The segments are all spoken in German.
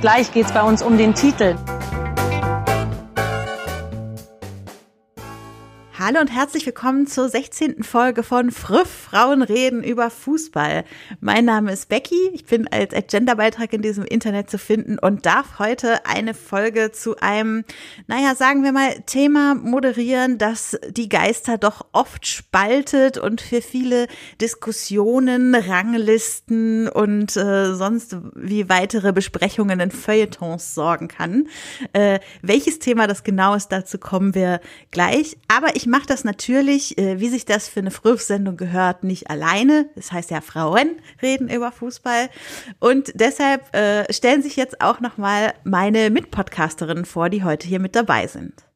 Gleich geht es bei uns um den Titel. Hallo und herzlich willkommen zur 16. Folge von Früff Frauen reden über Fußball. Mein Name ist Becky, ich bin als Agenda-Beitrag in diesem Internet zu finden und darf heute eine Folge zu einem, naja, sagen wir mal, Thema moderieren, das die Geister doch oft spaltet und für viele Diskussionen, Ranglisten und äh, sonst wie weitere Besprechungen in Feuilletons sorgen kann. Äh, welches Thema das genau ist, dazu kommen wir gleich. Aber ich mache mache das natürlich, äh, wie sich das für eine Frühsendung gehört, nicht alleine. Das heißt ja, Frauen reden über Fußball. Und deshalb äh, stellen sich jetzt auch nochmal meine Mitpodcasterinnen vor, die heute hier mit dabei sind.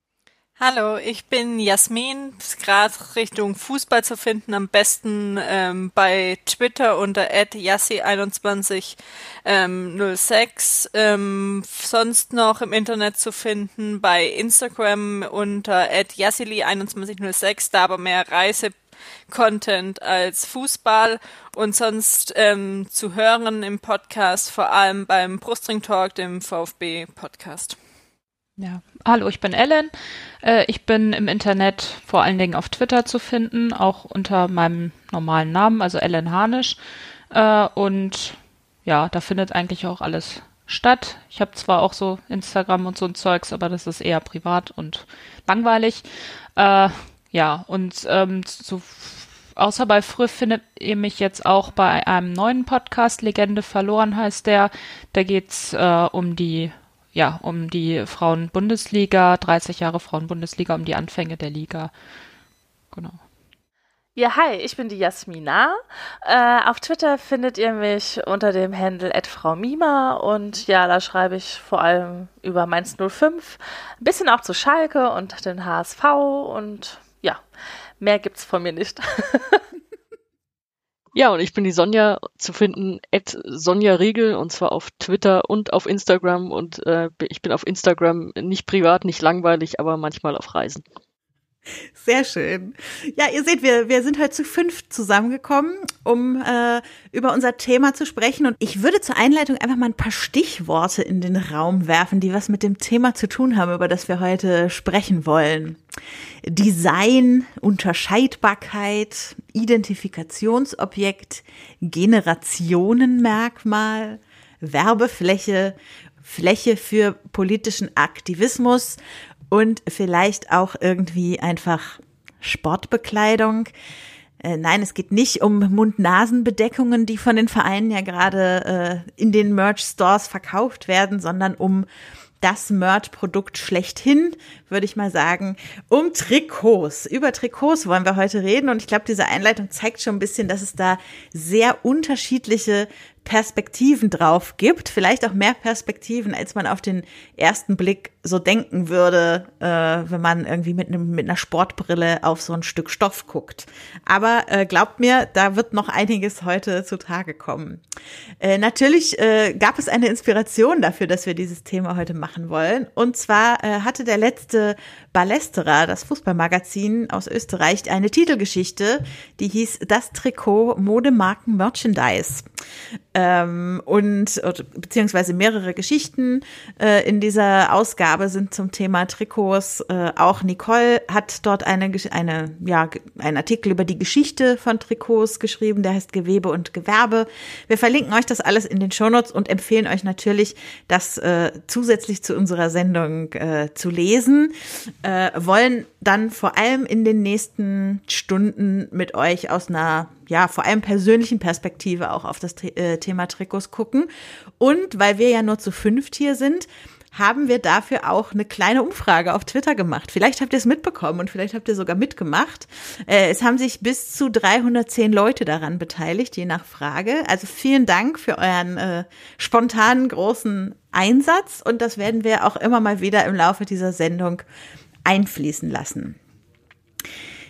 Hallo, ich bin Jasmin, gerade Richtung Fußball zu finden, am besten ähm, bei Twitter unter @yassi2106, ähm, ähm, sonst noch im Internet zu finden bei Instagram unter @yassili2106, da aber mehr Reise Content als Fußball. Und sonst ähm, zu hören im Podcast, vor allem beim Brustring Talk, dem VfB Podcast. Ja, hallo, ich bin Ellen. Äh, ich bin im Internet vor allen Dingen auf Twitter zu finden, auch unter meinem normalen Namen, also Ellen Harnisch. Äh, und ja, da findet eigentlich auch alles statt. Ich habe zwar auch so Instagram und so ein Zeugs, aber das ist eher privat und langweilig. Äh, ja, und ähm, so außer bei Früh findet ihr mich jetzt auch bei einem neuen Podcast, Legende verloren heißt der. Da geht's äh, um die ja, um die Frauen-Bundesliga, 30 Jahre Frauen-Bundesliga, um die Anfänge der Liga. Genau. Ja, hi, ich bin die Jasmina. Äh, auf Twitter findet ihr mich unter dem Handle @fraumima und ja, da schreibe ich vor allem über Mainz 05, ein bisschen auch zu Schalke und den HSV und ja, mehr gibt's von mir nicht. Ja, und ich bin die Sonja zu finden, at Sonja Riegel, und zwar auf Twitter und auf Instagram. Und äh, ich bin auf Instagram nicht privat, nicht langweilig, aber manchmal auf Reisen. Sehr schön. Ja, ihr seht, wir, wir sind heute zu fünf zusammengekommen, um äh, über unser Thema zu sprechen. Und ich würde zur Einleitung einfach mal ein paar Stichworte in den Raum werfen, die was mit dem Thema zu tun haben, über das wir heute sprechen wollen. Design, Unterscheidbarkeit, Identifikationsobjekt, Generationenmerkmal, Werbefläche, Fläche für politischen Aktivismus und vielleicht auch irgendwie einfach Sportbekleidung. Äh, nein, es geht nicht um Mund-Nasen-Bedeckungen, die von den Vereinen ja gerade äh, in den Merch-Stores verkauft werden, sondern um das Merch-Produkt schlechthin, würde ich mal sagen, um Trikots. Über Trikots wollen wir heute reden und ich glaube, diese Einleitung zeigt schon ein bisschen, dass es da sehr unterschiedliche Perspektiven drauf gibt, vielleicht auch mehr Perspektiven, als man auf den ersten Blick so denken würde, äh, wenn man irgendwie mit, einem, mit einer Sportbrille auf so ein Stück Stoff guckt. Aber äh, glaubt mir, da wird noch einiges heute zutage kommen. Äh, natürlich äh, gab es eine Inspiration dafür, dass wir dieses Thema heute machen wollen. Und zwar äh, hatte der letzte Ballesterer, das Fußballmagazin aus Österreich, eine Titelgeschichte, die hieß Das Trikot Modemarken Merchandise. Ähm, und beziehungsweise mehrere Geschichten äh, in dieser Ausgabe sind zum Thema Trikots. Äh, auch Nicole hat dort eine, eine, ja, einen Artikel über die Geschichte von Trikots geschrieben, der heißt Gewebe und Gewerbe. Wir verlinken euch das alles in den Shownotes und empfehlen euch natürlich, das äh, zusätzlich zu unserer Sendung äh, zu lesen. Äh, wollen dann vor allem in den nächsten Stunden mit euch aus einer ja, vor allem persönlichen Perspektive auch auf das äh, Thema Trikots gucken. Und weil wir ja nur zu fünft hier sind, haben wir dafür auch eine kleine Umfrage auf Twitter gemacht. Vielleicht habt ihr es mitbekommen und vielleicht habt ihr sogar mitgemacht. Äh, es haben sich bis zu 310 Leute daran beteiligt, je nach Frage. Also vielen Dank für euren äh, spontanen großen Einsatz und das werden wir auch immer mal wieder im Laufe dieser Sendung einfließen lassen.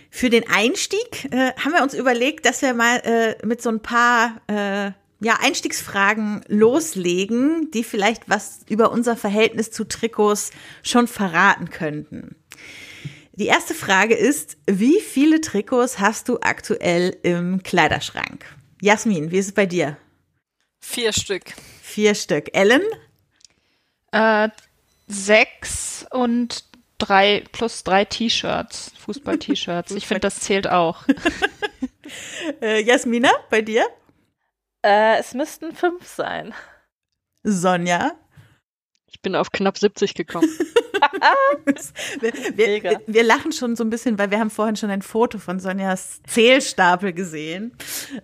Für den Einstieg äh, haben wir uns überlegt, dass wir mal äh, mit so ein paar äh, ja, Einstiegsfragen loslegen, die vielleicht was über unser Verhältnis zu Trikots schon verraten könnten. Die erste Frage ist, wie viele Trikots hast du aktuell im Kleiderschrank? Jasmin, wie ist es bei dir? Vier Stück. Vier Stück. Ellen? Äh, sechs und drei plus drei T-Shirts, Fußball-T-Shirts. Ich finde, das zählt auch. äh, Jasmina, bei dir? Äh, es müssten fünf sein. Sonja? Ich bin auf knapp 70 gekommen. wir, wir, wir, lachen schon so ein bisschen, weil wir haben vorhin schon ein Foto von Sonjas Zählstapel gesehen.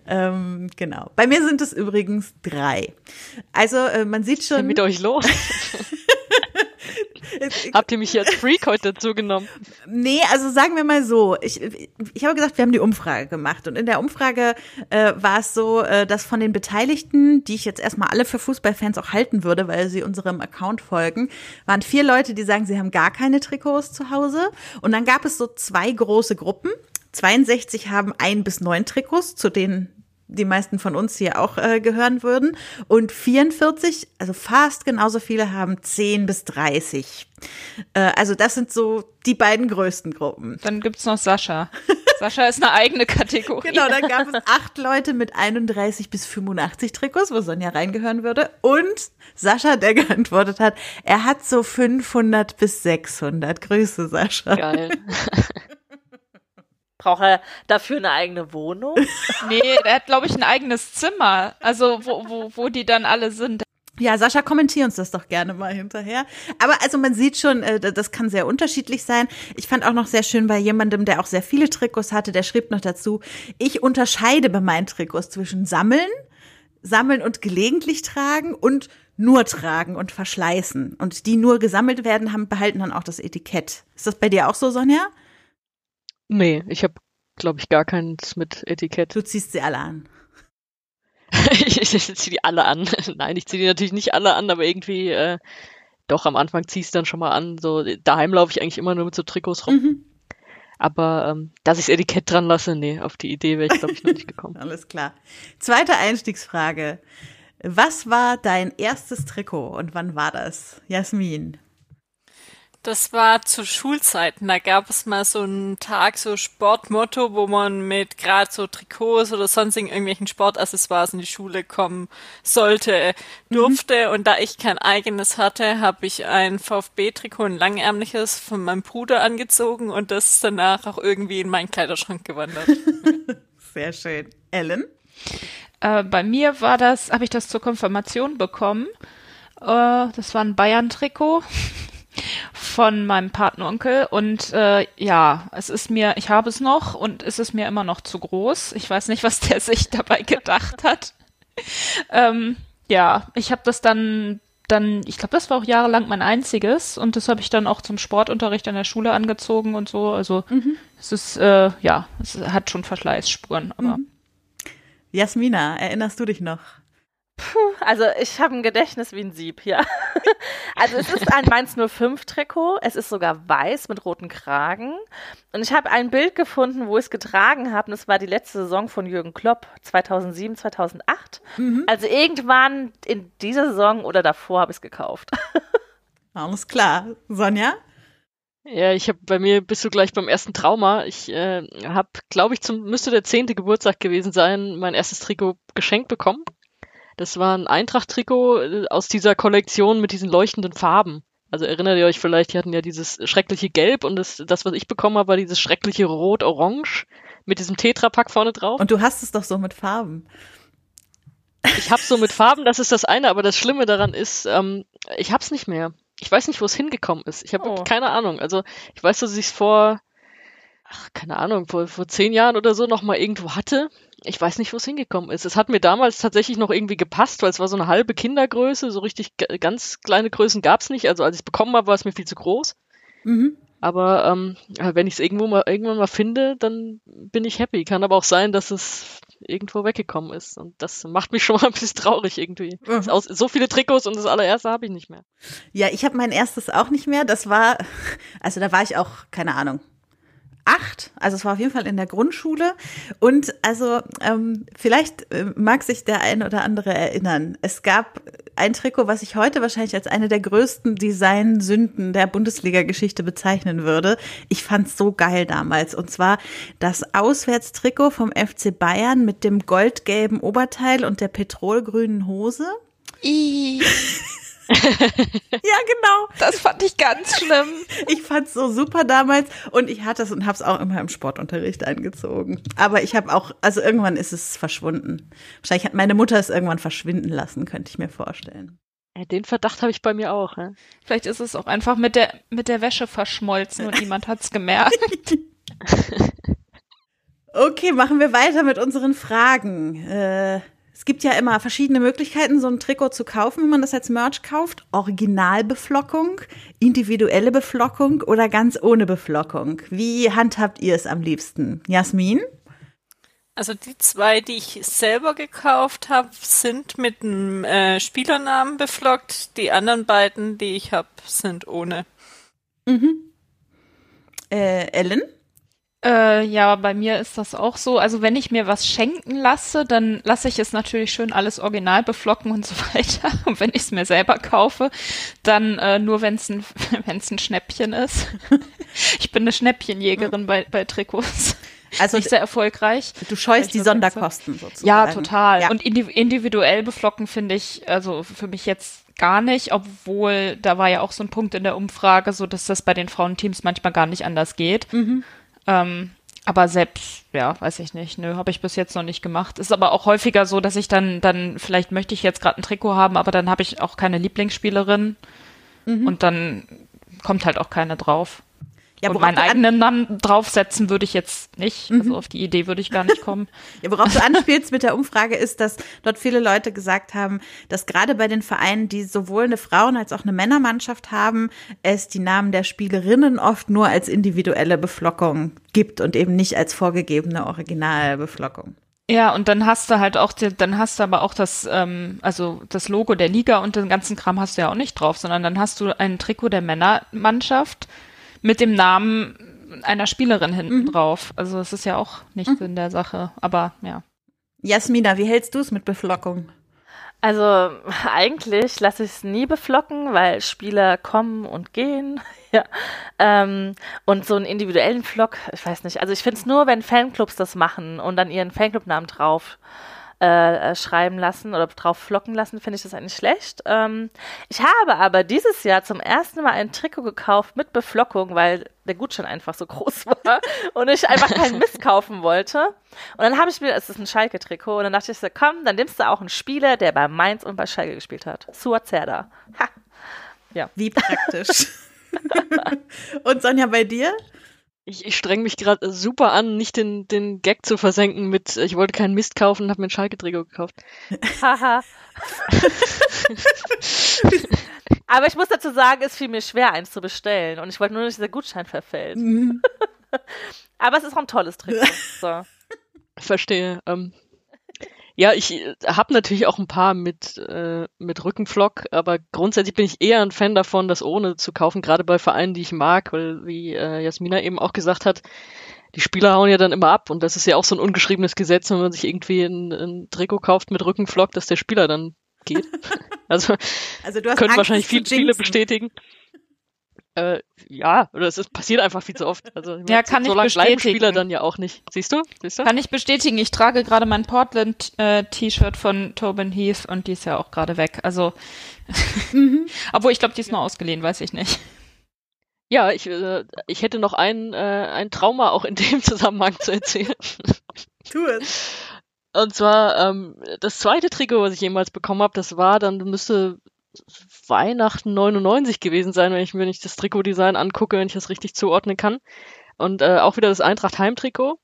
Ähm, genau. Bei mir sind es übrigens drei. Also äh, man sieht schon. Was ist mit euch los? Habt ihr mich als Freak heute dazu genommen? Nee, also sagen wir mal so. Ich, ich habe gesagt, wir haben die Umfrage gemacht. Und in der Umfrage äh, war es so, äh, dass von den Beteiligten, die ich jetzt erstmal alle für Fußballfans auch halten würde, weil sie unserem Account folgen, waren vier Leute, die sagen, sie haben gar keine Trikots zu Hause. Und dann gab es so zwei große Gruppen. 62 haben ein bis neun Trikots, zu denen die meisten von uns hier auch äh, gehören würden. Und 44, also fast genauso viele, haben 10 bis 30. Äh, also das sind so die beiden größten Gruppen. Dann gibt's noch Sascha. Sascha ist eine eigene Kategorie. Genau, dann gab es acht Leute mit 31 bis 85 Trikots, wo Sonja reingehören würde. Und Sascha, der geantwortet hat, er hat so 500 bis 600. Grüße, Sascha. Geil. Braucht er dafür eine eigene Wohnung? nee, der hat, glaube ich, ein eigenes Zimmer. Also, wo, wo, wo die dann alle sind. Ja, Sascha, kommentier uns das doch gerne mal hinterher. Aber also man sieht schon, äh, das kann sehr unterschiedlich sein. Ich fand auch noch sehr schön bei jemandem, der auch sehr viele Trikots hatte, der schrieb noch dazu, ich unterscheide bei meinen Trikots zwischen Sammeln, Sammeln und gelegentlich tragen und nur tragen und verschleißen. Und die nur gesammelt werden, haben, behalten dann auch das Etikett. Ist das bei dir auch so, Sonja? Nee, ich habe, glaube ich, gar keins mit Etikett. Du ziehst sie alle an. ich, ich, ich ziehe die alle an. Nein, ich ziehe die natürlich nicht alle an, aber irgendwie, äh, doch, am Anfang zieh ich dann schon mal an. So, daheim laufe ich eigentlich immer nur mit so Trikots rum. Mhm. Aber ähm, dass ich das Etikett dran lasse, nee, auf die Idee wäre ich, glaube ich, noch nicht gekommen. Alles klar. Zweite Einstiegsfrage. Was war dein erstes Trikot und wann war das? Jasmin. Das war zu Schulzeiten. Da gab es mal so einen Tag, so Sportmotto, wo man mit gerade so Trikots oder sonstigen irgendwelchen Sportaccessoires in die Schule kommen sollte, durfte. Mhm. Und da ich kein eigenes hatte, habe ich ein VfB-Trikot, ein langärmliches von meinem Bruder angezogen und das ist danach auch irgendwie in meinen Kleiderschrank gewandert. Sehr schön. Ellen? Äh, bei mir war das, habe ich das zur Konfirmation bekommen. Äh, das war ein Bayern-Trikot von meinem Patenonkel und äh, ja, es ist mir, ich habe es noch und es ist mir immer noch zu groß. Ich weiß nicht, was der sich dabei gedacht hat. ähm, ja, ich habe das dann dann, ich glaube, das war auch jahrelang mein einziges und das habe ich dann auch zum Sportunterricht an der Schule angezogen und so. Also mhm. es ist, äh, ja, es hat schon Verschleißspuren, aber. Mhm. Jasmina, erinnerst du dich noch? Puh, also ich habe ein Gedächtnis wie ein Sieb, ja. Also es ist ein Mainz 05 Trikot. Es ist sogar weiß mit roten Kragen. Und ich habe ein Bild gefunden, wo ich es getragen habe. Und es war die letzte Saison von Jürgen Klopp 2007, 2008. Mhm. Also irgendwann in dieser Saison oder davor habe ich es gekauft. Alles klar. Sonja? Ja, ich habe bei mir bist du gleich beim ersten Trauma. Ich äh, habe, glaube ich, zum müsste der zehnte Geburtstag gewesen sein, mein erstes Trikot geschenkt bekommen. Das war ein Eintracht-Trikot äh, aus dieser Kollektion mit diesen leuchtenden Farben. Also erinnert ihr euch vielleicht, die hatten ja dieses schreckliche Gelb und das, das was ich bekommen habe, war dieses schreckliche Rot-Orange mit diesem Tetrapack vorne drauf. Und du hast es doch so mit Farben. Ich hab's so mit Farben, das ist das eine, aber das Schlimme daran ist, ähm, ich hab's nicht mehr. Ich weiß nicht, wo es hingekommen ist. Ich habe oh. keine Ahnung. Also ich weiß, dass ich es vor, ach, keine Ahnung, vor, vor zehn Jahren oder so noch mal irgendwo hatte ich weiß nicht, wo es hingekommen ist. Es hat mir damals tatsächlich noch irgendwie gepasst, weil es war so eine halbe Kindergröße, so richtig ganz kleine Größen gab es nicht. Also als ich es bekommen habe, war es mir viel zu groß. Mhm. Aber ähm, wenn ich es irgendwo mal irgendwann mal finde, dann bin ich happy. Kann aber auch sein, dass es irgendwo weggekommen ist. Und das macht mich schon mal ein bisschen traurig irgendwie. Mhm. Aus, so viele Trikots und das allererste habe ich nicht mehr. Ja, ich habe mein erstes auch nicht mehr. Das war, also da war ich auch, keine Ahnung, acht. Also es war auf jeden Fall in der Grundschule. Und also ähm, vielleicht äh, mag sich der ein oder andere erinnern. Es gab ein Trikot, was ich heute wahrscheinlich als eine der größten Designsünden der Bundesliga-Geschichte bezeichnen würde. Ich fand's so geil damals. Und zwar das Auswärtstrikot vom FC Bayern mit dem goldgelben Oberteil und der petrolgrünen Hose. Ja, genau. Das fand ich ganz schlimm. Ich fand's so super damals und ich hatte es und hab's auch immer im Sportunterricht eingezogen. Aber ich habe auch, also irgendwann ist es verschwunden. Wahrscheinlich hat meine Mutter es irgendwann verschwinden lassen, könnte ich mir vorstellen. Ja, den Verdacht habe ich bei mir auch. Ja. Vielleicht ist es auch einfach mit der, mit der Wäsche verschmolzen und niemand hat's gemerkt. Okay, machen wir weiter mit unseren Fragen. Äh, es gibt ja immer verschiedene Möglichkeiten, so ein Trikot zu kaufen, wenn man das als Merch kauft. Originalbeflockung, individuelle Beflockung oder ganz ohne Beflockung. Wie handhabt ihr es am liebsten? Jasmin? Also die zwei, die ich selber gekauft habe, sind mit einem äh, Spielernamen beflockt. Die anderen beiden, die ich habe, sind ohne. Äh, Ellen? Äh, ja, bei mir ist das auch so. Also wenn ich mir was schenken lasse, dann lasse ich es natürlich schön alles original beflocken und so weiter. Und wenn ich es mir selber kaufe, dann äh, nur, wenn es ein, wenn's ein Schnäppchen ist. ich bin eine Schnäppchenjägerin bei, bei Trikots. Also Nicht sehr erfolgreich. du scheust die Sonderkosten sozusagen. Ja, total. Ja. Und indiv individuell beflocken finde ich, also für mich jetzt gar nicht, obwohl da war ja auch so ein Punkt in der Umfrage, so dass das bei den Frauenteams manchmal gar nicht anders geht. Ähm, aber selbst, ja, weiß ich nicht. Nö, habe ich bis jetzt noch nicht gemacht. Ist aber auch häufiger so, dass ich dann, dann, vielleicht möchte ich jetzt gerade ein Trikot haben, aber dann habe ich auch keine Lieblingsspielerin und dann kommt halt auch keine drauf. Ja, und meinen eigenen Namen draufsetzen würde ich jetzt nicht. Also auf die Idee würde ich gar nicht kommen. Ja, worauf du anspielst mit der Umfrage ist, dass dort viele Leute gesagt haben, dass gerade bei den Vereinen, die sowohl eine Frauen- als auch eine Männermannschaft haben, es die Namen der Spielerinnen oft nur als individuelle Beflockung gibt und eben nicht als vorgegebene Originalbeflockung. Ja, und dann hast du halt auch, dann hast du aber auch das, ähm, also das Logo der Liga und den ganzen Kram hast du ja auch nicht drauf, sondern dann hast du ein Trikot der Männermannschaft mit dem Namen einer Spielerin hinten drauf. Also es ist ja auch nicht Sinn der Sache, aber ja. Jasmina, wie hältst du es mit Beflockung? Also eigentlich lasse ich es nie beflocken, weil Spieler kommen und gehen. ja. Ähm, und so einen individuellen Flock, ich weiß nicht. Also ich finde es nur, wenn Fanclubs das machen und dann ihren Fanclubnamen drauf äh, äh, schreiben lassen oder drauf flocken lassen, finde ich das eigentlich schlecht. Ähm, ich habe aber dieses Jahr zum ersten Mal ein Trikot gekauft mit Beflockung, weil der Gutschein einfach so groß war und ich einfach keinen Mist kaufen wollte. Und dann habe ich mir, es ist ein Schalke-Trikot, und dann dachte ich so, komm, dann nimmst du auch einen Spieler, der bei Mainz und bei Schalke gespielt hat. Suazerda. Ha. Wie praktisch. und Sonja, bei dir? Ich, ich streng mich gerade super an, nicht den, den Gag zu versenken mit, ich wollte keinen Mist kaufen und habe mir ein Schalke-Trikot gekauft. Haha. Aber ich muss dazu sagen, es fiel mir schwer, eins zu bestellen. Und ich wollte nur, dass dieser Gutschein verfällt. Aber es ist auch ein tolles Trikot. So. Verstehe. Ähm, ja, ich habe natürlich auch ein paar mit, äh, mit Rückenflock, aber grundsätzlich bin ich eher ein Fan davon, das ohne zu kaufen, gerade bei Vereinen, die ich mag, weil, wie äh, Jasmina eben auch gesagt hat, die Spieler hauen ja dann immer ab und das ist ja auch so ein ungeschriebenes Gesetz, wenn man sich irgendwie ein, ein Trikot kauft mit Rückenflock, dass der Spieler dann geht. also Also du hast können Angst, wahrscheinlich viel, viele jinxen. bestätigen. Äh, ja, oder es ist, passiert einfach viel zu oft. Also, Ja, kann so ich lange bleiben bestätigen. Spieler dann ja auch nicht. Siehst du? Siehst du? Kann ich bestätigen, ich trage gerade mein Portland-T-Shirt von Tobin Heath und die ist ja auch gerade weg. Also, obwohl ich glaube, die ist nur ausgeliehen, weiß ich nicht. Ja, ich, äh, ich hätte noch ein, äh, ein Trauma auch in dem Zusammenhang zu erzählen. Tu es. Und zwar ähm, das zweite Trikot, was ich jemals bekommen habe, das war dann müsste Weihnachten 99 gewesen sein, wenn ich mir nicht das Trikotdesign angucke, wenn ich das richtig zuordnen kann. Und äh, auch wieder das Eintracht Heimtrikot.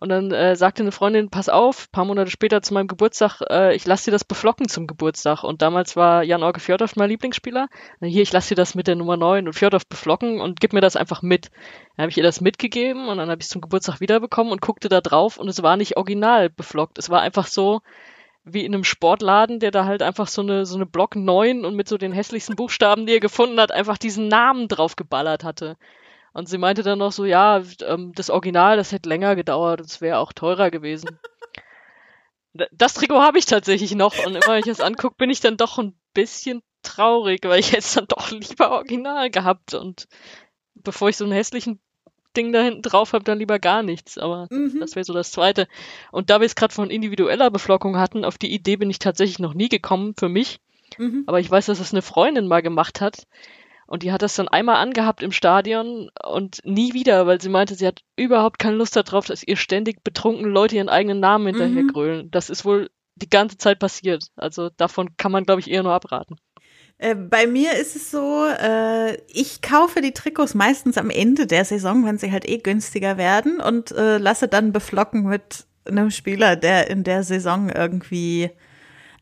Und dann äh, sagte eine Freundin, pass auf, paar Monate später zu meinem Geburtstag, äh, ich lasse dir das beflocken zum Geburtstag. Und damals war Jan-Orge Fjordov mein Lieblingsspieler. Hier, ich lasse dir das mit der Nummer 9 und Fjordov beflocken und gib mir das einfach mit. Dann habe ich ihr das mitgegeben und dann habe ich es zum Geburtstag wiederbekommen und guckte da drauf und es war nicht original beflockt. Es war einfach so, wie in einem Sportladen, der da halt einfach so eine, so eine Block 9 und mit so den hässlichsten Buchstaben, die er gefunden hat, einfach diesen Namen drauf geballert hatte. Und sie meinte dann noch so, ja, ähm, das Original, das hätte länger gedauert, das wäre auch teurer gewesen. das Trikot habe ich tatsächlich noch und immer wenn ich es angucke, bin ich dann doch ein bisschen traurig, weil ich jetzt dann doch lieber Original gehabt und bevor ich so einen hässlichen Ding da hinten drauf habe, dann lieber gar nichts. Aber mhm. das wäre so das Zweite. Und da wir es gerade von individueller Beflockung hatten, auf die Idee bin ich tatsächlich noch nie gekommen für mich. Mhm. Aber ich weiß, dass es eine Freundin mal gemacht hat. Und die hat das dann einmal angehabt im Stadion und nie wieder, weil sie meinte, sie hat überhaupt keine Lust darauf, dass ihr ständig betrunken Leute ihren eigenen Namen hinterher mhm. grölen. Das ist wohl die ganze Zeit passiert. Also davon kann man, glaube ich, eher nur abraten. Äh, bei mir ist es so, äh, ich kaufe die Trikots meistens am Ende der Saison, wenn sie halt eh günstiger werden und äh, lasse dann beflocken mit einem Spieler, der in der Saison irgendwie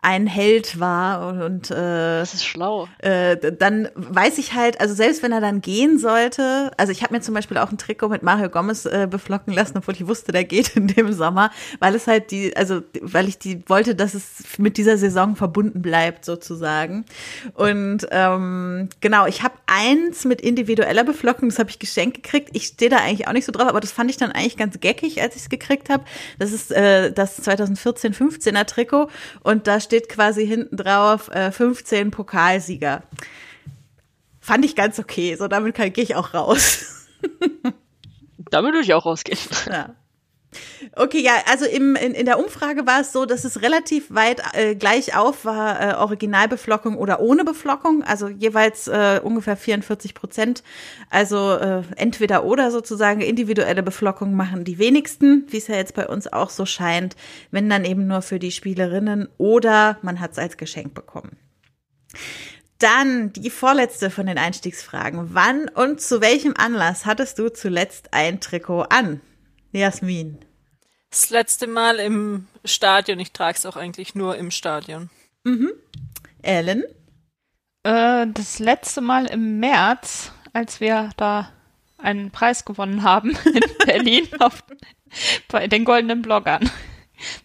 ein Held war und, und äh, das ist schlau. Äh, dann weiß ich halt, also selbst wenn er dann gehen sollte, also ich habe mir zum Beispiel auch ein Trikot mit Mario Gomez äh, beflocken lassen, obwohl ich wusste, der geht in dem Sommer, weil es halt die, also weil ich die wollte, dass es mit dieser Saison verbunden bleibt sozusagen. Und ähm, genau, ich habe eins mit individueller Beflockung, das habe ich geschenkt gekriegt. Ich stehe da eigentlich auch nicht so drauf, aber das fand ich dann eigentlich ganz geckig, als ich es gekriegt habe. Das ist äh, das 2014-15er Trikot und da steht quasi hinten drauf äh, 15 Pokalsieger. Fand ich ganz okay. So, damit gehe ich auch raus. damit würde ich auch rausgehen. Ja. Okay, ja, also im, in, in der Umfrage war es so, dass es relativ weit äh, gleich auf war, äh, Originalbeflockung oder ohne Beflockung, also jeweils äh, ungefähr 44 Prozent. Also äh, entweder oder sozusagen individuelle Beflockung machen die wenigsten, wie es ja jetzt bei uns auch so scheint, wenn dann eben nur für die Spielerinnen oder man hat es als Geschenk bekommen. Dann die vorletzte von den Einstiegsfragen. Wann und zu welchem Anlass hattest du zuletzt ein Trikot an? Jasmin. Das letzte Mal im Stadion. Ich trage es auch eigentlich nur im Stadion. Mhm. Ellen? Äh, das letzte Mal im März, als wir da einen Preis gewonnen haben in Berlin auf, bei den goldenen Bloggern.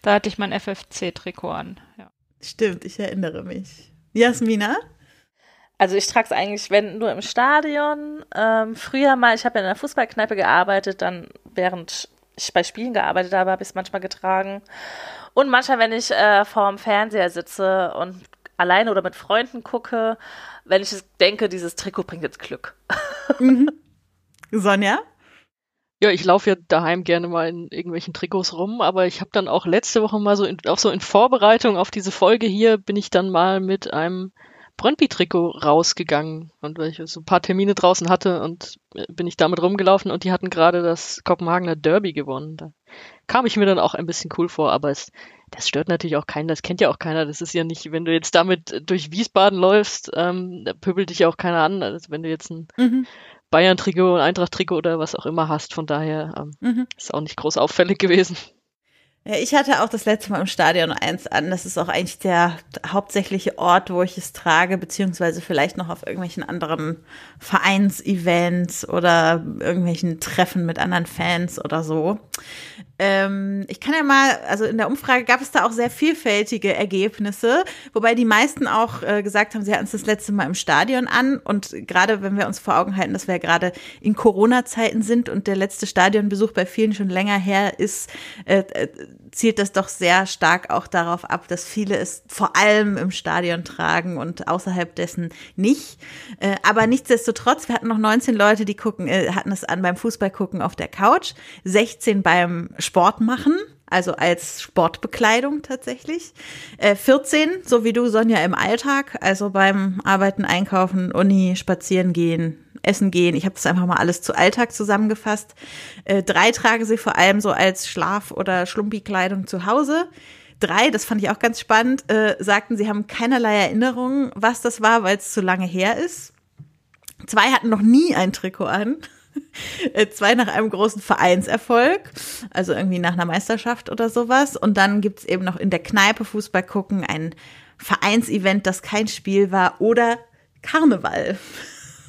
Da hatte ich mein FFC-Trikot an. Ja. Stimmt, ich erinnere mich. Jasmina? Also ich trage es eigentlich, wenn nur im Stadion. Ähm, früher mal, ich habe ja in einer Fußballkneipe gearbeitet, dann während ich bei Spielen gearbeitet habe, habe ich es manchmal getragen. Und manchmal, wenn ich äh, vorm Fernseher sitze und alleine oder mit Freunden gucke, wenn ich denke, dieses Trikot bringt jetzt Glück. Mhm. Sonja? Ja, ich laufe ja daheim gerne mal in irgendwelchen Trikots rum, aber ich habe dann auch letzte Woche mal so, in, auch so in Vorbereitung auf diese Folge hier, bin ich dann mal mit einem Brøndby-Trikot rausgegangen und weil ich so ein paar Termine draußen hatte und äh, bin ich damit rumgelaufen und die hatten gerade das Kopenhagener Derby gewonnen. Da kam ich mir dann auch ein bisschen cool vor, aber es, das stört natürlich auch keinen, das kennt ja auch keiner. Das ist ja nicht, wenn du jetzt damit durch Wiesbaden läufst, ähm, da pöbelt dich ja auch keiner an, als wenn du jetzt ein mhm. Bayern-Trikot, ein Eintracht-Trikot oder was auch immer hast. Von daher ähm, mhm. ist auch nicht groß auffällig gewesen. Ja, ich hatte auch das letzte Mal im Stadion eins an. Das ist auch eigentlich der hauptsächliche Ort, wo ich es trage, beziehungsweise vielleicht noch auf irgendwelchen anderen Vereinsevents oder irgendwelchen Treffen mit anderen Fans oder so. Ähm, ich kann ja mal, also in der Umfrage gab es da auch sehr vielfältige Ergebnisse, wobei die meisten auch äh, gesagt haben, sie hatten es das letzte Mal im Stadion an. Und gerade wenn wir uns vor Augen halten, dass wir ja gerade in Corona-Zeiten sind und der letzte Stadionbesuch bei vielen schon länger her ist, äh, äh zielt das doch sehr stark auch darauf ab, dass viele es vor allem im Stadion tragen und außerhalb dessen nicht. Äh, aber nichtsdestotrotz, wir hatten noch 19 Leute, die gucken, äh, hatten es an beim Fußball gucken auf der Couch, 16 beim Sport machen, also als Sportbekleidung tatsächlich. Äh, 14, so wie du, Sonja, im Alltag, also beim Arbeiten, Einkaufen, Uni, Spazieren gehen, Essen gehen. Ich habe das einfach mal alles zu Alltag zusammengefasst. Äh, drei tragen sie vor allem so als Schlaf- oder Schlumpi-Kleidung zu Hause. Drei, das fand ich auch ganz spannend, äh, sagten, sie haben keinerlei Erinnerung, was das war, weil es zu lange her ist. Zwei hatten noch nie ein Trikot an. Äh, zwei nach einem großen Vereinserfolg, also irgendwie nach einer Meisterschaft oder sowas. Und dann gibt's eben noch in der Kneipe Fußball gucken, ein Vereinsevent, das kein Spiel war, oder Karneval.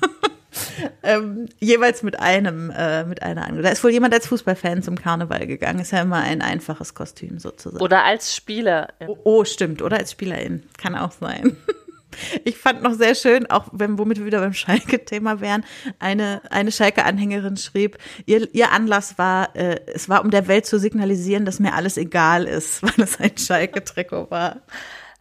ähm, jeweils mit einem, äh, mit einer Da ist wohl jemand als Fußballfan zum Karneval gegangen. Ist ja immer ein einfaches Kostüm sozusagen. Oder als Spieler. Oh, oh stimmt. Oder als Spielerin. Kann auch sein. Ich fand noch sehr schön, auch wenn, womit wir wieder beim Schalke-Thema wären, eine, eine Schalke-Anhängerin schrieb, ihr, ihr Anlass war, äh, es war um der Welt zu signalisieren, dass mir alles egal ist, weil es ein Schalke-Trikot war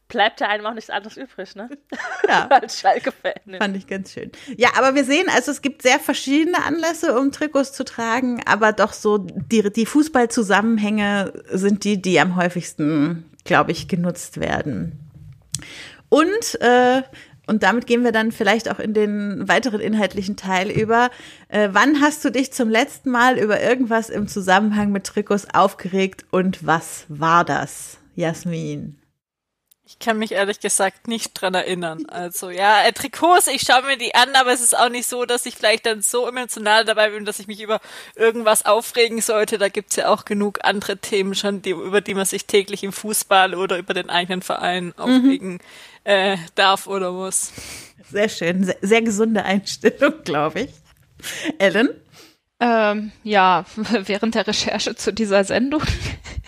bleibt ja einem auch nichts anderes übrig, ne? Ja. Als Schalke-Fan. Fand ich ganz schön. Ja, aber wir sehen, also es gibt sehr verschiedene Anlässe, um Trikots zu tragen, aber doch so die, die Fußballzusammenhänge sind die, die am häufigsten, glaube ich, genutzt werden. Und äh, und damit gehen wir dann vielleicht auch in den weiteren inhaltlichen Teil über. Äh, wann hast du dich zum letzten Mal über irgendwas im Zusammenhang mit Trikots aufgeregt und was war das, Jasmin? Ich kann mich ehrlich gesagt nicht dran erinnern. Also ja, äh, Trikots, ich schaue mir die an, aber es ist auch nicht so, dass ich vielleicht dann so emotional dabei bin, dass ich mich über irgendwas aufregen sollte. Da gibt's ja auch genug andere Themen schon, die, über die man sich täglich im Fußball oder über den eigenen Verein mhm. aufregen äh, darf oder muss. Sehr schön, sehr, sehr gesunde Einstellung, glaube ich. Ellen? Ähm, ja, während der Recherche zu dieser Sendung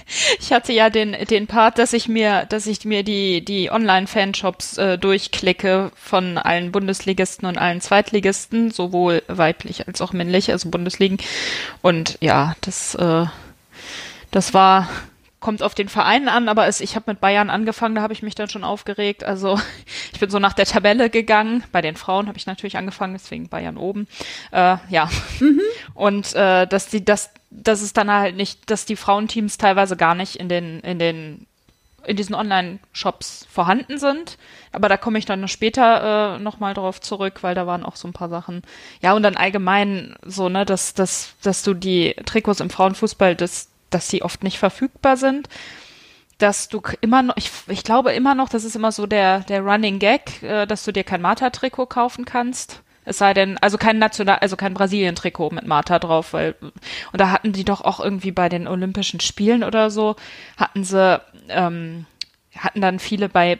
ich hatte ja den, den Part, dass ich mir, dass ich mir die, die Online-Fanshops äh, durchklicke von allen Bundesligisten und allen Zweitligisten, sowohl weiblich als auch männlich, also Bundesligen. Und ja, das, äh, das war kommt auf den Verein an, aber es, ich habe mit Bayern angefangen, da habe ich mich dann schon aufgeregt. Also ich bin so nach der Tabelle gegangen. Bei den Frauen habe ich natürlich angefangen, deswegen Bayern oben. Äh, ja. Mhm. Und äh, dass die, dass, dass es dann halt nicht, dass die Frauenteams teilweise gar nicht in den, in den in diesen Online-Shops vorhanden sind. Aber da komme ich dann später äh, nochmal drauf zurück, weil da waren auch so ein paar Sachen. Ja, und dann allgemein so, ne, dass, dass, dass du die Trikots im Frauenfußball, das dass sie oft nicht verfügbar sind, dass du immer noch, ich, ich glaube immer noch, das ist immer so der, der Running Gag, äh, dass du dir kein Marta-Trikot kaufen kannst. Es sei denn, also kein National, also kein Brasilien-Trikot mit Marta drauf, weil, und da hatten die doch auch irgendwie bei den Olympischen Spielen oder so, hatten sie, ähm, hatten dann viele bei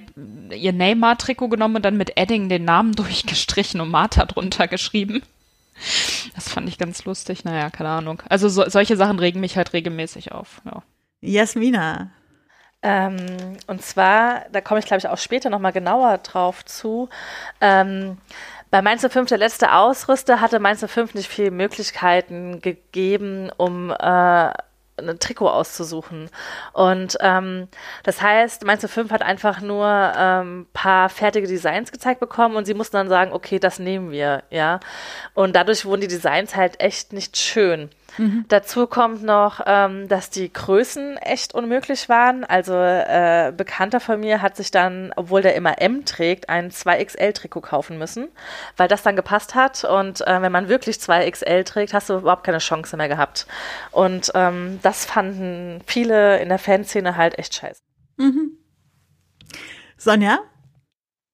ihr Neymar-Trikot genommen und dann mit Edding den Namen durchgestrichen und Marta drunter geschrieben. Das fand ich ganz lustig. Naja, keine Ahnung. Also so, solche Sachen regen mich halt regelmäßig auf. Ja. Jasmina. Ähm, und zwar, da komme ich glaube ich auch später nochmal genauer drauf zu. Ähm, bei Mainz 05, der letzte Ausrüster, hatte Mainz 05 nicht viele Möglichkeiten gegeben, um äh, ein Trikot auszusuchen. Und ähm, das heißt, Mainz 5 hat einfach nur ein ähm, paar fertige Designs gezeigt bekommen und sie mussten dann sagen, okay, das nehmen wir, ja. Und dadurch wurden die Designs halt echt nicht schön. Mhm. Dazu kommt noch, ähm, dass die Größen echt unmöglich waren. Also äh, Bekannter von mir hat sich dann, obwohl der immer M trägt, ein 2XL-Trikot kaufen müssen, weil das dann gepasst hat. Und äh, wenn man wirklich 2XL trägt, hast du überhaupt keine Chance mehr gehabt. Und ähm, das fanden viele in der Fanszene halt echt scheiße. Mhm. Sonja?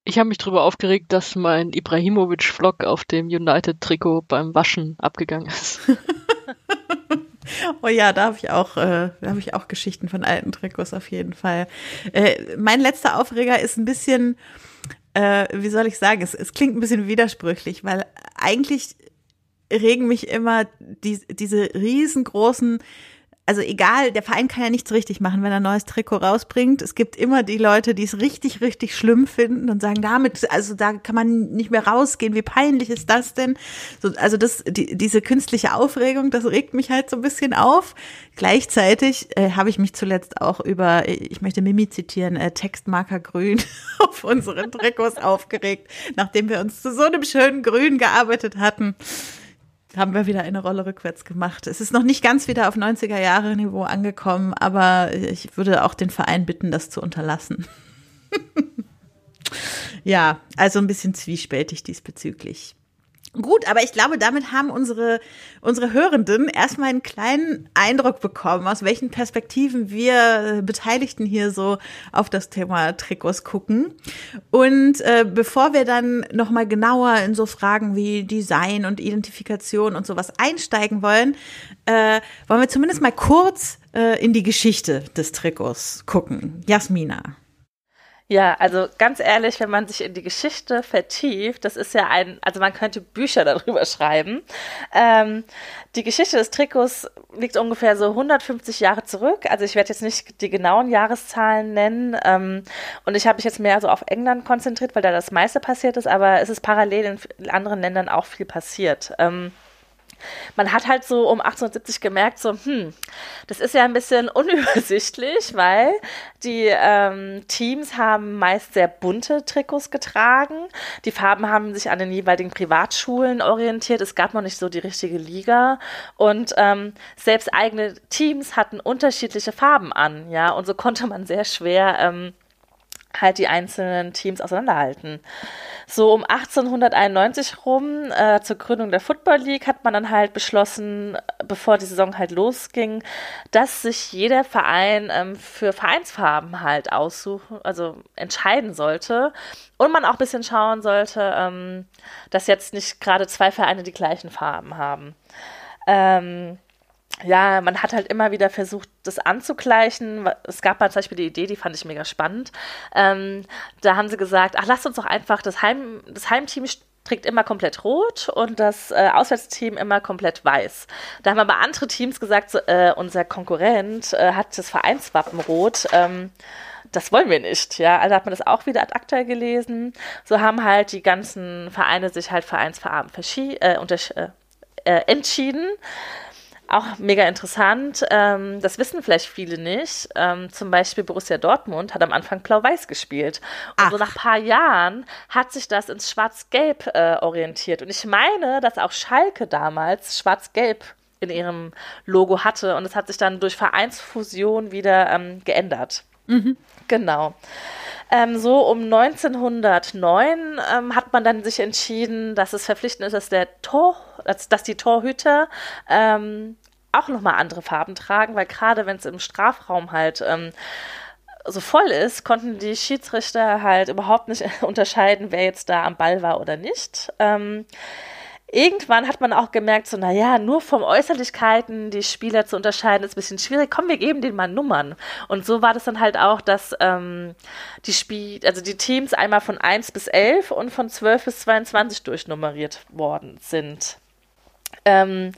Ich habe mich darüber aufgeregt, dass mein Ibrahimovic-Vlog auf dem United-Trikot beim Waschen abgegangen ist. Oh ja, da habe ich auch, äh, da habe ich auch Geschichten von alten Trikots auf jeden Fall. Äh, mein letzter Aufreger ist ein bisschen, äh, wie soll ich sagen, es, es klingt ein bisschen widersprüchlich, weil eigentlich regen mich immer die, diese riesengroßen also egal, der Verein kann ja nichts richtig machen, wenn er ein neues Trikot rausbringt. Es gibt immer die Leute, die es richtig, richtig schlimm finden und sagen, damit, also da kann man nicht mehr rausgehen. Wie peinlich ist das denn? So, also das, die, diese künstliche Aufregung, das regt mich halt so ein bisschen auf. Gleichzeitig äh, habe ich mich zuletzt auch über, ich möchte Mimi zitieren, äh, Textmarker Grün auf unseren Trikots aufgeregt, nachdem wir uns zu so einem schönen Grün gearbeitet hatten haben wir wieder eine Rolle rückwärts gemacht. Es ist noch nicht ganz wieder auf 90er Jahre Niveau angekommen, aber ich würde auch den Verein bitten, das zu unterlassen. ja, also ein bisschen zwiespältig diesbezüglich. Gut, aber ich glaube, damit haben unsere, unsere Hörenden erstmal einen kleinen Eindruck bekommen, aus welchen Perspektiven wir Beteiligten hier so auf das Thema Trikots gucken. Und äh, bevor wir dann nochmal genauer in so Fragen wie Design und Identifikation und sowas einsteigen wollen, äh, wollen wir zumindest mal kurz äh, in die Geschichte des Trikots gucken. Jasmina. Ja, also ganz ehrlich, wenn man sich in die Geschichte vertieft, das ist ja ein, also man könnte Bücher darüber schreiben. Ähm, die Geschichte des Trikots liegt ungefähr so 150 Jahre zurück. Also ich werde jetzt nicht die genauen Jahreszahlen nennen. Ähm, und ich habe mich jetzt mehr so auf England konzentriert, weil da das meiste passiert ist, aber es ist parallel in anderen Ländern auch viel passiert. Ähm, man hat halt so um 1870 gemerkt, so, hm, das ist ja ein bisschen unübersichtlich, weil die ähm, Teams haben meist sehr bunte Trikots getragen. Die Farben haben sich an den jeweiligen Privatschulen orientiert. Es gab noch nicht so die richtige Liga. Und ähm, selbst eigene Teams hatten unterschiedliche Farben an, ja. Und so konnte man sehr schwer ähm, halt die einzelnen Teams auseinanderhalten. So um 1891 rum, äh, zur Gründung der Football League, hat man dann halt beschlossen, bevor die Saison halt losging, dass sich jeder Verein ähm, für Vereinsfarben halt aussuchen, also entscheiden sollte. Und man auch ein bisschen schauen sollte, ähm, dass jetzt nicht gerade zwei Vereine die gleichen Farben haben. Ähm, ja, man hat halt immer wieder versucht, das anzugleichen. Es gab mal zum Beispiel die Idee, die fand ich mega spannend. Ähm, da haben sie gesagt, ach, lasst uns doch einfach das, Heim, das Heimteam trägt immer komplett rot und das äh, Auswärtsteam immer komplett weiß. Da haben aber andere Teams gesagt, so, äh, unser Konkurrent äh, hat das Vereinswappen rot. Ähm, das wollen wir nicht, ja. Also hat man das auch wieder ad acta gelesen. So haben halt die ganzen Vereine sich halt Vereinsfarben äh, äh, äh, entschieden. Auch mega interessant. Ähm, das wissen vielleicht viele nicht. Ähm, zum Beispiel Borussia Dortmund hat am Anfang Blau-Weiß gespielt. Und Ach. so nach ein paar Jahren hat sich das ins Schwarz-Gelb äh, orientiert. Und ich meine, dass auch Schalke damals Schwarz-Gelb in ihrem Logo hatte. Und es hat sich dann durch Vereinsfusion wieder ähm, geändert. Mhm. Genau. Ähm, so um 1909 ähm, hat man dann sich entschieden, dass es verpflichtend ist, dass der Tor, dass, dass die Torhüter ähm, auch nochmal andere Farben tragen, weil gerade wenn es im Strafraum halt ähm, so voll ist, konnten die Schiedsrichter halt überhaupt nicht unterscheiden, wer jetzt da am Ball war oder nicht. Ähm, irgendwann hat man auch gemerkt, so, naja, nur vom Äußerlichkeiten die Spieler zu unterscheiden, ist ein bisschen schwierig. Komm, wir geben denen mal Nummern. Und so war das dann halt auch, dass ähm, die Spiel, also die Teams einmal von 1 bis 11 und von 12 bis 22 durchnummeriert worden sind. Ähm,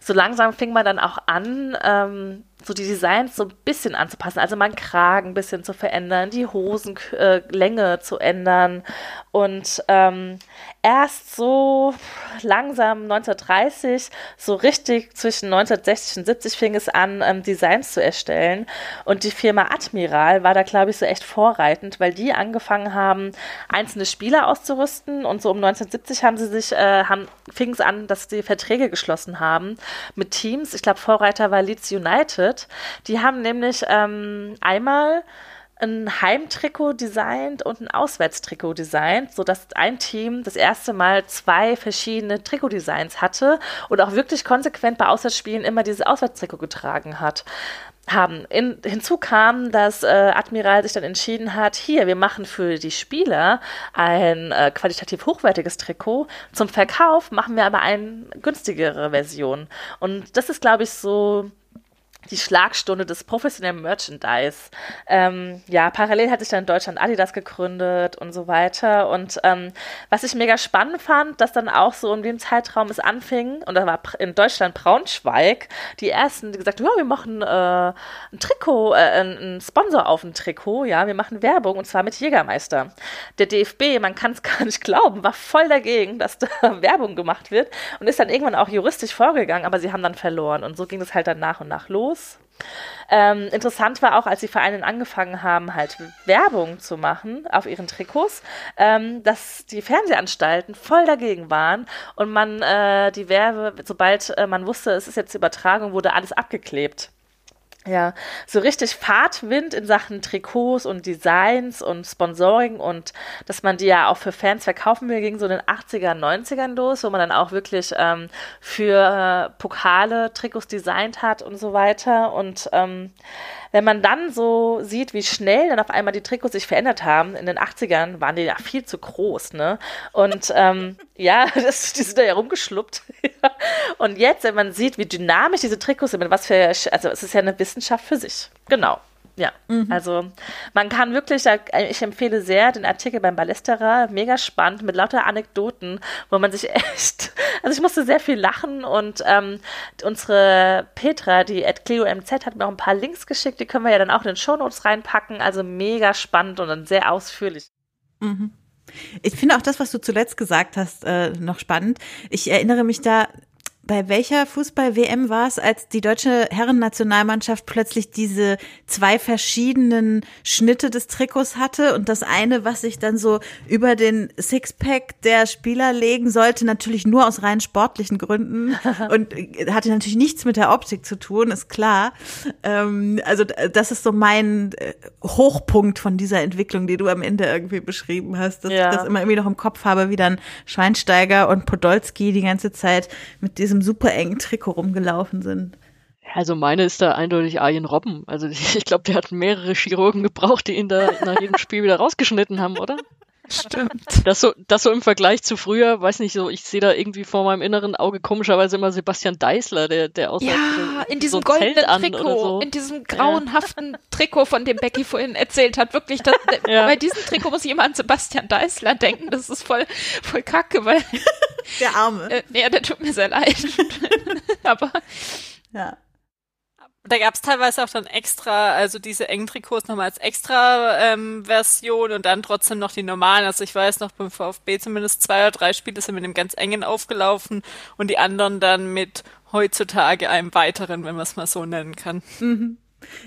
so langsam fing man dann auch an, ähm, so die Designs so ein bisschen anzupassen, also mal Kragen ein bisschen zu verändern, die Hosenlänge äh, zu ändern. Und ähm, erst so langsam 1930, so richtig zwischen 1960 und 70 fing es an, ähm, Designs zu erstellen. Und die Firma Admiral war da glaube ich so echt vorreitend, weil die angefangen haben, einzelne Spieler auszurüsten. Und so um 1970 haben sie sich, äh, fing es an, dass die Verträge geschlossen haben mit Teams, ich glaube Vorreiter war Leeds United Outfit. Die haben nämlich ähm, einmal ein Heimtrikot designt und ein Auswärtstrikot designt, sodass ein Team das erste Mal zwei verschiedene Trikotdesigns hatte und auch wirklich konsequent bei Auswärtsspielen immer dieses Auswärtstrikot getragen hat. Haben. In, hinzu kam, dass äh, Admiral sich dann entschieden hat, hier, wir machen für die Spieler ein äh, qualitativ hochwertiges Trikot. Zum Verkauf machen wir aber eine günstigere Version. Und das ist, glaube ich, so die Schlagstunde des professionellen Merchandise. Ähm, ja, parallel hat sich dann in Deutschland Adidas gegründet und so weiter. Und ähm, was ich mega spannend fand, dass dann auch so in dem Zeitraum es anfing, und da war in Deutschland Braunschweig die ersten, die gesagt haben, ja, wir machen äh, ein Trikot, äh, ein Sponsor auf ein Trikot, ja, wir machen Werbung und zwar mit Jägermeister. Der DFB, man kann es gar nicht glauben, war voll dagegen, dass da Werbung gemacht wird und ist dann irgendwann auch juristisch vorgegangen, aber sie haben dann verloren. Und so ging es halt dann nach und nach los los. Ähm, interessant war auch, als die Vereine angefangen haben, halt Werbung zu machen auf ihren Trikots, ähm, dass die Fernsehanstalten voll dagegen waren und man äh, die Werbe, sobald äh, man wusste, es ist jetzt Übertragung, wurde alles abgeklebt. Ja, so richtig Fahrtwind in Sachen Trikots und Designs und Sponsoring und dass man die ja auch für Fans verkaufen will, ging so in den 80er, 90ern los, wo man dann auch wirklich ähm, für äh, Pokale Trikots designt hat und so weiter. Und ähm, wenn man dann so sieht, wie schnell dann auf einmal die Trikots sich verändert haben, in den 80ern waren die ja viel zu groß, ne? Und ähm, ja, das, die sind da ja rumgeschluppt. und jetzt, wenn man sieht, wie dynamisch diese Trikots sind, mit was für, also es ist ja eine Wissenschaft für sich. Genau. Ja, mhm. also man kann wirklich, ich empfehle sehr den Artikel beim Ballesterer, mega spannend, mit lauter Anekdoten, wo man sich echt, also ich musste sehr viel lachen und ähm, unsere Petra, die at CleoMZ, hat mir auch ein paar Links geschickt, die können wir ja dann auch in den Shownotes reinpacken, also mega spannend und dann sehr ausführlich. Mhm. Ich finde auch das, was du zuletzt gesagt hast, äh, noch spannend. Ich erinnere mich da bei welcher Fußball-WM war es, als die deutsche Herrennationalmannschaft plötzlich diese zwei verschiedenen Schnitte des Trikots hatte und das eine, was sich dann so über den Sixpack der Spieler legen sollte, natürlich nur aus rein sportlichen Gründen und hatte natürlich nichts mit der Optik zu tun, ist klar. Ähm, also das ist so mein äh, Hochpunkt von dieser Entwicklung, die du am Ende irgendwie beschrieben hast, dass ja. ich das immer irgendwie noch im Kopf habe, wie dann Schweinsteiger und Podolski die ganze Zeit mit diesem diesem super engen Trikot rumgelaufen sind. Also meine ist da eindeutig Arjen Robben. Also ich glaube, der hat mehrere Chirurgen gebraucht, die ihn da nach jedem Spiel wieder rausgeschnitten haben, oder? Stimmt. Das so, das so im Vergleich zu früher, weiß nicht, so, ich sehe da irgendwie vor meinem inneren Auge komischerweise immer Sebastian Deißler, der, der aussah Ja, so, in diesem so goldenen Trikot, so. in diesem grauenhaften ja. Trikot, von dem Becky vorhin erzählt hat. Wirklich, das, ja. bei diesem Trikot muss jemand an Sebastian Deißler denken. Das ist voll, voll kacke, weil der Arme. Äh, ja, der tut mir sehr leid. Aber. Ja. Da gab es teilweise auch dann extra, also diese engen Trikots nochmal als extra ähm, Version und dann trotzdem noch die normalen. Also ich weiß noch beim VfB zumindest zwei oder drei Spiele sind mit dem ganz engen aufgelaufen und die anderen dann mit heutzutage einem weiteren, wenn man es mal so nennen kann. Mhm.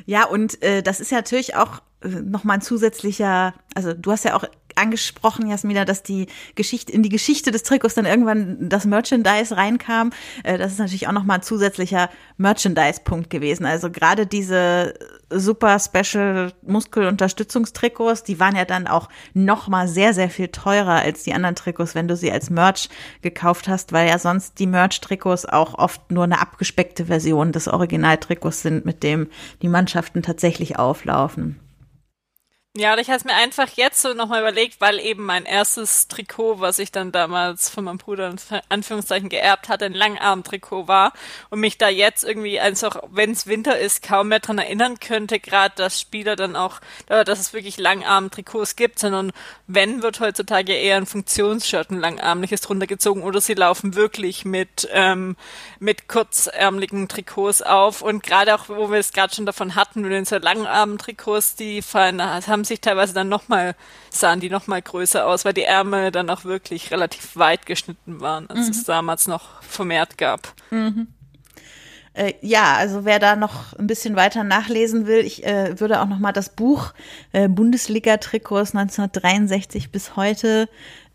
Ja, und äh, das ist ja natürlich auch äh, nochmal ein zusätzlicher, also du hast ja auch angesprochen, Jasmina, dass die Geschichte, in die Geschichte des Trikots dann irgendwann das Merchandise reinkam. Äh, das ist natürlich auch nochmal ein zusätzlicher Merchandise-Punkt gewesen. Also gerade diese super Special Muskelunterstützungstrikots, die waren ja dann auch nochmal sehr, sehr viel teurer als die anderen Trikots, wenn du sie als Merch gekauft hast, weil ja sonst die Merch-Trikots auch oft nur eine abgespeckte Version des Originaltrikots sind, mit dem die Mannschaften tatsächlich auflaufen. Ja, ich habe mir einfach jetzt so nochmal überlegt, weil eben mein erstes Trikot, was ich dann damals von meinem Bruder in Anführungszeichen geerbt hatte, ein Langarm-Trikot war und mich da jetzt irgendwie einfach, wenn es Winter ist, kaum mehr dran erinnern könnte, gerade dass Spieler dann auch, dass es wirklich Langarm-Trikots gibt, sondern wenn, wird heutzutage eher ein Funktionsshirt, ein langarmliches drunter gezogen oder sie laufen wirklich mit, ähm, mit kurzärmeligen Trikots auf und gerade auch, wo wir es gerade schon davon hatten, mit den so Langarm-Trikots, die fallen, haben sich teilweise dann nochmal, sahen die nochmal größer aus, weil die Ärmel dann auch wirklich relativ weit geschnitten waren, als mhm. es damals noch vermehrt gab. Mhm. Äh, ja, also wer da noch ein bisschen weiter nachlesen will, ich äh, würde auch noch mal das Buch äh, Bundesliga-Trikots 1963 bis heute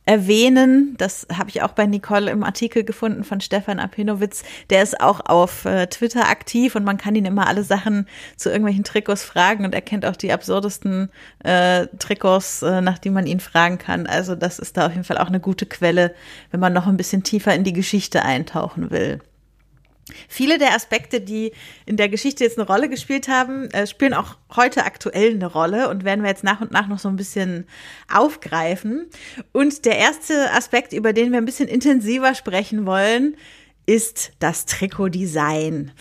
erwähnen. Das habe ich auch bei Nicole im Artikel gefunden von Stefan Apinowitz. Der ist auch auf äh, Twitter aktiv und man kann ihn immer alle Sachen zu irgendwelchen Trikots fragen und er kennt auch die absurdesten äh, Trikots, äh, nach die man ihn fragen kann. Also das ist da auf jeden Fall auch eine gute Quelle, wenn man noch ein bisschen tiefer in die Geschichte eintauchen will. Viele der Aspekte, die in der Geschichte jetzt eine Rolle gespielt haben, äh, spielen auch heute aktuell eine Rolle und werden wir jetzt nach und nach noch so ein bisschen aufgreifen. Und der erste Aspekt, über den wir ein bisschen intensiver sprechen wollen, ist das Trikotdesign.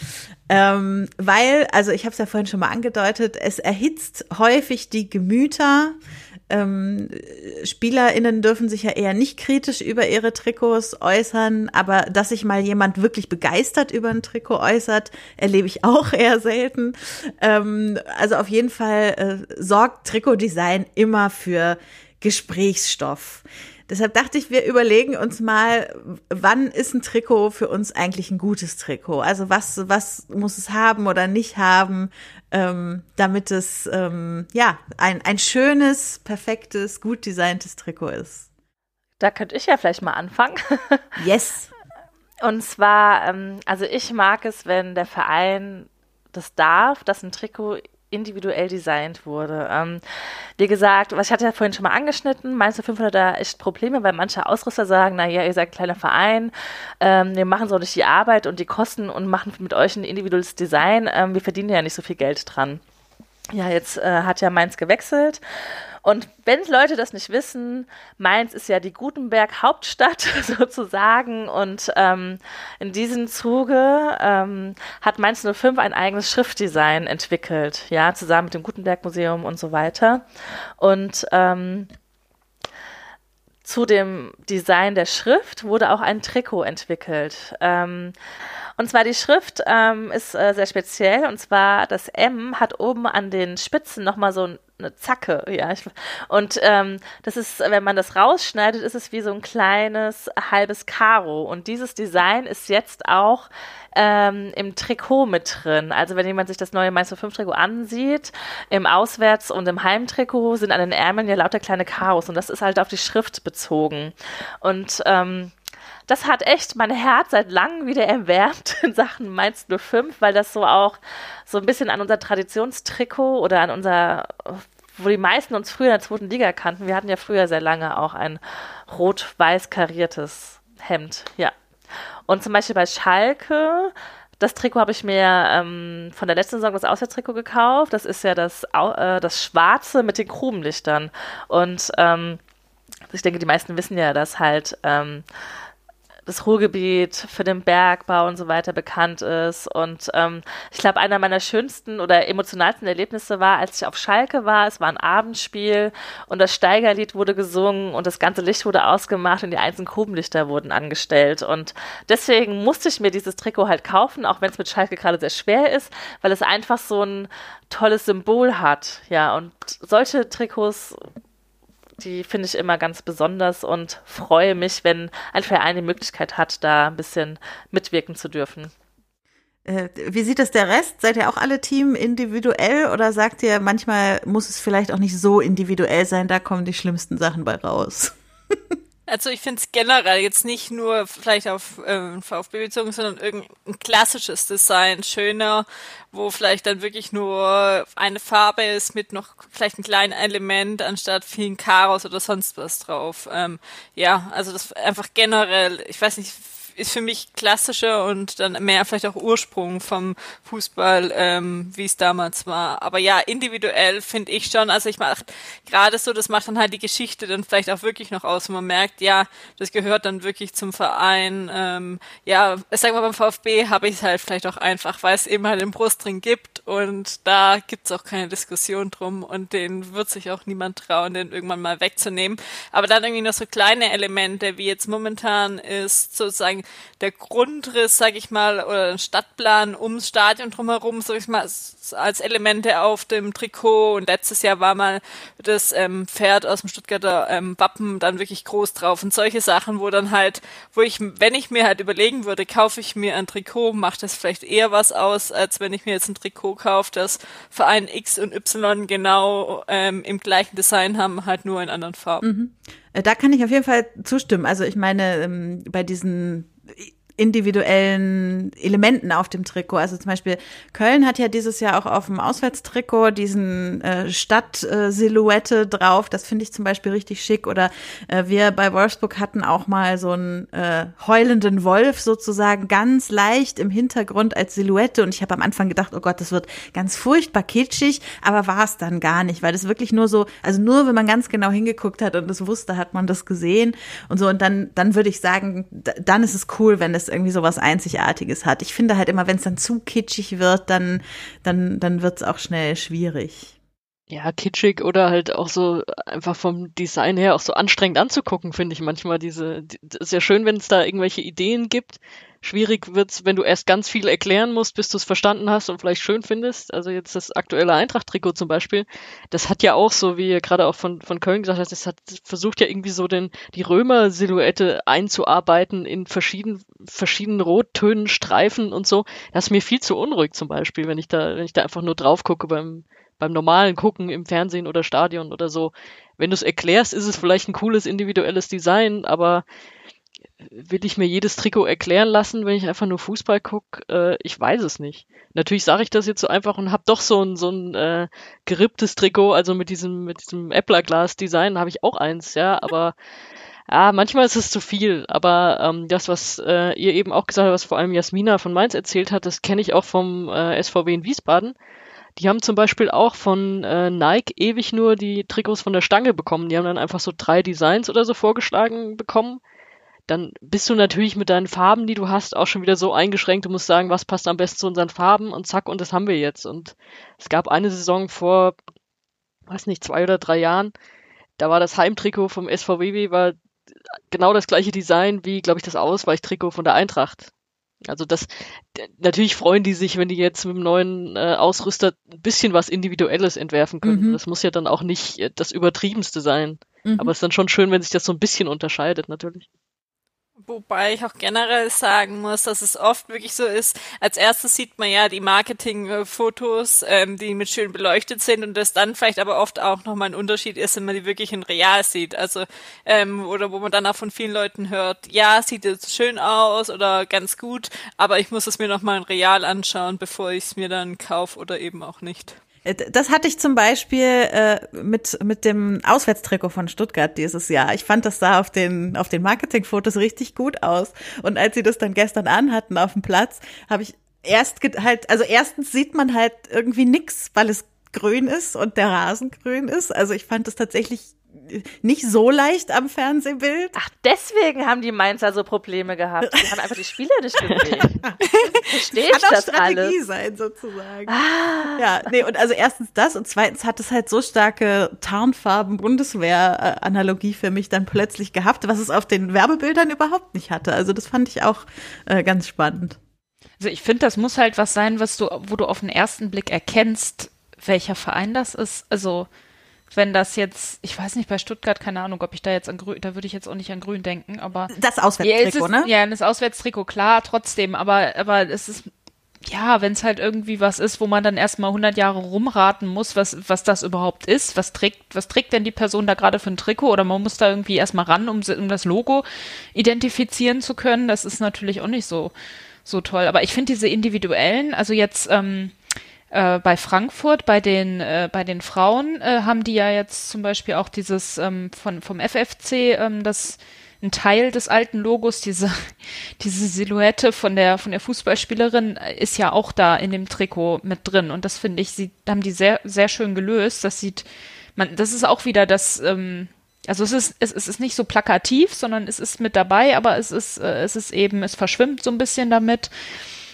Ähm, weil, also ich habe es ja vorhin schon mal angedeutet, es erhitzt häufig die Gemüter ähm, SpielerInnen dürfen sich ja eher nicht kritisch über ihre Trikots äußern, aber dass sich mal jemand wirklich begeistert über ein Trikot äußert, erlebe ich auch eher selten. Ähm, also auf jeden Fall äh, sorgt Trikotdesign immer für Gesprächsstoff. Deshalb dachte ich, wir überlegen uns mal, wann ist ein Trikot für uns eigentlich ein gutes Trikot? Also was, was muss es haben oder nicht haben? Ähm, damit es ähm, ja ein, ein schönes, perfektes, gut designtes Trikot ist. Da könnte ich ja vielleicht mal anfangen. Yes. Und zwar, ähm, also ich mag es, wenn der Verein das darf, dass ein Trikot individuell designt wurde. Ähm, wie gesagt, was ich hatte ja vorhin schon mal angeschnitten, meinst du 500 da echt Probleme, weil manche Ausrüster sagen, naja, ihr seid ein kleiner Verein, ähm, wir machen so nicht die Arbeit und die Kosten und machen mit euch ein individuelles Design, ähm, wir verdienen ja nicht so viel Geld dran. Ja, jetzt äh, hat ja Mainz gewechselt und wenn Leute das nicht wissen, Mainz ist ja die Gutenberg-Hauptstadt sozusagen. Und ähm, in diesem Zuge ähm, hat Mainz 05 ein eigenes Schriftdesign entwickelt, ja, zusammen mit dem Gutenberg-Museum und so weiter. Und ähm, zu dem Design der Schrift wurde auch ein Trikot entwickelt. Ähm, und zwar die Schrift ähm, ist äh, sehr speziell und zwar das M hat oben an den Spitzen nochmal so eine Zacke, ja. Und ähm, das ist, wenn man das rausschneidet, ist es wie so ein kleines halbes Karo. Und dieses Design ist jetzt auch ähm, im Trikot mit drin. Also wenn jemand sich das neue Meister 5 Trikot ansieht, im Auswärts- und im Heimtrikot sind an den Ärmeln ja lauter kleine Karos und das ist halt auf die Schrift bezogen. Und ähm, das hat echt mein Herz seit langem wieder erwärmt in Sachen Mainz 05, weil das so auch so ein bisschen an unser Traditionstrikot oder an unser, wo die meisten uns früher in der zweiten Liga kannten. Wir hatten ja früher sehr lange auch ein rot-weiß kariertes Hemd, ja. Und zum Beispiel bei Schalke, das Trikot habe ich mir ähm, von der letzten Saison das Auswärtstrikot gekauft. Das ist ja das, äh, das Schwarze mit den Krubenlichtern. Und ähm, ich denke, die meisten wissen ja, dass halt ähm, das Ruhrgebiet für den Bergbau und so weiter bekannt ist. Und ähm, ich glaube, einer meiner schönsten oder emotionalsten Erlebnisse war, als ich auf Schalke war. Es war ein Abendspiel und das Steigerlied wurde gesungen und das ganze Licht wurde ausgemacht und die einzelnen Grubenlichter wurden angestellt. Und deswegen musste ich mir dieses Trikot halt kaufen, auch wenn es mit Schalke gerade sehr schwer ist, weil es einfach so ein tolles Symbol hat. Ja, und solche Trikots die finde ich immer ganz besonders und freue mich, wenn ein Verein die Möglichkeit hat, da ein bisschen mitwirken zu dürfen. Äh, wie sieht das der Rest? Seid ihr auch alle Team individuell oder sagt ihr, manchmal muss es vielleicht auch nicht so individuell sein, da kommen die schlimmsten Sachen bei raus? Also ich finde es generell jetzt nicht nur vielleicht auf ähm, VfB bezogen, sondern irgendein klassisches Design schöner, wo vielleicht dann wirklich nur eine Farbe ist mit noch vielleicht ein kleines Element anstatt vielen Karos oder sonst was drauf. Ähm, ja, also das einfach generell, ich weiß nicht, ist für mich klassischer und dann mehr vielleicht auch Ursprung vom Fußball, ähm, wie es damals war. Aber ja, individuell finde ich schon, also ich mache gerade so, das macht dann halt die Geschichte dann vielleicht auch wirklich noch aus, wo man merkt, ja, das gehört dann wirklich zum Verein. Ähm, ja, sag mal beim VfB habe ich es halt vielleicht auch einfach, weil es eben halt den Brustring gibt und da gibt's auch keine Diskussion drum und den wird sich auch niemand trauen, den irgendwann mal wegzunehmen. Aber dann irgendwie noch so kleine Elemente, wie jetzt momentan ist sozusagen der Grundriss, sag ich mal, oder ein Stadtplan ums Stadion drumherum, sag ich mal, als Elemente auf dem Trikot. Und letztes Jahr war mal das ähm, Pferd aus dem Stuttgarter ähm, Wappen dann wirklich groß drauf. Und solche Sachen, wo dann halt, wo ich, wenn ich mir halt überlegen würde, kaufe ich mir ein Trikot, macht das vielleicht eher was aus, als wenn ich mir jetzt ein Trikot kaufe, das Verein X und Y genau ähm, im gleichen Design haben, halt nur in anderen Farben. Mhm. Äh, da kann ich auf jeden Fall zustimmen. Also ich meine, ähm, bei diesen It, individuellen Elementen auf dem Trikot. Also zum Beispiel Köln hat ja dieses Jahr auch auf dem Auswärtstrikot diesen äh, Stadtsilhouette drauf. Das finde ich zum Beispiel richtig schick. Oder äh, wir bei Wolfsburg hatten auch mal so einen äh, heulenden Wolf sozusagen ganz leicht im Hintergrund als Silhouette. Und ich habe am Anfang gedacht, oh Gott, das wird ganz furchtbar kitschig, aber war es dann gar nicht, weil das wirklich nur so, also nur wenn man ganz genau hingeguckt hat und es wusste, hat man das gesehen und so. Und dann, dann würde ich sagen, dann ist es cool, wenn es es irgendwie so was Einzigartiges hat. Ich finde halt immer, wenn es dann zu kitschig wird, dann, dann, dann wird es auch schnell schwierig. Ja, kitschig oder halt auch so einfach vom Design her auch so anstrengend anzugucken, finde ich manchmal diese, die, ist ja schön, wenn es da irgendwelche Ideen gibt, Schwierig wird's, wenn du erst ganz viel erklären musst, bis du es verstanden hast und vielleicht schön findest. Also jetzt das aktuelle Eintracht-Trikot zum Beispiel, das hat ja auch so, wie ihr gerade auch von, von Köln gesagt habt, das hat versucht ja irgendwie so den, die Römer-Silhouette einzuarbeiten in verschiedenen, verschiedenen Rottönen, Streifen und so. Das ist mir viel zu unruhig zum Beispiel, wenn ich da, wenn ich da einfach nur drauf gucke beim, beim normalen Gucken im Fernsehen oder Stadion oder so. Wenn du es erklärst, ist es vielleicht ein cooles individuelles Design, aber will ich mir jedes Trikot erklären lassen, wenn ich einfach nur Fußball gucke? Äh, ich weiß es nicht. Natürlich sage ich das jetzt so einfach und habe doch so ein so ein äh, geripptes Trikot, also mit diesem mit diesem Epler-Glas-Design habe ich auch eins, ja, aber ja, manchmal ist es zu viel, aber ähm, das, was äh, ihr eben auch gesagt habt, was vor allem Jasmina von Mainz erzählt hat, das kenne ich auch vom äh, SVW in Wiesbaden. Die haben zum Beispiel auch von äh, Nike ewig nur die Trikots von der Stange bekommen. Die haben dann einfach so drei Designs oder so vorgeschlagen bekommen. Dann bist du natürlich mit deinen Farben, die du hast, auch schon wieder so eingeschränkt. Du musst sagen, was passt am besten zu unseren Farben und zack, und das haben wir jetzt. Und es gab eine Saison vor, weiß nicht, zwei oder drei Jahren, da war das Heimtrikot vom SVW war genau das gleiche Design wie, glaube ich, das Ausweichtrikot von der Eintracht. Also das natürlich freuen die sich, wenn die jetzt mit dem neuen äh, Ausrüster ein bisschen was Individuelles entwerfen können. Mhm. Das muss ja dann auch nicht äh, das Übertriebenste sein. Mhm. Aber es ist dann schon schön, wenn sich das so ein bisschen unterscheidet, natürlich. Wobei ich auch generell sagen muss, dass es oft wirklich so ist, als erstes sieht man ja die Marketing-Fotos, ähm, die mit schön beleuchtet sind und das dann vielleicht aber oft auch nochmal ein Unterschied ist, wenn man die wirklich in real sieht. Also, ähm, oder wo man dann auch von vielen Leuten hört, ja, sieht jetzt schön aus oder ganz gut, aber ich muss es mir nochmal in real anschauen, bevor ich es mir dann kaufe oder eben auch nicht. Äh, das hatte ich zum Beispiel äh, mit, mit dem Auswärtstrikot von Stuttgart dieses Jahr. Ich fand, das sah auf den, auf den Marketingfotos richtig gut aus. Und als sie das dann gestern anhatten auf dem Platz, habe ich erst halt, also erstens sieht man halt irgendwie nix, weil es grün ist und der Rasen grün ist. Also ich fand es tatsächlich nicht so leicht am Fernsehbild. Ach, deswegen haben die Mainzer so Probleme gehabt. Die haben einfach die Spiele nicht gesehen. Verstehe ich Kann auch das Strategie alles? sein, sozusagen. Ah. Ja, nee, und also erstens das und zweitens hat es halt so starke Tarnfarben Bundeswehr-Analogie für mich dann plötzlich gehabt, was es auf den Werbebildern überhaupt nicht hatte. Also das fand ich auch äh, ganz spannend. Also ich finde, das muss halt was sein, was du, wo du auf den ersten Blick erkennst, welcher Verein das ist. Also wenn das jetzt, ich weiß nicht, bei Stuttgart, keine Ahnung, ob ich da jetzt an Grün, da würde ich jetzt auch nicht an Grün denken, aber. Das Auswärtstrikot, ja, ne? Ja, das Auswärtstrikot, klar, trotzdem, aber, aber es ist, ja, wenn es halt irgendwie was ist, wo man dann erstmal 100 Jahre rumraten muss, was, was das überhaupt ist, was trägt, was trägt denn die Person da gerade für ein Trikot oder man muss da irgendwie erstmal ran, um, um das Logo identifizieren zu können, das ist natürlich auch nicht so, so toll. Aber ich finde diese individuellen, also jetzt, ähm, äh, bei Frankfurt, bei den, äh, bei den Frauen, äh, haben die ja jetzt zum Beispiel auch dieses ähm, von, vom FFC, ähm, das ein Teil des alten Logos, diese, diese Silhouette von der, von der Fußballspielerin äh, ist ja auch da in dem Trikot mit drin. Und das finde ich, sie haben die sehr, sehr schön gelöst. Das sieht, man, das ist auch wieder das, ähm, also es ist, es, es ist nicht so plakativ, sondern es ist mit dabei, aber es ist, äh, es ist eben, es verschwimmt so ein bisschen damit.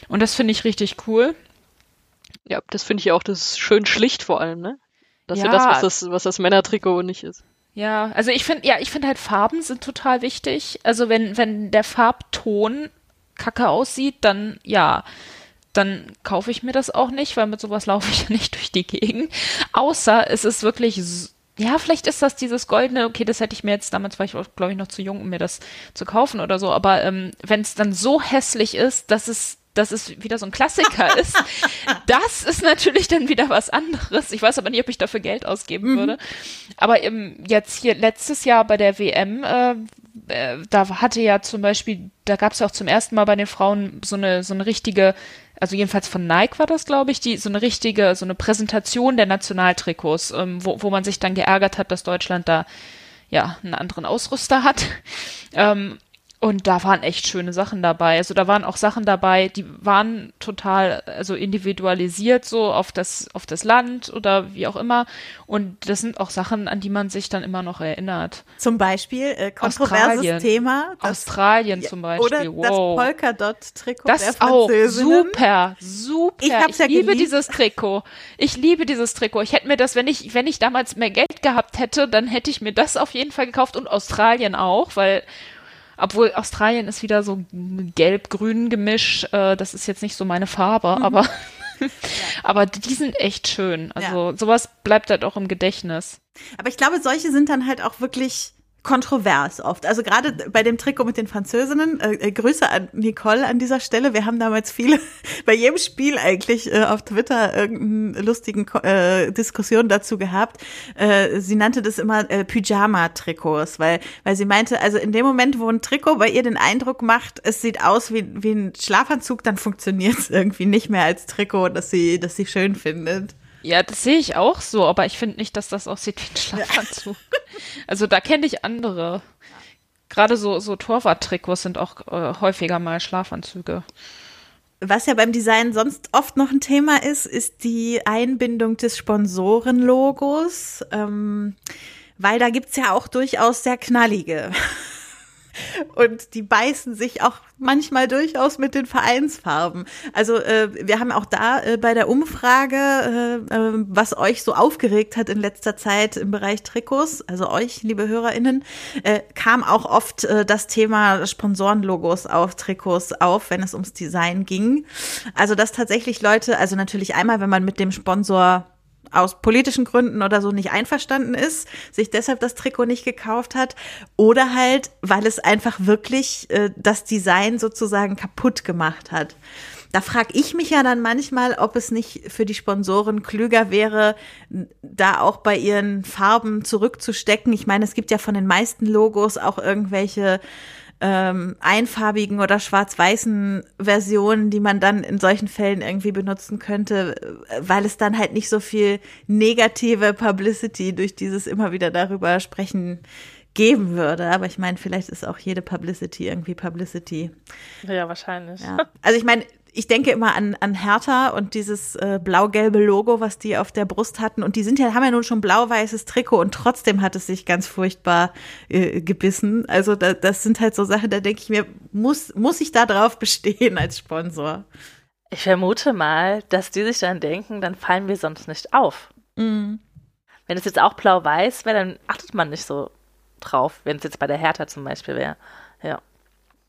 Und das finde ich richtig cool. Ja, das finde ich auch, das ist schön schlicht vor allem, ne? Das ist Ja. das, was das, was das Männertrikot nicht ist. Ja, also ich finde, ja, ich finde halt Farben sind total wichtig. Also wenn, wenn der Farbton kacke aussieht, dann ja, dann kaufe ich mir das auch nicht, weil mit sowas laufe ich ja nicht durch die Gegend. Außer es ist wirklich, ja, vielleicht ist das dieses goldene, okay, das hätte ich mir jetzt, damals war ich, glaube ich, noch zu jung, um mir das zu kaufen oder so, aber ähm, wenn es dann so hässlich ist, dass es dass es wieder so ein Klassiker ist, das ist natürlich dann wieder was anderes. Ich weiß aber nicht, ob ich dafür Geld ausgeben würde. Aber im, jetzt hier letztes Jahr bei der WM, äh, äh, da hatte ja zum Beispiel, da gab es ja auch zum ersten Mal bei den Frauen so eine, so eine richtige, also jedenfalls von Nike war das, glaube ich, die so eine richtige, so eine Präsentation der Nationaltrikots, ähm, wo, wo man sich dann geärgert hat, dass Deutschland da ja einen anderen Ausrüster hat. Ähm, und da waren echt schöne Sachen dabei. Also da waren auch Sachen dabei, die waren total, also individualisiert so auf das, auf das Land oder wie auch immer. Und das sind auch Sachen, an die man sich dann immer noch erinnert. Zum Beispiel äh, kontroverses Australien. Thema. das- Australien zum Beispiel. Oder das wow. Polkadot-Trikot der Das auch super, super. Ich hab's ja liebe geliebt. dieses Trikot. Ich liebe dieses Trikot. Ich hätte mir das, wenn ich, wenn ich damals mehr Geld gehabt hätte, dann hätte ich mir das auf jeden Fall gekauft und Australien auch, weil obwohl Australien ist wieder so gelb-grün Gemisch, äh, das ist jetzt nicht so meine Farbe, Mhm. aber aber die sind echt schön. Also sowas bleibt halt auch im Gedächtnis. Aber ich glaube, solche sind dann halt auch wirklich kontrovers oft. Also gerade bei dem Trikot mit den Französinnen, äh, äh, Grüße an Nicole an dieser Stelle. Wir haben damals viele, bei jedem Spiel eigentlich äh, auf Twitter irgendeine lustigen äh, Diskussion dazu gehabt. Äh, sie nannte das immer äh, Pyjama-Trikots, weil, weil sie meinte, also in dem Moment, wo ein Trikot bei ihr den Eindruck macht, es sieht aus wie, wie ein Schlafanzug, dann funktioniert es irgendwie nicht mehr als Trikot, das sie, das sie schön findet. Ja, das sehe ich auch so, aber ich finde nicht, dass das aussieht wie ein Schlafanzug. Also da kenne ich andere. Gerade so, so Torwart-Trikots sind auch äh, häufiger mal Schlafanzüge. Was ja beim Design sonst oft noch ein Thema ist, ist die Einbindung des Sponsorenlogos, ähm, weil da gibt's ja auch durchaus sehr knallige. Und die beißen sich auch manchmal durchaus mit den Vereinsfarben. Also äh, wir haben auch da äh, bei der Umfrage, äh, äh, was euch so aufgeregt hat in letzter Zeit im Bereich Trikots, also euch, liebe HörerInnen, äh, kam auch oft äh, das Thema Sponsorenlogos auf Trikots auf, wenn es ums Design ging. Also dass tatsächlich Leute, also natürlich einmal, wenn man mit dem Sponsor aus politischen Gründen oder so nicht einverstanden ist, sich deshalb das Trikot nicht gekauft hat oder halt, weil es einfach wirklich äh, das Design sozusagen kaputt gemacht hat. Da frage ich mich ja dann manchmal, ob es nicht für die Sponsoren klüger wäre, da auch bei ihren Farben zurückzustecken. Ich meine, es gibt ja von den meisten Logos auch irgendwelche ähm, einfarbigen oder schwarz-weißen Versionen, die man dann in solchen Fällen irgendwie benutzen könnte, weil es dann halt nicht so viel negative Publicity durch dieses immer wieder darüber sprechen geben würde. Aber ich meine, vielleicht ist auch jede Publicity irgendwie Publicity. Ja, wahrscheinlich. Ja. Also ich meine, ich denke immer an, an Hertha und dieses äh, blau-gelbe Logo, was die auf der Brust hatten. Und die sind ja, haben ja nun schon blau-weißes Trikot und trotzdem hat es sich ganz furchtbar äh, gebissen. Also da, das sind halt so Sachen, da denke ich mir, muss, muss ich da drauf bestehen als Sponsor? Ich vermute mal, dass die sich dann denken, dann fallen wir sonst nicht auf. Mhm. Wenn es jetzt auch blau-weiß wäre, dann achtet man nicht so drauf, wenn es jetzt bei der Hertha zum Beispiel wäre. Ja.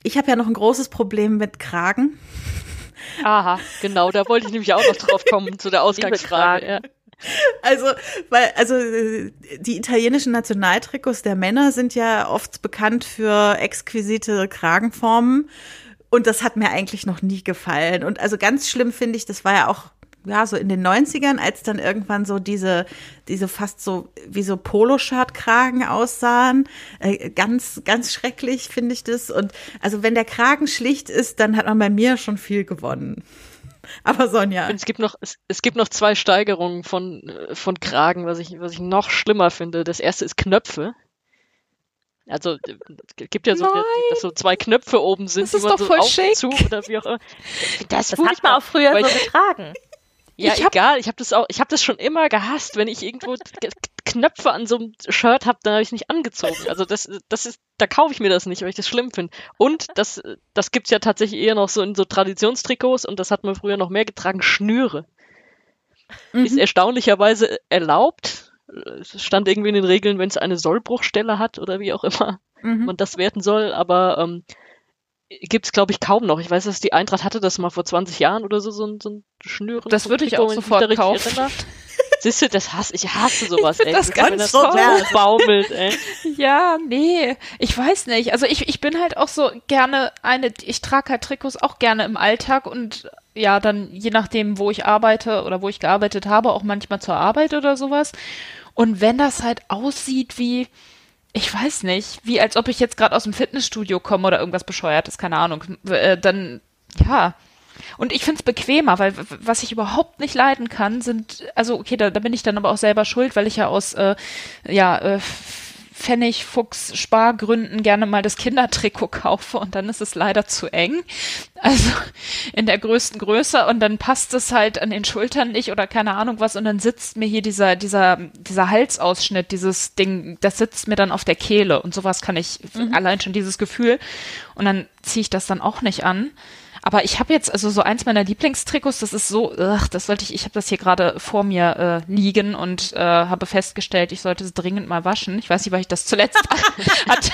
Ich habe ja noch ein großes Problem mit Kragen. Aha, genau, da wollte ich nämlich auch noch drauf kommen zu der Ausgangsfrage. Ja. Also, weil, also die italienischen Nationaltrikots der Männer sind ja oft bekannt für exquisite Kragenformen. Und das hat mir eigentlich noch nie gefallen. Und also ganz schlimm finde ich, das war ja auch ja, so in den 90ern, als dann irgendwann so diese, diese fast so wie so Poloshirt-Kragen aussahen. Äh, ganz, ganz schrecklich finde ich das. Und also wenn der Kragen schlicht ist, dann hat man bei mir schon viel gewonnen. Aber Sonja. Es gibt noch, es, es, gibt noch zwei Steigerungen von, äh, von Kragen, was ich, was ich noch schlimmer finde. Das erste ist Knöpfe. Also es gibt ja so, dass so zwei Knöpfe oben sind, das die man so auf schick. zu oder wie auch immer. Das, das hat man auch früher so getragen. Ja, ich hab, egal. Ich habe das auch, ich habe das schon immer gehasst, wenn ich irgendwo Knöpfe an so einem Shirt habe, dann habe ich es nicht angezogen. Also das, das ist, da kaufe ich mir das nicht, weil ich das schlimm finde. Und das, das gibt's ja tatsächlich eher noch so in so Traditionstrikots und das hat man früher noch mehr getragen, Schnüre. Mhm. Ist erstaunlicherweise erlaubt. Es stand irgendwie in den Regeln, wenn es eine Sollbruchstelle hat oder wie auch immer mhm. man das werten soll, aber ähm, gibt es, glaube ich, kaum noch. Ich weiß, dass die Eintracht hatte das mal vor 20 Jahren oder so, so so ein Schnüren. Das würde ich auch sofort kaufen. Siehst du, das hasse ich hasse sowas, ey. Das ganz das so baumelt, ey. Ja, nee, ich weiß nicht. Also ich, ich bin halt auch so gerne eine, ich trage halt Trikots auch gerne im Alltag und ja, dann je nachdem, wo ich arbeite oder wo ich gearbeitet habe, auch manchmal zur Arbeit oder sowas. Und wenn das halt aussieht wie, ich weiß nicht, wie als ob ich jetzt gerade aus dem Fitnessstudio komme oder irgendwas bescheuertes, keine Ahnung, äh, dann ja. Und ich find's bequemer, weil was ich überhaupt nicht leiden kann, sind, also okay, da, da bin ich dann aber auch selber schuld, weil ich ja aus äh, ja äh, Pfennig, Fuchs, Spargründen gerne mal das Kindertrikot kaufe und dann ist es leider zu eng. Also in der größten Größe und dann passt es halt an den Schultern nicht oder keine Ahnung was und dann sitzt mir hier dieser, dieser, dieser Halsausschnitt, dieses Ding, das sitzt mir dann auf der Kehle und sowas kann ich, mhm. allein schon dieses Gefühl und dann ziehe ich das dann auch nicht an. Aber ich habe jetzt also so eins meiner Lieblingstrikots, das ist so, ach, das sollte ich, ich habe das hier gerade vor mir äh, liegen und äh, habe festgestellt, ich sollte es dringend mal waschen. Ich weiß nicht, weil ich das zuletzt hatte.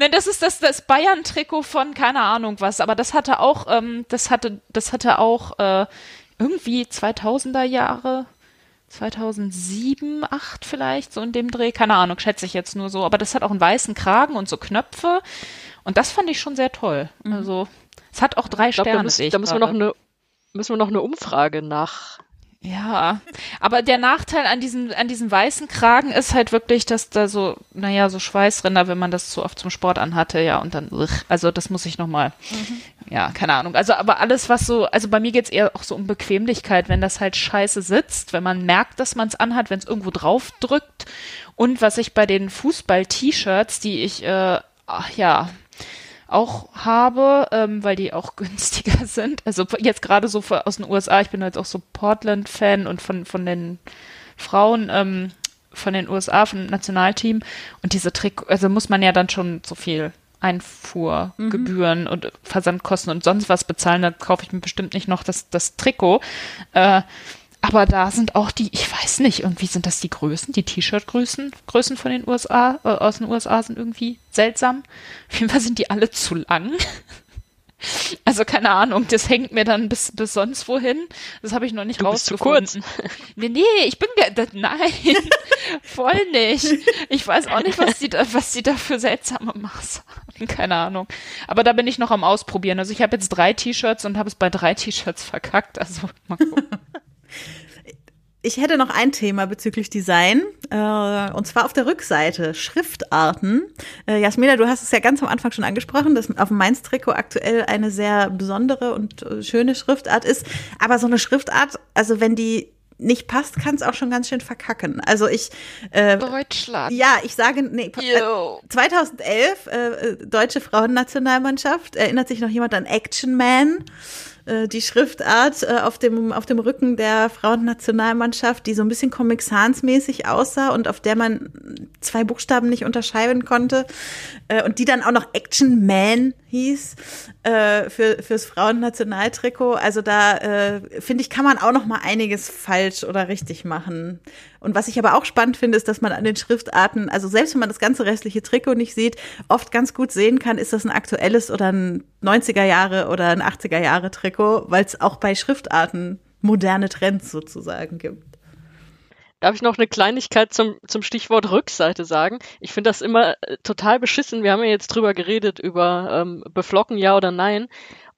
Nein, das ist das, das Bayern-Trikot von keine Ahnung was, aber das hatte auch, ähm, das hatte, das hatte auch äh, irgendwie 2000er Jahre 2007, 8 vielleicht, so in dem Dreh. Keine Ahnung, schätze ich jetzt nur so. Aber das hat auch einen weißen Kragen und so Knöpfe. Und das fand ich schon sehr toll. Mhm. Also, es hat auch drei ich glaub, Sterne. Da, müssen, da müssen wir noch eine müssen wir noch eine Umfrage nach ja, aber der Nachteil an diesem, an diesem weißen Kragen ist halt wirklich, dass da so, naja, so Schweißränder, wenn man das zu oft zum Sport anhatte, ja, und dann, also das muss ich nochmal, mhm. ja, keine Ahnung. Also, aber alles, was so, also bei mir geht's eher auch so um Bequemlichkeit, wenn das halt scheiße sitzt, wenn man merkt, dass man es anhat, wenn es irgendwo drauf drückt. Und was ich bei den Fußball-T-Shirts, die ich, äh, ach, ja, auch habe, ähm, weil die auch günstiger sind. Also jetzt gerade so aus den USA, ich bin halt auch so Portland-Fan und von, von den Frauen ähm, von den USA, vom Nationalteam. Und diese Trick, also muss man ja dann schon so viel Einfuhrgebühren mhm. und Versandkosten und sonst was bezahlen, dann kaufe ich mir bestimmt nicht noch das, das Trikot. Äh, aber da sind auch die, ich weiß nicht, irgendwie sind das die Größen, die T-Shirt-Größen Größen von den USA, äh, aus den USA sind irgendwie seltsam. Auf jeden Fall sind die alle zu lang. Also keine Ahnung, das hängt mir dann bis, bis sonst wohin. Das habe ich noch nicht du rausgefunden. Bist zu kurz. Nee, nee, ich bin das, nein, voll nicht. Ich weiß auch nicht, was die da, was die da für seltsame Maße haben. Keine Ahnung. Aber da bin ich noch am Ausprobieren. Also ich habe jetzt drei T-Shirts und habe es bei drei T-Shirts verkackt. Also mal gucken. Ich hätte noch ein Thema bezüglich Design, äh, und zwar auf der Rückseite, Schriftarten. Äh, Jasmina, du hast es ja ganz am Anfang schon angesprochen, dass auf dem Mainz-Trikot aktuell eine sehr besondere und äh, schöne Schriftart ist. Aber so eine Schriftart, also wenn die nicht passt, kann es auch schon ganz schön verkacken. Also ich äh, Deutschland. Ja, ich sage nee, äh, 2011 äh, deutsche Frauennationalmannschaft. Erinnert sich noch jemand an Action Man? Äh, die Schriftart äh, auf, dem, auf dem Rücken der Frauennationalmannschaft, die so ein bisschen Comic Sans mäßig aussah und auf der man zwei Buchstaben nicht unterscheiden konnte äh, und die dann auch noch Action Man hieß äh, für fürs Frauennationaltrikot. Also da äh, finde ich kann man auch noch mal einiges falsch oder richtig machen. Und was ich aber auch spannend finde, ist, dass man an den Schriftarten, also selbst wenn man das ganze restliche Trikot nicht sieht, oft ganz gut sehen kann, ist das ein aktuelles oder ein 90er Jahre oder ein 80er Jahre Trikot, weil es auch bei Schriftarten moderne Trends sozusagen gibt. Darf ich noch eine Kleinigkeit zum, zum Stichwort Rückseite sagen? Ich finde das immer äh, total beschissen. Wir haben ja jetzt drüber geredet, über ähm, Beflocken, ja oder nein.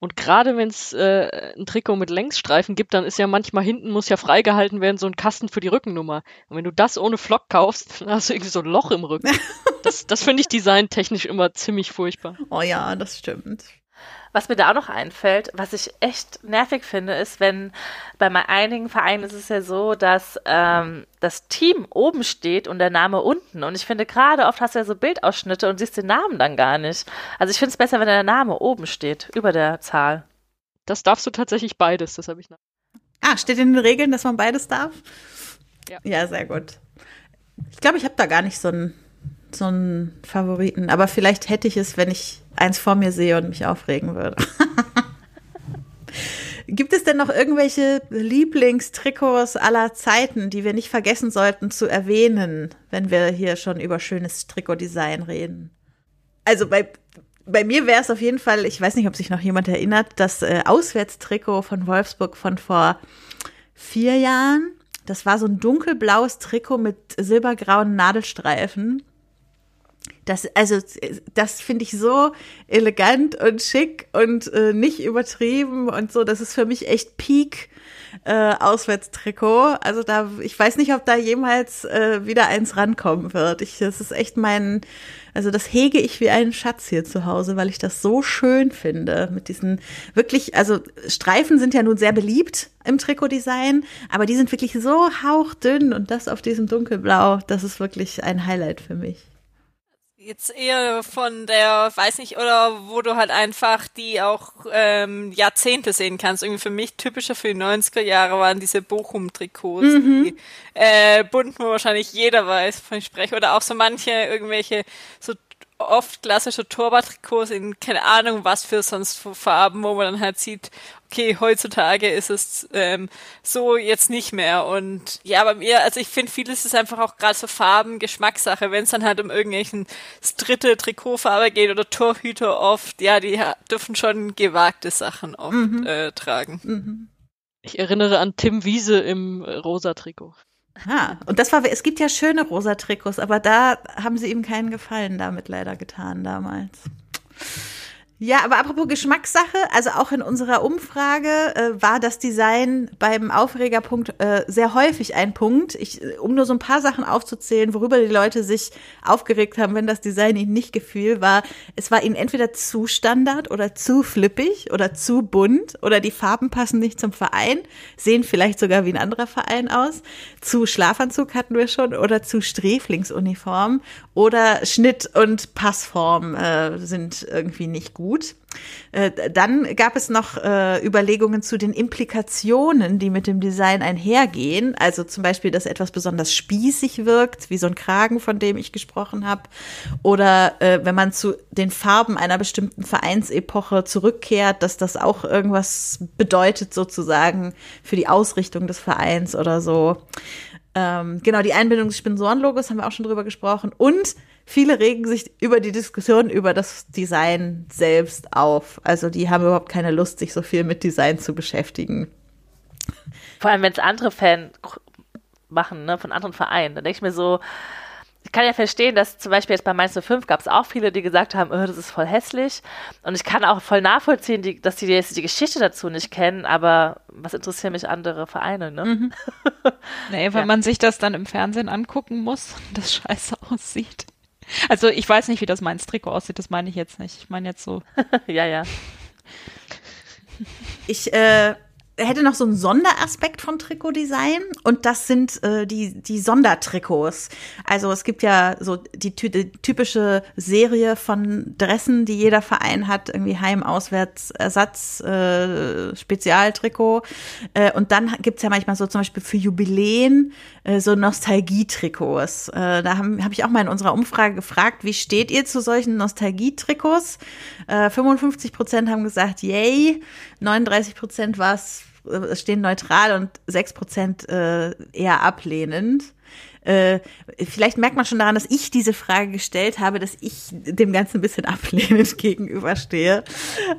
Und gerade wenn es äh, ein Trikot mit Längsstreifen gibt, dann ist ja manchmal hinten muss ja freigehalten werden, so ein Kasten für die Rückennummer. Und wenn du das ohne Flock kaufst, dann hast du irgendwie so ein Loch im Rücken. Das, das finde ich designtechnisch immer ziemlich furchtbar. Oh ja, das stimmt. Was mir da auch noch einfällt, was ich echt nervig finde, ist, wenn bei einigen Vereinen ist es ja so, dass ähm, das Team oben steht und der Name unten. Und ich finde gerade oft hast du ja so Bildausschnitte und siehst den Namen dann gar nicht. Also ich finde es besser, wenn der Name oben steht, über der Zahl. Das darfst du tatsächlich beides, das habe ich nach. Ah, steht in den Regeln, dass man beides darf? Ja. Ja, sehr gut. Ich glaube, ich habe da gar nicht so einen so einen Favoriten, aber vielleicht hätte ich es, wenn ich eins vor mir sehe und mich aufregen würde. Gibt es denn noch irgendwelche Lieblingstrikots aller Zeiten, die wir nicht vergessen sollten zu erwähnen, wenn wir hier schon über schönes Trikotdesign reden? Also bei, bei mir wäre es auf jeden Fall, ich weiß nicht, ob sich noch jemand erinnert, das äh, Auswärtstrikot von Wolfsburg von vor vier Jahren. Das war so ein dunkelblaues Trikot mit silbergrauen Nadelstreifen. Das, also, das finde ich so elegant und schick und äh, nicht übertrieben und so. Das ist für mich echt Peak äh, Auswärtstrikot. Also da, ich weiß nicht, ob da jemals äh, wieder eins rankommen wird. Ich, das ist echt mein, also das hege ich wie einen Schatz hier zu Hause, weil ich das so schön finde. Mit diesen wirklich, also Streifen sind ja nun sehr beliebt im Trikotdesign, aber die sind wirklich so hauchdünn und das auf diesem dunkelblau, das ist wirklich ein Highlight für mich jetzt eher von der, weiß nicht, oder wo du halt einfach die auch ähm, Jahrzehnte sehen kannst. Irgendwie für mich typischer für die 90er Jahre waren diese Bochum-Trikots, mhm. die äh, bunt, wo wahrscheinlich jeder weiß, von ich spreche. Oder auch so manche irgendwelche so oft klassische Torwarttrikots in keine Ahnung was für sonst für Farben, wo man dann halt sieht, okay, heutzutage ist es ähm, so jetzt nicht mehr. Und ja, bei mir, also ich finde, vieles ist einfach auch gerade so Farben, Geschmackssache, wenn es dann halt um irgendwelchen dritte Trikotfarbe geht oder Torhüter oft, ja, die dürfen schon gewagte Sachen oft mhm. äh, tragen. Mhm. Ich erinnere an Tim Wiese im äh, rosa Trikot. Ah, und das war, es gibt ja schöne rosa Trikots, aber da haben sie ihm keinen Gefallen damit leider getan damals. Ja, aber apropos Geschmackssache, also auch in unserer Umfrage äh, war das Design beim Aufregerpunkt äh, sehr häufig ein Punkt. Ich, äh, um nur so ein paar Sachen aufzuzählen, worüber die Leute sich aufgeregt haben, wenn das Design ihnen nicht gefiel, war, es war ihnen entweder zu standard oder zu flippig oder zu bunt oder die Farben passen nicht zum Verein, sehen vielleicht sogar wie ein anderer Verein aus. Zu Schlafanzug hatten wir schon oder zu Sträflingsuniform oder Schnitt und Passform äh, sind irgendwie nicht gut gut. Äh, dann gab es noch äh, Überlegungen zu den Implikationen, die mit dem Design einhergehen. Also zum Beispiel, dass etwas besonders spießig wirkt, wie so ein Kragen, von dem ich gesprochen habe. Oder äh, wenn man zu den Farben einer bestimmten Vereinsepoche zurückkehrt, dass das auch irgendwas bedeutet sozusagen für die Ausrichtung des Vereins oder so. Ähm, genau, die Einbindung des Sponsorenlogos haben wir auch schon drüber gesprochen. Und viele regen sich über die Diskussion über das Design selbst auf. Also die haben überhaupt keine Lust, sich so viel mit Design zu beschäftigen. Vor allem, wenn es andere Fans machen, ne, von anderen Vereinen. Dann denke ich mir so, ich kann ja verstehen, dass zum Beispiel jetzt bei Mainz 05 gab es auch viele, die gesagt haben, oh, das ist voll hässlich. Und ich kann auch voll nachvollziehen, die, dass die jetzt die Geschichte dazu nicht kennen, aber was interessieren mich andere Vereine, ne? Mhm. nee, wenn ja. man sich das dann im Fernsehen angucken muss, das scheiße aussieht. Also ich weiß nicht, wie das Mainz Trikot aussieht, das meine ich jetzt nicht. Ich meine jetzt so. ja, ja. Ich äh, hätte noch so einen Sonderaspekt von Trikotdesign und das sind äh, die, die Sondertrikots. Also es gibt ja so die, die, typische Serie von Dressen, die jeder Verein hat, irgendwie Heim, Auswärts, Ersatz, äh, Spezialtrikot. Äh, und dann gibt's ja manchmal so zum Beispiel für Jubiläen äh, so Nostalgietrikots. Äh, da habe hab ich auch mal in unserer Umfrage gefragt, wie steht ihr zu solchen Nostalgietrikots? Äh, 55 Prozent haben gesagt, yay, 39 Prozent war es äh, stehen neutral und 6 Prozent äh, eher ablehnend. Äh, vielleicht merkt man schon daran, dass ich diese Frage gestellt habe, dass ich dem Ganzen ein bisschen ablehnend gegenüberstehe.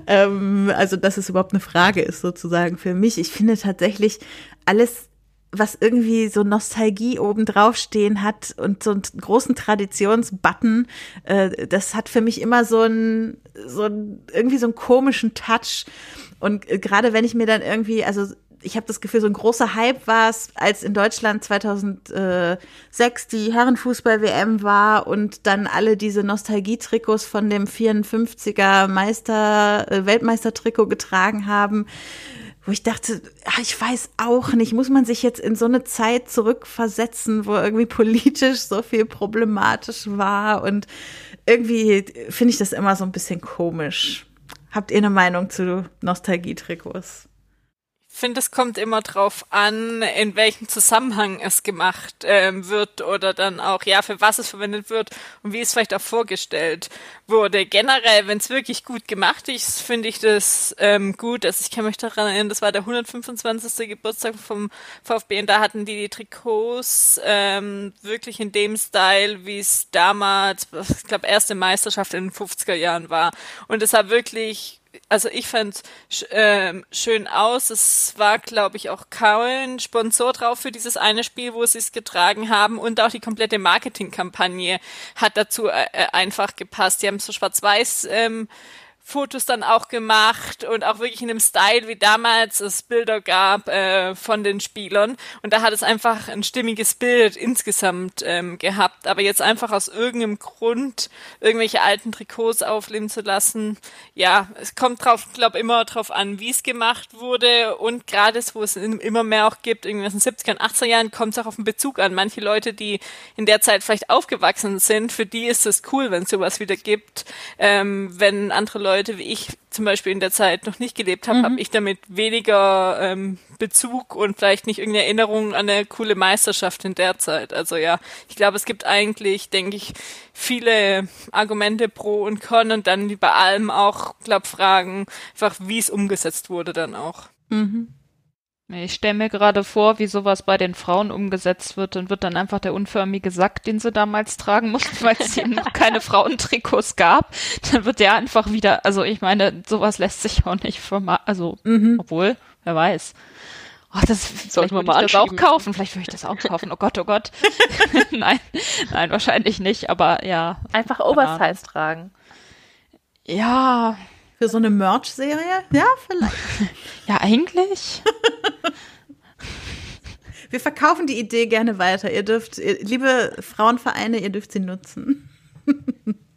Ähm, also, dass es überhaupt eine Frage ist, sozusagen für mich. Ich finde tatsächlich alles was irgendwie so Nostalgie oben drauf stehen hat und so einen großen Traditionsbutton, äh, das hat für mich immer so ein, so ein, irgendwie so einen komischen Touch. Und äh, gerade wenn ich mir dann irgendwie, also ich habe das Gefühl, so ein großer Hype war es, als in Deutschland 2006 die Herrenfußball-WM war und dann alle diese Nostalgietrikots von dem 54er Meister, äh, Weltmeistertrikot getragen haben wo ich dachte, ach, ich weiß auch nicht, muss man sich jetzt in so eine Zeit zurückversetzen, wo irgendwie politisch so viel problematisch war und irgendwie finde ich das immer so ein bisschen komisch. Habt ihr eine Meinung zu Nostalgietrikots? Finde, es kommt immer drauf an, in welchem Zusammenhang es gemacht ähm, wird oder dann auch, ja, für was es verwendet wird und wie es vielleicht auch vorgestellt wurde. Generell, wenn es wirklich gut gemacht ist, finde ich das ähm, gut. Also ich kann mich daran erinnern, das war der 125. Geburtstag vom VfB und da hatten die die Trikots ähm, wirklich in dem Style, wie es damals, ich glaube, erste Meisterschaft in den 50er Jahren war. Und es war wirklich also ich fand äh, schön aus. Es war, glaube ich, auch kein Sponsor drauf für dieses eine Spiel, wo sie es getragen haben und auch die komplette Marketingkampagne hat dazu äh, äh einfach gepasst. Die haben so schwarz-weiß ähm, Fotos dann auch gemacht und auch wirklich in dem Style, wie damals es Bilder gab äh, von den Spielern. Und da hat es einfach ein stimmiges Bild insgesamt ähm, gehabt. Aber jetzt einfach aus irgendeinem Grund irgendwelche alten Trikots aufleben zu lassen, ja, es kommt drauf, glaube immer drauf an, wie es gemacht wurde. Und gerade wo es immer mehr auch gibt, irgendwie in den 70er 80er Jahren, kommt es auch auf den Bezug an. Manche Leute, die in der Zeit vielleicht aufgewachsen sind, für die ist es cool, wenn es sowas wieder gibt. Ähm, wenn andere Leute Leute wie ich zum Beispiel in der Zeit noch nicht gelebt habe, mhm. habe ich damit weniger ähm, Bezug und vielleicht nicht irgendeine Erinnerung an eine coole Meisterschaft in der Zeit. Also ja, ich glaube, es gibt eigentlich, denke ich, viele Argumente pro und con und dann wie bei allem auch, glaube Fragen, einfach wie es umgesetzt wurde dann auch. Mhm. Ich stelle mir gerade vor, wie sowas bei den Frauen umgesetzt wird und wird dann einfach der unförmige Sack, den sie damals tragen mussten, weil es eben noch keine Frauentrikots gab. Dann wird der einfach wieder, also ich meine, sowas lässt sich auch nicht verma also, mhm. obwohl, wer weiß. Oh, das sollte man mal ich das auch kaufen. Vielleicht würde ich das auch kaufen. Oh Gott, oh Gott. nein, nein, wahrscheinlich nicht. Aber ja. Einfach Oversize tragen. Ja. Für so eine Merch-Serie? Ja, vielleicht. ja, eigentlich. Wir verkaufen die Idee gerne weiter. Ihr dürft, liebe Frauenvereine, ihr dürft sie nutzen.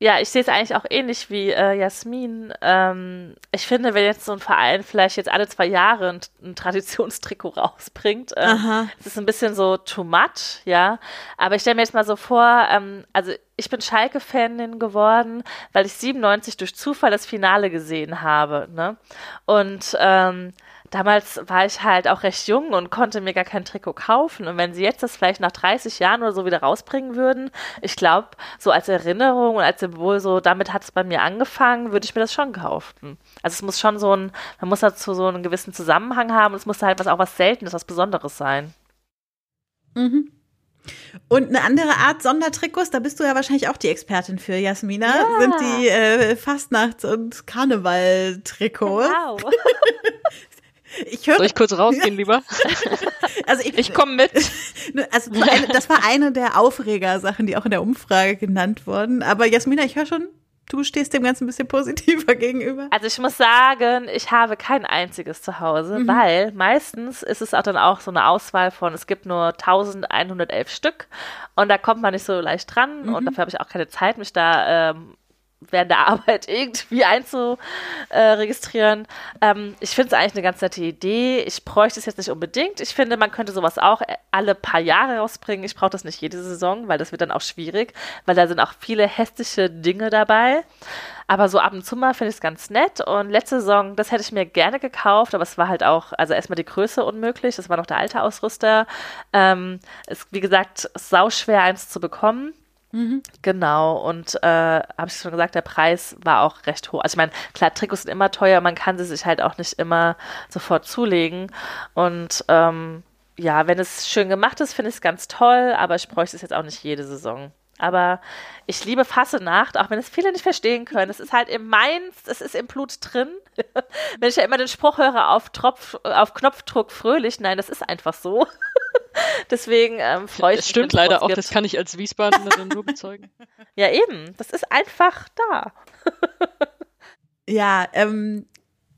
Ja, ich sehe es eigentlich auch ähnlich wie äh, Jasmin. Ähm, ich finde, wenn jetzt so ein Verein vielleicht jetzt alle zwei Jahre ein, ein Traditionstrikot rausbringt, das ist ein bisschen so too much, ja. Aber ich stelle mir jetzt mal so vor, ähm, also ich bin Schalke-Fanin geworden, weil ich 97 durch Zufall das Finale gesehen habe, ne? Und ähm, damals war ich halt auch recht jung und konnte mir gar kein Trikot kaufen. Und wenn sie jetzt das vielleicht nach 30 Jahren oder so wieder rausbringen würden, ich glaube, so als Erinnerung und als Symbol, so damit hat es bei mir angefangen, würde ich mir das schon kaufen. Also es muss schon so ein, man muss dazu so einen gewissen Zusammenhang haben und es muss halt was auch was Seltenes, was Besonderes sein. Mhm. Und eine andere Art Sondertrikots, da bist du ja wahrscheinlich auch die Expertin für, Jasmina, ja. sind die äh, Fastnachts- und Karneval-Trikots. Wow. Ich höre. Soll ich kurz rausgehen, lieber? Also ich, ich komme mit. Also das war eine der Aufreger-Sachen, die auch in der Umfrage genannt wurden. Aber Jasmina, ich höre schon, du stehst dem Ganzen ein bisschen positiver gegenüber. Also ich muss sagen, ich habe kein einziges zu Hause, mhm. weil meistens ist es auch dann auch so eine Auswahl von, es gibt nur 1111 Stück und da kommt man nicht so leicht dran mhm. und dafür habe ich auch keine Zeit, mich da ähm, während der Arbeit irgendwie einzuregistrieren. Ähm, ich finde es eigentlich eine ganz nette Idee. Ich bräuchte es jetzt nicht unbedingt. Ich finde, man könnte sowas auch alle paar Jahre rausbringen. Ich brauche das nicht jede Saison, weil das wird dann auch schwierig, weil da sind auch viele hässliche Dinge dabei. Aber so ab und zu mal finde ich es ganz nett. Und letzte Saison, das hätte ich mir gerne gekauft, aber es war halt auch, also erstmal die Größe unmöglich. Das war noch der alte Ausrüster. Ähm, es, wie gesagt, sau schwer eins zu bekommen. Mhm. Genau, und äh, habe ich schon gesagt, der Preis war auch recht hoch. Also ich meine, klar, Trikots sind immer teuer, man kann sie sich halt auch nicht immer sofort zulegen. Und ähm, ja, wenn es schön gemacht ist, finde ich es ganz toll, aber ich bräuchte es jetzt auch nicht jede Saison. Aber ich liebe Fassenacht, auch wenn es viele nicht verstehen können. Es ist halt im Mainz, es ist im Blut drin. wenn ich ja immer den Spruch höre auf, Tropf, auf Knopfdruck fröhlich, nein, das ist einfach so. Deswegen ähm, freue ich mich. Das stimmt leider auch, gibt. das kann ich als Wiesbadenerin nur bezeugen. Ja, eben. Das ist einfach da. ja, ähm,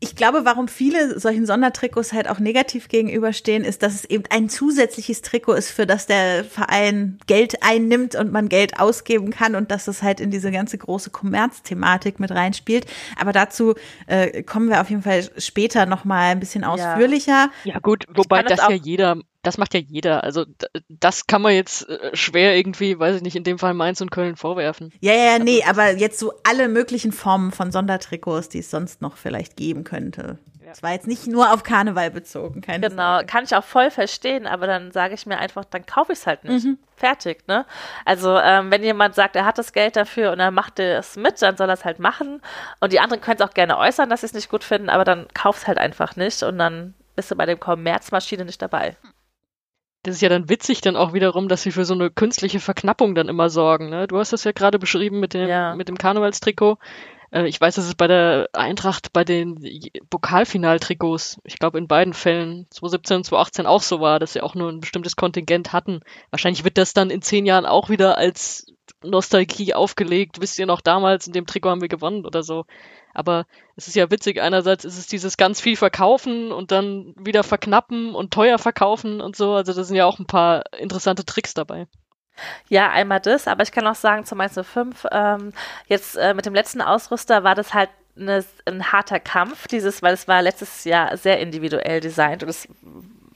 ich glaube, warum viele solchen Sondertrikots halt auch negativ gegenüberstehen, ist, dass es eben ein zusätzliches Trikot ist, für das der Verein Geld einnimmt und man Geld ausgeben kann und dass es halt in diese ganze große Kommerzthematik mit reinspielt. Aber dazu äh, kommen wir auf jeden Fall später noch mal ein bisschen ausführlicher. Ja, ja gut, wobei das, das ja jeder das macht ja jeder. Also das kann man jetzt äh, schwer irgendwie, weiß ich nicht, in dem Fall Mainz und Köln vorwerfen. Ja, ja, nee, also, aber jetzt so alle möglichen Formen von Sondertrikots, die es sonst noch vielleicht geben könnte. Es war jetzt nicht nur auf Karneval bezogen, keine Genau, Sorge. kann ich auch voll verstehen, aber dann sage ich mir einfach, dann kaufe ich es halt nicht. Mhm. Fertig, ne? Also, ähm, wenn jemand sagt, er hat das Geld dafür und er macht es mit, dann soll er es halt machen. Und die anderen können es auch gerne äußern, dass sie es nicht gut finden, aber dann kauf es halt einfach nicht und dann bist du bei dem Kommerzmaschine nicht dabei das ist ja dann witzig dann auch wiederum, dass sie für so eine künstliche Verknappung dann immer sorgen. Ne? Du hast das ja gerade beschrieben mit dem, ja. mit dem Karnevalstrikot. Äh, ich weiß, dass es bei der Eintracht bei den Pokalfinaltrikots, ich glaube in beiden Fällen, 2017 und 2018 auch so war, dass sie auch nur ein bestimmtes Kontingent hatten. Wahrscheinlich wird das dann in zehn Jahren auch wieder als Nostalgie aufgelegt. Wisst ihr noch damals, in dem Trikot haben wir gewonnen oder so. Aber es ist ja witzig, einerseits ist es dieses ganz viel verkaufen und dann wieder verknappen und teuer verkaufen und so. Also da sind ja auch ein paar interessante Tricks dabei. Ja, einmal das, aber ich kann auch sagen, zum Mainz 05, ähm, jetzt äh, mit dem letzten Ausrüster war das halt eine, ein harter Kampf, dieses, weil es war letztes Jahr sehr individuell designt und es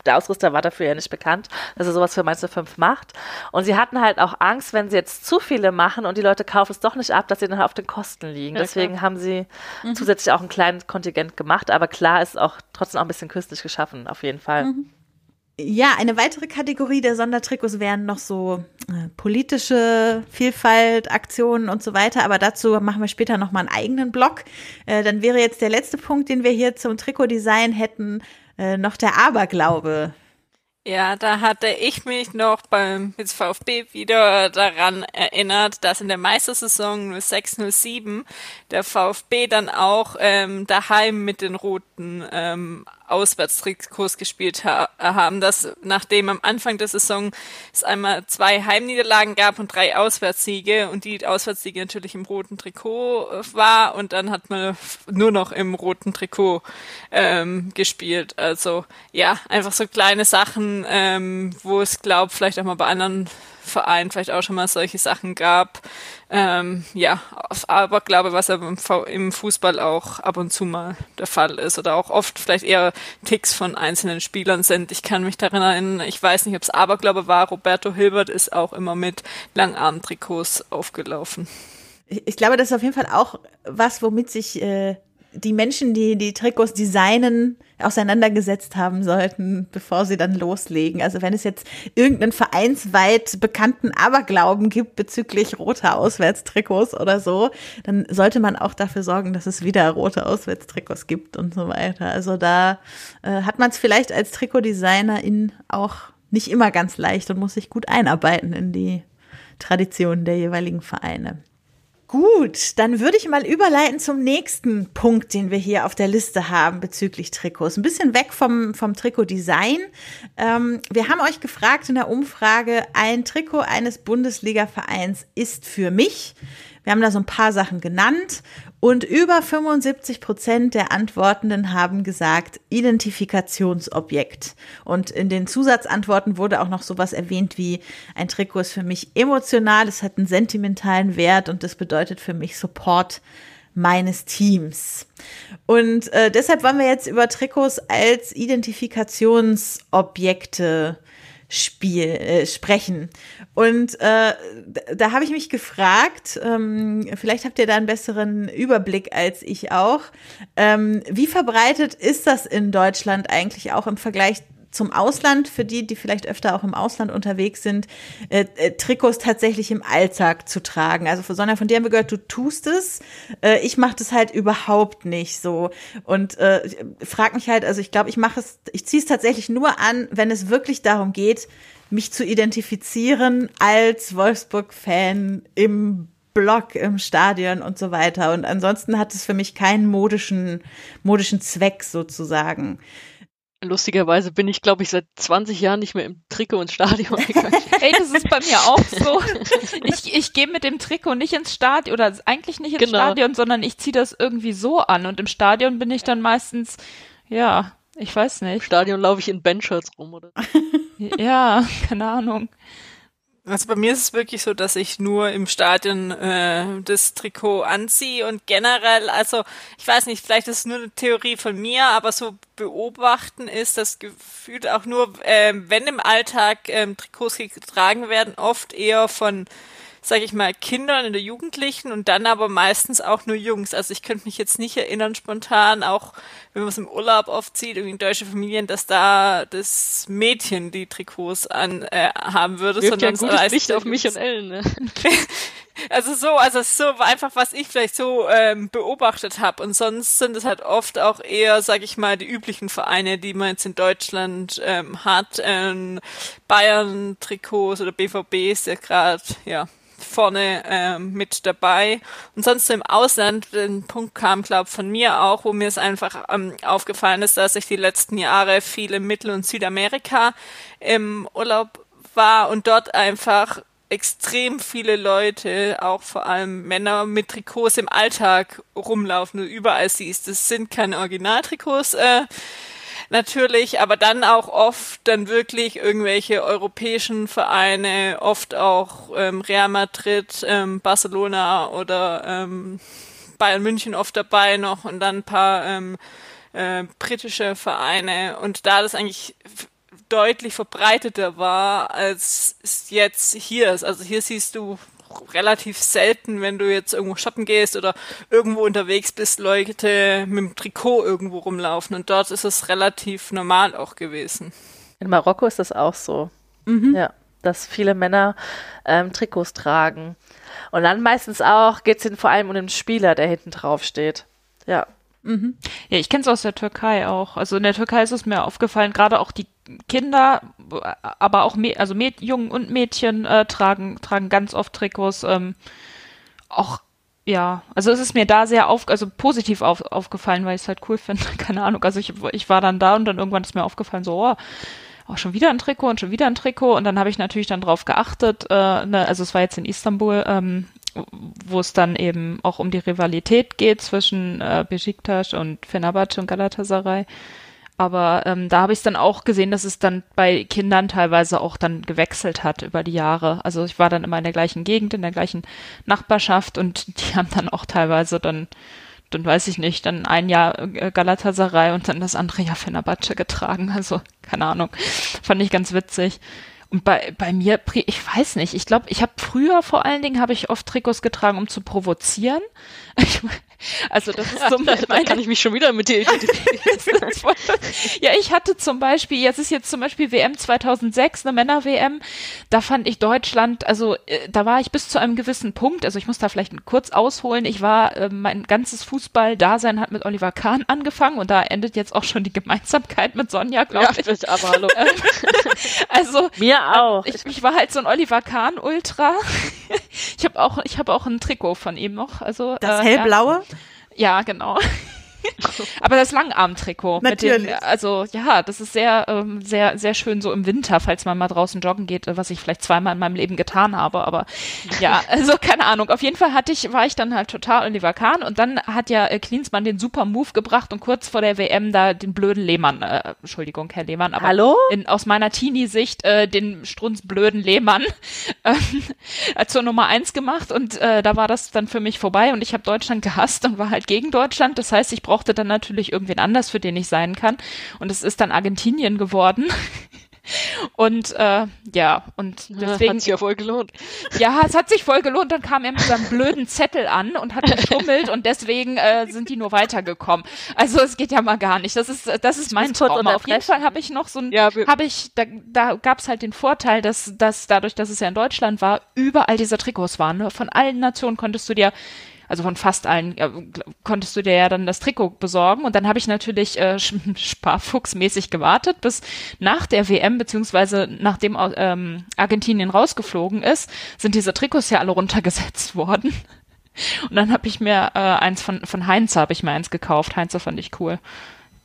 der Ausrüster war dafür ja nicht bekannt, dass er sowas für Mainz 5 macht. Und sie hatten halt auch Angst, wenn sie jetzt zu viele machen und die Leute kaufen es doch nicht ab, dass sie dann auf den Kosten liegen. Ja, Deswegen klar. haben sie mhm. zusätzlich auch ein kleines Kontingent gemacht, aber klar ist auch trotzdem auch ein bisschen künstlich geschaffen, auf jeden Fall. Mhm. Ja, eine weitere Kategorie der Sondertrikots wären noch so äh, politische Vielfalt, Aktionen und so weiter. Aber dazu machen wir später noch mal einen eigenen Blog. Äh, dann wäre jetzt der letzte Punkt, den wir hier zum Trikotdesign hätten, äh, noch der Aberglaube. Ja, da hatte ich mich noch beim VfB wieder daran erinnert, dass in der Meistersaison 0607 der VfB dann auch ähm, daheim mit den roten ähm, Auswärtstrikots gespielt ha haben, dass nachdem am Anfang der Saison es einmal zwei Heimniederlagen gab und drei Auswärtssiege und die Auswärtssiege natürlich im roten Trikot äh, war und dann hat man nur noch im roten Trikot ähm, gespielt. Also ja, einfach so kleine Sachen, ähm, wo es glaube vielleicht auch mal bei anderen Verein vielleicht auch schon mal solche Sachen gab. Ähm, ja, aber glaube, was im Fußball auch ab und zu mal der Fall ist oder auch oft vielleicht eher Ticks von einzelnen Spielern sind. Ich kann mich daran erinnern, ich weiß nicht, ob es Aberglaube war, Roberto Hilbert ist auch immer mit Langarm-Trikots aufgelaufen. Ich, glaube, das ist auf jeden Fall auch was, womit sich äh, die Menschen, die die Trikots designen, auseinandergesetzt haben sollten, bevor sie dann loslegen. Also wenn es jetzt irgendeinen vereinsweit bekannten Aberglauben gibt bezüglich roter Auswärtstrikots oder so, dann sollte man auch dafür sorgen, dass es wieder rote Auswärtstrikots gibt und so weiter. Also da äh, hat man es vielleicht als Trikotdesignerin auch nicht immer ganz leicht und muss sich gut einarbeiten in die Traditionen der jeweiligen Vereine. Gut, dann würde ich mal überleiten zum nächsten Punkt, den wir hier auf der Liste haben bezüglich Trikots. Ein bisschen weg vom, vom Trikotdesign. Ähm, wir haben euch gefragt in der Umfrage, ein Trikot eines Bundesliga-Vereins ist für mich. Wir haben da so ein paar Sachen genannt und über 75 Prozent der Antwortenden haben gesagt Identifikationsobjekt. Und in den Zusatzantworten wurde auch noch sowas erwähnt wie ein Trikot ist für mich emotional, es hat einen sentimentalen Wert und das bedeutet für mich Support meines Teams. Und äh, deshalb wollen wir jetzt über Trikots als Identifikationsobjekte Spiel äh, sprechen. Und äh, da habe ich mich gefragt, ähm, vielleicht habt ihr da einen besseren Überblick als ich auch. Ähm, wie verbreitet ist das in Deutschland eigentlich auch im Vergleich zum Ausland, für die, die vielleicht öfter auch im Ausland unterwegs sind, äh, äh, Trikots tatsächlich im Alltag zu tragen. Also für Sonja, von dir haben wir gehört, du tust es. Äh, ich mache das halt überhaupt nicht so. Und äh, frag mich halt, also ich glaube, ich mache es, ich ziehe es tatsächlich nur an, wenn es wirklich darum geht, mich zu identifizieren als Wolfsburg-Fan im Blog, im Stadion und so weiter. Und ansonsten hat es für mich keinen modischen, modischen Zweck sozusagen. Lustigerweise bin ich, glaube ich, seit 20 Jahren nicht mehr im Trikot ins Stadion gegangen. Ey, das ist bei mir auch so. Ich, ich gehe mit dem Trikot nicht ins Stadion oder eigentlich nicht ins genau. Stadion, sondern ich ziehe das irgendwie so an. Und im Stadion bin ich dann meistens, ja, ich weiß nicht. Im Stadion laufe ich in Bandshirts rum, oder? ja, keine Ahnung. Also bei mir ist es wirklich so, dass ich nur im Stadion äh, das Trikot anziehe und generell, also ich weiß nicht, vielleicht ist es nur eine Theorie von mir, aber so beobachten ist das Gefühl auch nur, äh, wenn im Alltag äh, Trikots getragen werden, oft eher von sage ich mal, Kindern in der Jugendlichen und dann aber meistens auch nur Jungs. Also ich könnte mich jetzt nicht erinnern spontan, auch wenn man es im Urlaub oft sieht, irgendwie in deutsche Familien, dass da das Mädchen die Trikots an äh, haben würde, Wirft sondern ja ein Licht auf mich und Ellen. Ne? also so, also so einfach, was ich vielleicht so ähm, beobachtet habe. Und sonst sind es halt oft auch eher, sag ich mal, die üblichen Vereine, die man jetzt in Deutschland ähm, hat. Ähm, Bayern-Trikots oder BVB ist ja gerade, ja, vorne ähm, mit dabei. Und sonst im Ausland, den Punkt kam, glaube von mir auch, wo mir es einfach ähm, aufgefallen ist, dass ich die letzten Jahre viel in Mittel- und Südamerika im Urlaub war und dort einfach extrem viele Leute, auch vor allem Männer mit Trikots im Alltag rumlaufen und überall siehst. Das sind keine Originaltrikots. Äh, natürlich, aber dann auch oft dann wirklich irgendwelche europäischen Vereine, oft auch ähm, Real Madrid, ähm, Barcelona oder ähm, Bayern München oft dabei noch und dann ein paar ähm, äh, britische Vereine und da das eigentlich deutlich verbreiteter war, als es jetzt hier ist. Also hier siehst du relativ selten, wenn du jetzt irgendwo shoppen gehst oder irgendwo unterwegs bist, Leute mit dem Trikot irgendwo rumlaufen. Und dort ist es relativ normal auch gewesen. In Marokko ist das auch so. Mhm. Ja, dass viele Männer ähm, Trikots tragen. Und dann meistens auch geht es vor allem um den Spieler, der hinten drauf steht. Ja. Mhm. Ja, ich kenne es aus der Türkei auch. Also in der Türkei ist es mir aufgefallen, gerade auch die Kinder, aber auch also Jungen und Mädchen äh, tragen, tragen ganz oft Trikots. Ähm, auch ja, also es ist mir da sehr auf, also positiv auf, aufgefallen, weil ich es halt cool finde. Keine Ahnung. Also ich, ich war dann da und dann irgendwann ist mir aufgefallen, so, oh, auch schon wieder ein Trikot und schon wieder ein Trikot. Und dann habe ich natürlich dann drauf geachtet, äh, ne, also es war jetzt in Istanbul, ähm, wo es dann eben auch um die Rivalität geht zwischen äh, Besiktas und Fenerbahce und Galatasaray. Aber ähm, da habe ich es dann auch gesehen, dass es dann bei Kindern teilweise auch dann gewechselt hat über die Jahre. Also ich war dann immer in der gleichen Gegend, in der gleichen Nachbarschaft und die haben dann auch teilweise dann, dann weiß ich nicht, dann ein Jahr äh, Galatasaray und dann das andere Jahr Fenerbahce getragen. Also keine Ahnung, fand ich ganz witzig. Und bei, bei mir, ich weiß nicht, ich glaube, ich habe früher vor allen Dingen, habe ich oft Trikots getragen, um zu provozieren. Also das ist so da, da kann ich mich schon wieder mit dir identifizieren. ja, ich hatte zum Beispiel, jetzt ist jetzt zum Beispiel WM 2006, eine Männer-WM, da fand ich Deutschland, also äh, da war ich bis zu einem gewissen Punkt, also ich muss da vielleicht kurz ausholen, ich war, äh, mein ganzes Fußball-Dasein hat mit Oliver Kahn angefangen und da endet jetzt auch schon die Gemeinsamkeit mit Sonja, glaube ja, ich. Aber hallo. also mir auch. Ich, ich war halt so ein Oliver Kahn-Ultra. ich habe auch, ich habe auch ein Trikot von ihm noch, also das äh, hellblaue. Ja, genau. Aber das Langarm-Trikot. Natürlich. Den, also ja, das ist sehr, ähm, sehr, sehr schön so im Winter, falls man mal draußen joggen geht, was ich vielleicht zweimal in meinem Leben getan habe. Aber ja, also keine Ahnung. Auf jeden Fall hatte ich, war ich dann halt total Oliver Kahn und dann hat ja äh, Klinsmann den super Move gebracht und kurz vor der WM da den blöden Lehmann, äh, Entschuldigung, Herr Lehmann, aber Hallo? In, aus meiner Teenie-Sicht äh, den strunzblöden Lehmann äh, zur Nummer eins gemacht und äh, da war das dann für mich vorbei und ich habe Deutschland gehasst und war halt gegen Deutschland. Das heißt, ich brauche brauchte dann natürlich irgendwen anders, für den ich sein kann. Und es ist dann Argentinien geworden. Und äh, ja, und deswegen. Hat sich ja voll gelohnt. Ja, es hat sich voll gelohnt. Dann kam er mit seinem blöden Zettel an und hat geschummelt und deswegen äh, sind die nur weitergekommen. Also es geht ja mal gar nicht. Das ist, das ist mein Trauma. Auf jeden Fall habe ich noch so ein, ja, habe ich, da, da gab es halt den Vorteil, dass, dass dadurch, dass es ja in Deutschland war, überall diese Trikots waren. Ne? Von allen Nationen konntest du dir also von fast allen, ja, konntest du dir ja dann das Trikot besorgen. Und dann habe ich natürlich äh, sparfuchsmäßig gewartet, bis nach der WM, beziehungsweise nachdem ähm, Argentinien rausgeflogen ist, sind diese Trikots ja alle runtergesetzt worden. Und dann habe ich mir äh, eins von, von Heinz habe ich mir eins gekauft. Heinz fand ich cool.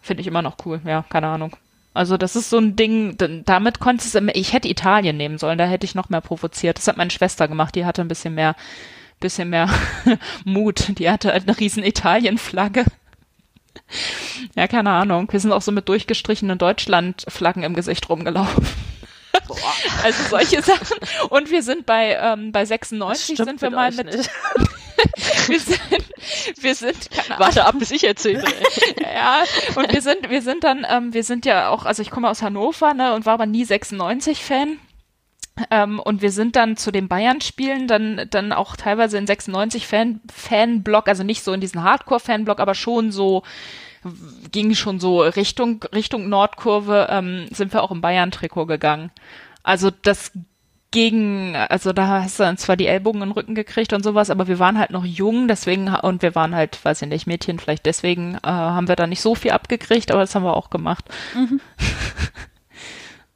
Finde ich immer noch cool, ja, keine Ahnung. Also das ist so ein Ding, damit konntest du, ich hätte Italien nehmen sollen, da hätte ich noch mehr provoziert. Das hat meine Schwester gemacht, die hatte ein bisschen mehr bisschen mehr Mut. Die hatte halt eine riesen Italien-Flagge. Ja, keine Ahnung. Wir sind auch so mit durchgestrichenen Deutschland-Flaggen im Gesicht rumgelaufen. Boah. Also solche Sachen. Und wir sind bei, ähm, bei 96 sind wir mal mit. wir sind, wir sind, keine Warte ab, bis ich erzähle. ja, und wir sind, wir sind dann, ähm, wir sind ja auch, also ich komme aus Hannover, ne, und war aber nie 96-Fan. Ähm, und wir sind dann zu den Bayern-Spielen dann, dann auch teilweise in 96 Fan, Fanblock, also nicht so in diesen Hardcore-Fanblock, aber schon so, ging schon so Richtung, Richtung Nordkurve, ähm, sind wir auch im Bayern-Trikot gegangen. Also das gegen, also da hast du dann zwar die Ellbogen in den Rücken gekriegt und sowas, aber wir waren halt noch jung, deswegen, und wir waren halt, weiß ich nicht, Mädchen, vielleicht deswegen äh, haben wir da nicht so viel abgekriegt, aber das haben wir auch gemacht. Mhm.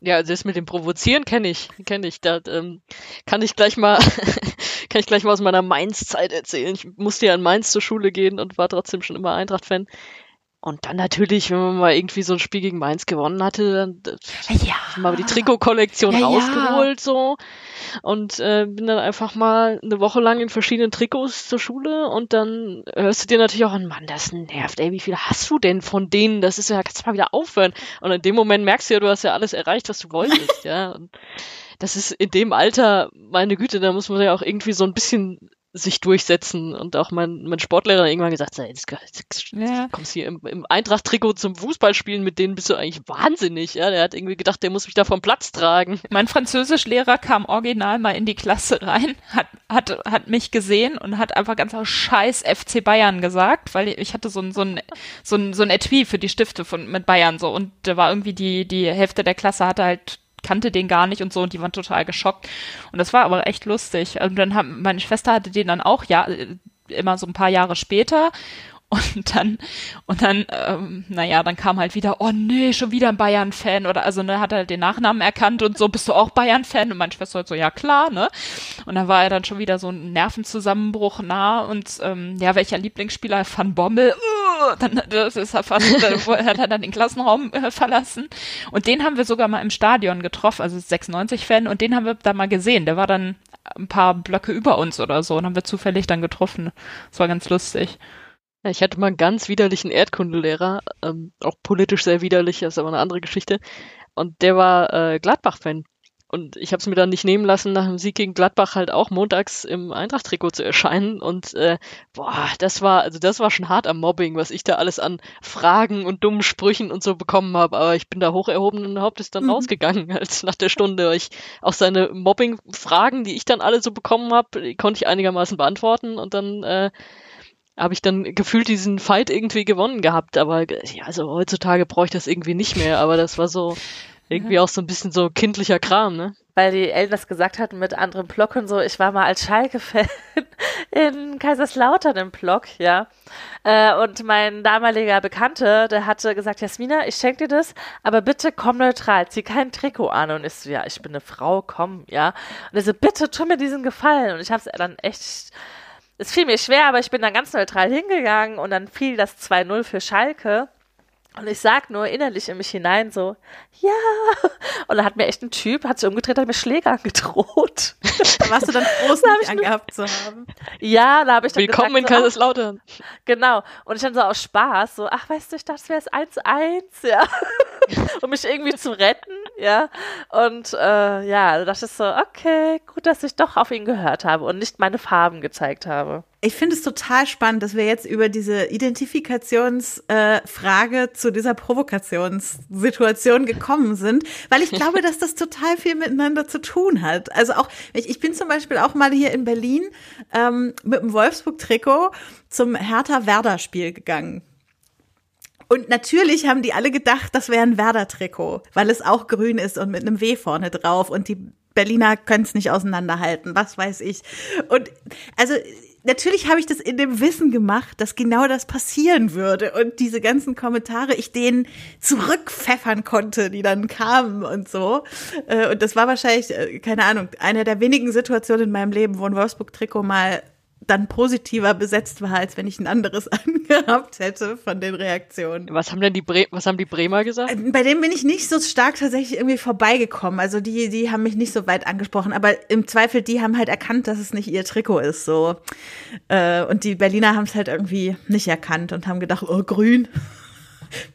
Ja, also das mit dem Provozieren kenne ich, kenne ich. Da ähm, kann ich gleich mal, kann ich gleich mal aus meiner Mainz-Zeit erzählen. Ich musste ja in Mainz zur Schule gehen und war trotzdem schon immer Eintracht-Fan. Und dann natürlich, wenn man mal irgendwie so ein Spiel gegen Mainz gewonnen hatte, dann ja. mal die Trikotkollektion ja, rausgeholt ja. so und äh, bin dann einfach mal eine Woche lang in verschiedenen Trikots zur Schule und dann hörst du dir natürlich auch an, Mann, das nervt, ey, wie viele hast du denn von denen? Das ist ja, kannst du mal wieder aufhören. Und in dem Moment merkst du ja, du hast ja alles erreicht, was du wolltest, ja. Und das ist in dem Alter, meine Güte, da muss man ja auch irgendwie so ein bisschen sich durchsetzen. Und auch mein, mein Sportlehrer irgendwann gesagt, jetzt, jetzt ja. kommst hier im, im Eintracht-Trikot zum Fußballspielen, mit denen bist du eigentlich wahnsinnig. Ja, der hat irgendwie gedacht, der muss mich da vom Platz tragen. Mein Französischlehrer kam original mal in die Klasse rein, hat, hat, hat mich gesehen und hat einfach ganz scheiß FC Bayern gesagt, weil ich hatte so ein, so ein, so ein, so ein Etui für die Stifte von, mit Bayern so und da war irgendwie die, die Hälfte der Klasse hatte halt kannte den gar nicht und so und die waren total geschockt. Und das war aber echt lustig. Und dann haben, meine Schwester hatte den dann auch, ja, immer so ein paar Jahre später. Und dann, und dann, ähm, naja, dann kam halt wieder, oh nee, schon wieder ein Bayern-Fan oder also ne, hat er den Nachnamen erkannt und so, bist du auch Bayern-Fan? Und meine Schwester halt so, ja klar, ne? Und dann war er dann schon wieder so ein Nervenzusammenbruch nah und ähm, ja, welcher Lieblingsspieler Van Bommel, uh, dann das ist er fast, äh, hat er dann den Klassenraum äh, verlassen. Und den haben wir sogar mal im Stadion getroffen, also 96-Fan, und den haben wir da mal gesehen. Der war dann ein paar Blöcke über uns oder so und haben wir zufällig dann getroffen. Das war ganz lustig. Ja, ich hatte mal einen ganz widerlichen Erdkundelehrer, ähm, auch politisch sehr widerlich, das ist aber eine andere Geschichte. Und der war äh, Gladbach-Fan. Und ich habe es mir dann nicht nehmen lassen, nach dem Sieg gegen Gladbach halt auch montags im Eintracht-Trikot zu erscheinen. Und äh, boah, das war, also das war schon hart am Mobbing, was ich da alles an Fragen und dummen Sprüchen und so bekommen habe. Aber ich bin da hoch erhobenen Hauptes dann mhm. rausgegangen, als nach der Stunde. Ich auch seine Mobbing-Fragen, die ich dann alle so bekommen habe, konnte ich einigermaßen beantworten und dann äh, habe ich dann gefühlt diesen Fight irgendwie gewonnen gehabt. Aber ja, also heutzutage brauche ich das irgendwie nicht mehr. Aber das war so irgendwie auch so ein bisschen so kindlicher Kram, ne? Weil die Eltern das gesagt hatten mit anderen Block und so. Ich war mal als Schalke-Fan in Kaiserslautern im Block, ja. Äh, und mein damaliger Bekannte, der hatte gesagt, Jasmina, ich schenke dir das, aber bitte komm neutral, zieh kein Trikot an. Und ich so, ja, ich bin eine Frau, komm, ja. Und er so, bitte tu mir diesen Gefallen. Und ich habe es dann echt es fiel mir schwer, aber ich bin dann ganz neutral hingegangen und dann fiel das 2-0 für Schalke. Und ich sag nur innerlich in mich hinein so, ja. Und dann hat mir echt ein Typ, hat sich umgedreht, hat mir Schläge angedroht. Da warst du dann froh, es nicht angehabt zu haben. Ja, da habe ich dann Willkommen gesagt, in Kaiserslautern. So, genau. Und ich dann so aus Spaß, so, ach, weißt du, ich dachte, es wäre es 1-1, ja. um mich irgendwie zu retten, ja. Und äh, ja, da dachte ich so, okay, gut, dass ich doch auf ihn gehört habe und nicht meine Farben gezeigt habe. Ich finde es total spannend, dass wir jetzt über diese Identifikationsfrage äh, zu dieser Provokationssituation gekommen sind, weil ich glaube, dass das total viel miteinander zu tun hat. Also auch, ich, ich bin zum Beispiel auch mal hier in Berlin ähm, mit dem Wolfsburg-Trikot zum Hertha-Werder-Spiel gegangen. Und natürlich haben die alle gedacht, das wäre ein Werder-Trikot, weil es auch grün ist und mit einem W vorne drauf und die Berliner können es nicht auseinanderhalten, was weiß ich. Und also natürlich habe ich das in dem Wissen gemacht, dass genau das passieren würde und diese ganzen Kommentare ich denen zurückpfeffern konnte, die dann kamen und so. Äh, und das war wahrscheinlich, äh, keine Ahnung, eine der wenigen Situationen in meinem Leben, wo ein Wolfsburg-Trikot mal dann positiver besetzt war, als wenn ich ein anderes angehabt hätte von den Reaktionen. Was haben denn die Bre was haben die Bremer gesagt? Äh, bei dem bin ich nicht so stark tatsächlich irgendwie vorbeigekommen. Also die, die haben mich nicht so weit angesprochen, aber im Zweifel, die haben halt erkannt, dass es nicht ihr Trikot ist. So. Äh, und die Berliner haben es halt irgendwie nicht erkannt und haben gedacht, oh, grün.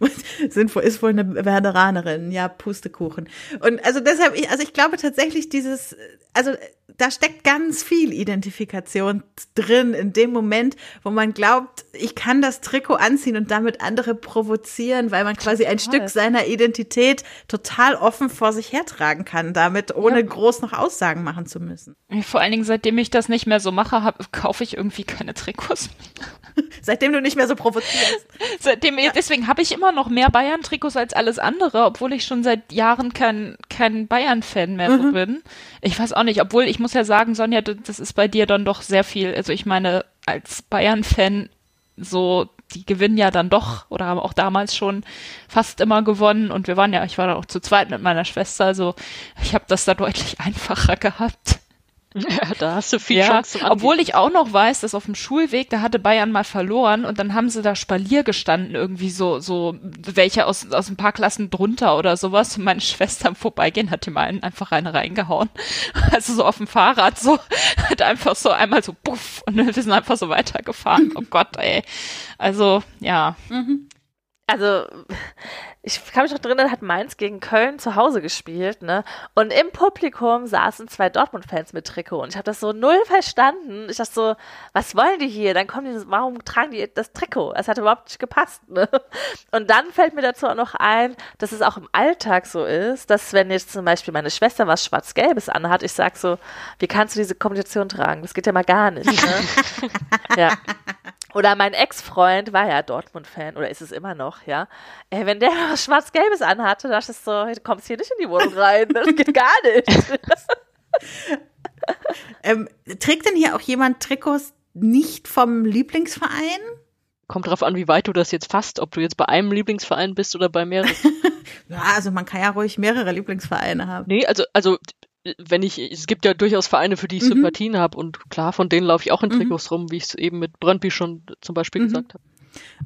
sind, ist wohl eine Werderanerin, ja, Pustekuchen. Und also deshalb, also ich glaube tatsächlich dieses, also da steckt ganz viel Identifikation drin in dem Moment, wo man glaubt, ich kann das Trikot anziehen und damit andere provozieren, weil man quasi ein Stück seiner Identität total offen vor sich hertragen kann, damit ohne ja. groß noch Aussagen machen zu müssen. Vor allen Dingen, seitdem ich das nicht mehr so mache, hab, kaufe ich irgendwie keine Trikots mehr. seitdem du nicht mehr so provozierst. Seitdem, ja. deswegen habe ich immer noch mehr Bayern-Trikots als alles andere, obwohl ich schon seit Jahren kein, kein Bayern-Fan mehr mhm. so bin. Ich weiß auch nicht, obwohl ich muss ja sagen, Sonja, das ist bei dir dann doch sehr viel. Also ich meine, als Bayern-Fan so, die gewinnen ja dann doch oder haben auch damals schon fast immer gewonnen und wir waren ja, ich war da auch zu zweit mit meiner Schwester, also ich habe das da deutlich einfacher gehabt. Ja, da hast du viel ja, Chance zum Obwohl ich auch noch weiß, dass auf dem Schulweg, da hatte Bayern mal verloren und dann haben sie da Spalier gestanden, irgendwie so, so welche aus, aus ein paar Klassen drunter oder sowas. Und meine Schwester im Vorbeigehen hat ihm einen einfach eine reingehauen. Also so auf dem Fahrrad, so, hat einfach so einmal so puff und wir sind einfach so weitergefahren. Oh Gott, ey. Also, ja. Mhm also ich kann mich noch erinnern, hat Mainz gegen Köln zu Hause gespielt, ne? Und im Publikum saßen zwei Dortmund-Fans mit Trikot und ich habe das so null verstanden. Ich dachte so, was wollen die hier? Dann kommen die, warum tragen die das Trikot? Es hat überhaupt nicht gepasst, ne? Und dann fällt mir dazu auch noch ein, dass es auch im Alltag so ist, dass wenn jetzt zum Beispiel meine Schwester was Schwarz-Gelbes anhat, ich sag so, wie kannst du diese Kombination tragen? Das geht ja mal gar nicht, ne? ja. Oder mein Ex-Freund war ja Dortmund-Fan oder ist es immer noch, ja. Ey, wenn der was Schwarz-Gelbes anhatte, dachte ich so, du kommst hier nicht in die Wohnung rein. Das geht gar nicht. ähm, trägt denn hier auch jemand Trikots nicht vom Lieblingsverein? kommt drauf an, wie weit du das jetzt fasst, ob du jetzt bei einem Lieblingsverein bist oder bei mehreren. Ja, also man kann ja ruhig mehrere Lieblingsvereine haben. nee, also, also, wenn ich, es gibt ja durchaus Vereine, für die ich Mhm. Sympathien habe und klar, von denen laufe ich auch in Mhm. Trikots rum, wie ich es eben mit Brøndby schon zum Beispiel Mhm. gesagt habe.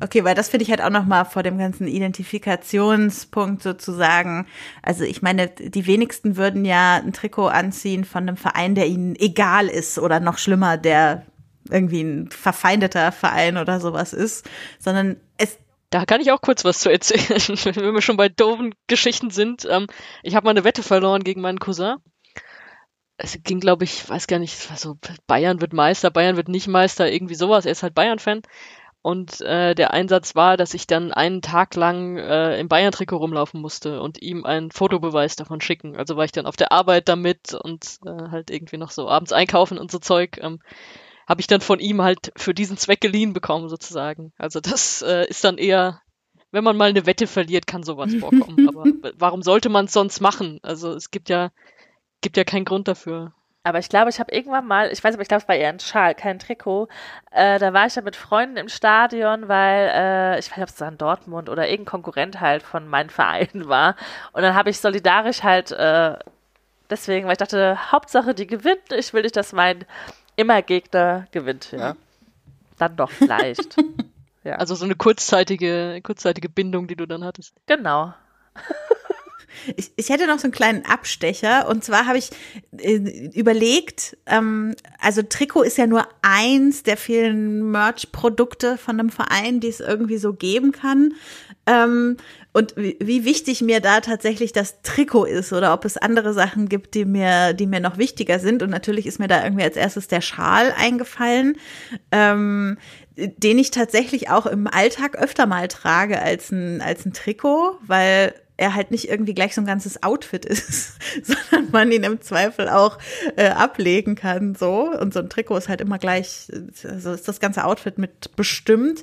Okay, weil das finde ich halt auch nochmal vor dem ganzen Identifikationspunkt sozusagen. Also ich meine, die wenigsten würden ja ein Trikot anziehen von einem Verein, der ihnen egal ist oder noch schlimmer, der irgendwie ein verfeindeter Verein oder sowas ist, sondern es Da kann ich auch kurz was zu erzählen, wenn wir schon bei doofen Geschichten sind. Ähm, ich habe mal eine Wette verloren gegen meinen Cousin. Es ging, glaube ich, weiß gar nicht, so, Bayern wird Meister, Bayern wird nicht Meister, irgendwie sowas. Er ist halt Bayern-Fan. Und äh, der Einsatz war, dass ich dann einen Tag lang äh, im Bayern-Trikot rumlaufen musste und ihm einen Fotobeweis davon schicken. Also war ich dann auf der Arbeit damit und äh, halt irgendwie noch so abends einkaufen und so Zeug. Ähm, habe ich dann von ihm halt für diesen Zweck geliehen bekommen, sozusagen. Also das äh, ist dann eher, wenn man mal eine Wette verliert, kann sowas vorkommen. Aber warum sollte man es sonst machen? Also es gibt ja, gibt ja keinen Grund dafür. Aber ich glaube, ich habe irgendwann mal, ich weiß aber, ich glaube, es war eher ein Schal, kein Trikot. Äh, da war ich ja mit Freunden im Stadion, weil äh, ich weiß nicht, ob es dann Dortmund oder irgendein Konkurrent halt von meinem Verein war. Und dann habe ich solidarisch halt äh, deswegen, weil ich dachte, Hauptsache die gewinnt. Ich will nicht, dass mein immer Gegner gewinnt. Ja, dann doch vielleicht. ja, Also so eine kurzzeitige, kurzzeitige Bindung, die du dann hattest. genau. Ich, ich hätte noch so einen kleinen Abstecher und zwar habe ich äh, überlegt, ähm, also Trikot ist ja nur eins der vielen Merch-Produkte von einem Verein, die es irgendwie so geben kann. Ähm, und wie, wie wichtig mir da tatsächlich das Trikot ist oder ob es andere Sachen gibt, die mir, die mir noch wichtiger sind. Und natürlich ist mir da irgendwie als erstes der Schal eingefallen. Ähm, den ich tatsächlich auch im Alltag öfter mal trage als ein, als ein Trikot, weil er halt nicht irgendwie gleich so ein ganzes Outfit ist, sondern man ihn im Zweifel auch äh, ablegen kann, so. Und so ein Trikot ist halt immer gleich, also ist das ganze Outfit mit bestimmt.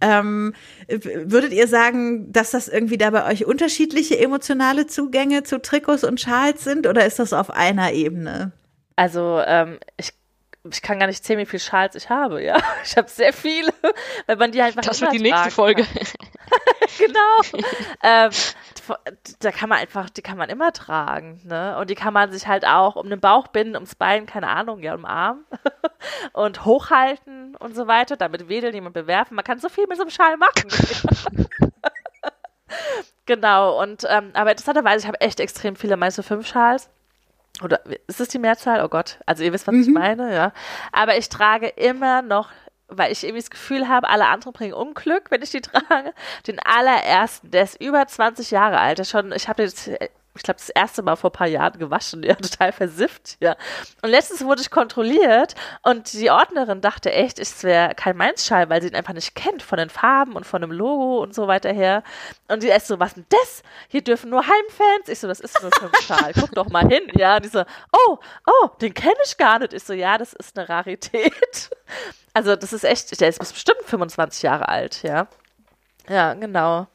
Ähm, würdet ihr sagen, dass das irgendwie da bei euch unterschiedliche emotionale Zugänge zu Trikots und Schals sind oder ist das auf einer Ebene? Also, ähm, ich, ich kann gar nicht zählen, wie viele Schals ich habe, ja. Ich habe sehr viele, weil man die halt einfach Das immer wird die nächste Folge. Kann. genau. ähm, da kann man einfach, die kann man immer tragen, ne? Und die kann man sich halt auch um den Bauch binden, ums Bein, keine Ahnung, ja, um Arm und hochhalten und so weiter, damit wedeln, jemand bewerfen. Man kann so viel mit so einem Schal machen. genau, und ähm, aber interessanterweise, ich habe echt extrem viele, meinst du fünf Schals? Oder ist das die Mehrzahl? Oh Gott. Also ihr wisst, was ich meine, ja. Aber ich trage immer noch, weil ich irgendwie das Gefühl habe, alle anderen bringen Unglück, wenn ich die trage, den allerersten, der ist über 20 Jahre alt. Der schon, ich habe jetzt, ich glaube, das erste Mal vor ein paar Jahren gewaschen, ja, total versifft, ja. Und letztens wurde ich kontrolliert und die Ordnerin dachte echt, es wäre kein Mainz-Schal, weil sie ihn einfach nicht kennt von den Farben und von dem Logo und so weiter her. Und die ist so, was denn das? Hier dürfen nur Heimfans. Ich so, das ist nur so ein Schal. Guck doch mal hin. Ja, und die so, oh, oh, den kenne ich gar nicht. Ich so, ja, das ist eine Rarität. Also, das ist echt, der ist bestimmt 25 Jahre alt, ja. Ja, genau.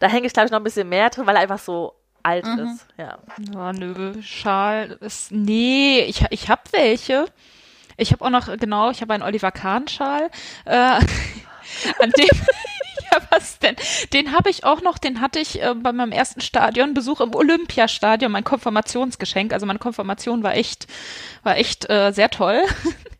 Da hänge ich, glaube ich, noch ein bisschen mehr drin, weil er einfach so alt ist. Ja. Ja, nö, Schal ist. Nee, ich, ich habe welche. Ich habe auch noch, genau, ich habe einen Oliver Kahn-Schal. Äh, an dem. ja, was denn? Den habe ich auch noch, den hatte ich äh, bei meinem ersten Stadionbesuch im Olympiastadion, mein Konfirmationsgeschenk. Also meine Konfirmation war echt, war echt äh, sehr toll.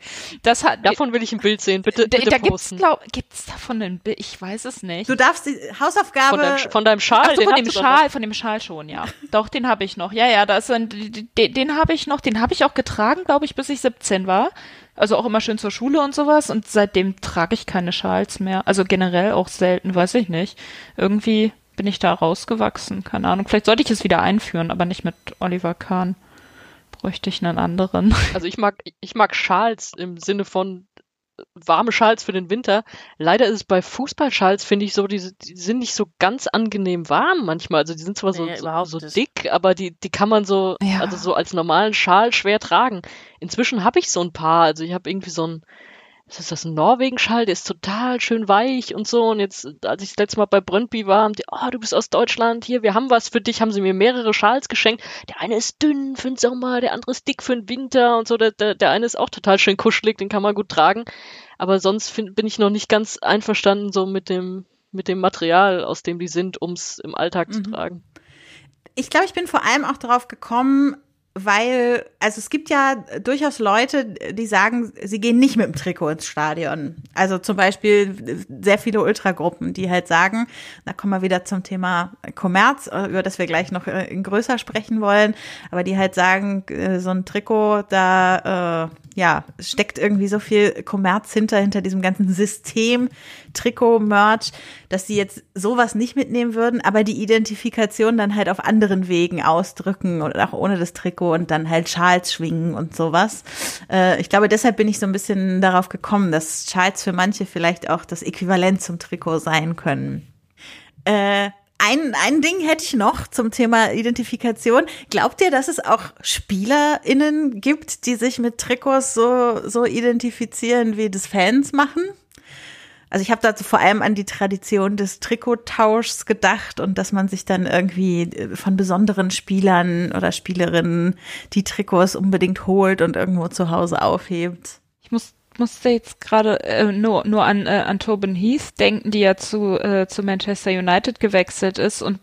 Das hat. Davon will ich ein Bild sehen. Bitte, da, bitte da gibt's, posten. glaub, gibt's davon ein Bild? Ich weiß es nicht. Du darfst die Hausaufgabe. Von deinem, von deinem Schal. Ach so, von dem Schal, von dem Schal schon, ja. Doch, den habe ich noch. Ja, ja, das sind, den, den habe ich noch, den habe ich auch getragen, glaube ich, bis ich 17 war. Also auch immer schön zur Schule und sowas. Und seitdem trage ich keine Schals mehr. Also generell auch selten, weiß ich nicht. Irgendwie bin ich da rausgewachsen, keine Ahnung. Vielleicht sollte ich es wieder einführen, aber nicht mit Oliver Kahn. Bräuchte ich einen anderen. Also ich mag, ich mag Schals im Sinne von äh, warme Schals für den Winter. Leider ist es bei Fußballschals, finde ich so, die, die sind nicht so ganz angenehm warm manchmal. Also die sind zwar so, Nee, so, so dick, aber die, die kann man so, Ja. also so als normalen Schal schwer tragen. Inzwischen habe ich so ein paar. Also ich habe irgendwie so ein was ist das, ein Norwegen-Schal, der ist total schön weich und so. Und jetzt, als ich das letzte Mal bei Brøndby war, haben die, oh, du bist aus Deutschland, hier, wir haben was für dich, haben sie mir mehrere Schals geschenkt. Der eine ist dünn für den Sommer, der andere ist dick für den Winter und so. Der, der, der eine ist auch total schön kuschelig, den kann man gut tragen. Aber sonst find, bin ich noch nicht ganz einverstanden so mit dem, mit dem Material, aus dem die sind, um es im Alltag mhm. zu tragen. Ich glaube, ich bin vor allem auch darauf gekommen, weil, also es gibt ja durchaus Leute, die sagen, sie gehen nicht mit dem Trikot ins Stadion. Also zum Beispiel sehr viele Ultragruppen, die halt sagen, da kommen wir wieder zum Thema Kommerz, über das wir gleich noch äh, in größer sprechen wollen, aber die halt sagen, äh, so ein Trikot, da äh, ja, steckt irgendwie so viel Kommerz hinter, hinter diesem ganzen System, Trikot, Merch, dass sie jetzt sowas nicht mitnehmen würden, aber die Identifikation dann halt auf anderen Wegen ausdrücken oder auch ohne das Trikot und dann halt Schals schwingen und sowas. Äh, ich glaube, deshalb bin ich so ein bisschen darauf gekommen, dass Schals für manche vielleicht auch das Äquivalent zum Trikot sein können. Äh, ein, ein Ding hätte ich noch zum Thema Identifikation. Glaubt ihr, dass es auch SpielerInnen gibt, die sich mit Trikots so, so identifizieren, wie das Fans machen? Also ich habe dazu vor allem an die Tradition des Trikottauschs gedacht und dass man sich dann irgendwie von besonderen Spielern oder Spielerinnen die Trikots unbedingt holt und irgendwo zu Hause aufhebt. Ich muss musste jetzt gerade äh, nur, nur an, äh, an Tobin Heath denken, die ja zu, äh, zu Manchester United gewechselt ist und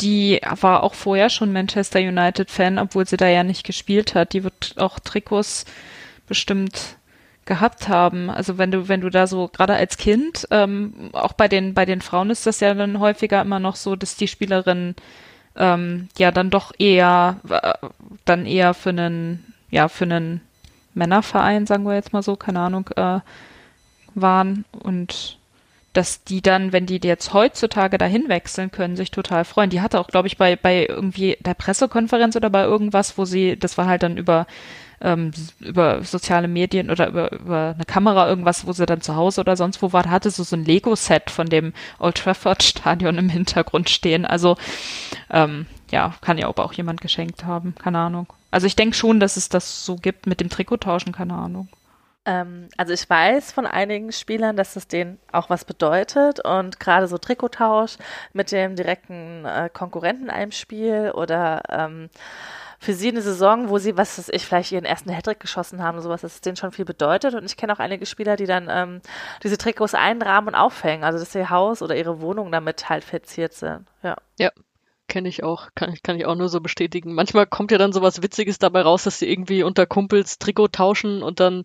die war auch vorher schon Manchester United-Fan, obwohl sie da ja nicht gespielt hat. Die wird auch Trikots bestimmt gehabt haben. Also wenn du, wenn du da so, gerade als Kind, ähm, auch bei den, bei den Frauen ist das ja dann häufiger immer noch so, dass die Spielerinnen ähm, ja dann doch eher, äh, dann eher für einen, ja, für einen Männerverein, sagen wir jetzt mal so, keine Ahnung, äh, waren und dass die dann, wenn die jetzt heutzutage dahin wechseln können, sich total freuen. Die hatte auch, glaube ich, bei, bei irgendwie der Pressekonferenz oder bei irgendwas, wo sie, das war halt dann über, ähm, über soziale Medien oder über, über eine Kamera irgendwas, wo sie dann zu Hause oder sonst wo war, hatte so so ein Lego-Set von dem Old Trafford Stadion im Hintergrund stehen. Also, ähm, ja, kann ja aber auch jemand geschenkt haben, keine Ahnung. Also ich denke schon, dass es das so gibt mit dem Trikottauschen, keine Ahnung. Ähm, also ich weiß von einigen Spielern, dass es denen auch was bedeutet und gerade so Trikottausch mit dem direkten äh, Konkurrenten einem Spiel oder ähm, für sie eine Saison, wo sie, was weiß ich, vielleicht ihren ersten Hattrick geschossen haben, sowas, dass es denen schon viel bedeutet. Und ich kenne auch einige Spieler, die dann ähm, diese Trikots einrahmen und aufhängen, also dass ihr Haus oder ihre Wohnung damit halt verziert sind. Ja. Ja, Kenne ich auch, kann, kann ich auch nur so bestätigen. Manchmal kommt ja dann sowas Witziges dabei raus, dass sie irgendwie unter Kumpels Trikot tauschen und dann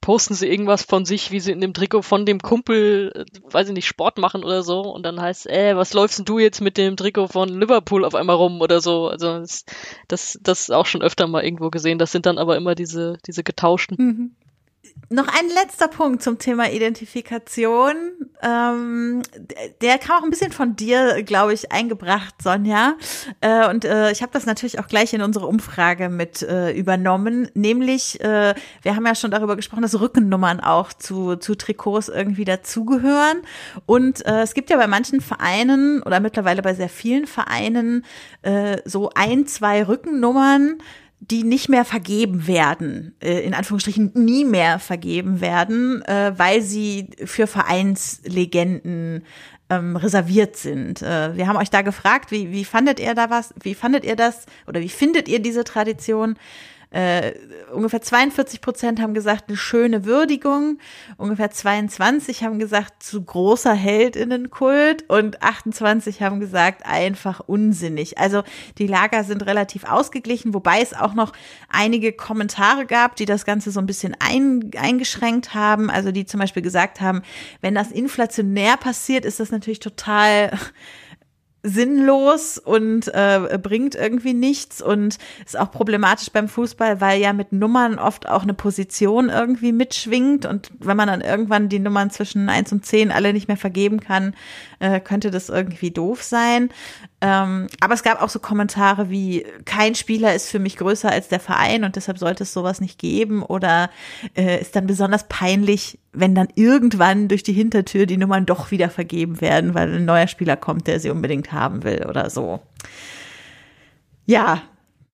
posten sie irgendwas von sich, wie sie in dem Trikot von dem Kumpel, äh, weiß ich nicht, Sport machen oder so. Und dann heißt, äh, was läufst denn du jetzt mit dem Trikot von Liverpool auf einmal rum oder so? Also das, das, auch schon öfter mal irgendwo gesehen. Das sind dann aber immer diese, diese getauschten. Mhm. Noch ein letzter Punkt zum Thema Identifikation. Ähm, der kam auch ein bisschen von dir, glaube ich, eingebracht, Sonja. Äh, und äh, ich habe das natürlich auch gleich in unsere Umfrage mit äh, übernommen. Nämlich, äh, wir haben ja schon darüber gesprochen, dass Rückennummern auch zu, zu Trikots irgendwie dazugehören. Und äh, es gibt ja bei manchen Vereinen oder mittlerweile bei sehr vielen Vereinen äh, so ein, zwei Rückennummern, die nicht mehr vergeben werden, äh, in Anführungsstrichen nie mehr vergeben werden, äh, weil sie für Vereinslegenden ähm, reserviert sind. Äh, wir haben euch da gefragt, wie, wie fandet ihr da was, wie fandet ihr das oder wie findet ihr diese Tradition? Äh, ungefähr 42 Prozent haben gesagt, eine schöne Würdigung. Ungefähr 22 haben gesagt, zu großer Heldinnenkult. Und 28 haben gesagt, einfach unsinnig. Also die Lager sind relativ ausgeglichen, wobei es auch noch einige Kommentare gab, die das Ganze so ein bisschen ein, eingeschränkt haben. Also die zum Beispiel gesagt haben, wenn das inflationär passiert, ist das natürlich total sinnlos und äh, bringt irgendwie nichts und ist auch problematisch beim Fußball, weil ja mit Nummern oft auch eine Position irgendwie mitschwingt und wenn man dann irgendwann die Nummern zwischen eins und zehn alle nicht mehr vergeben kann, äh, könnte das irgendwie doof sein. Ähm, aber es gab auch so Kommentare wie, kein Spieler ist für mich größer als der Verein und deshalb sollte es sowas nicht geben oder äh, ist dann besonders peinlich, wenn dann irgendwann durch die Hintertür die Nummern doch wieder vergeben werden, weil ein neuer Spieler kommt, der sie unbedingt haben will oder so. Ja,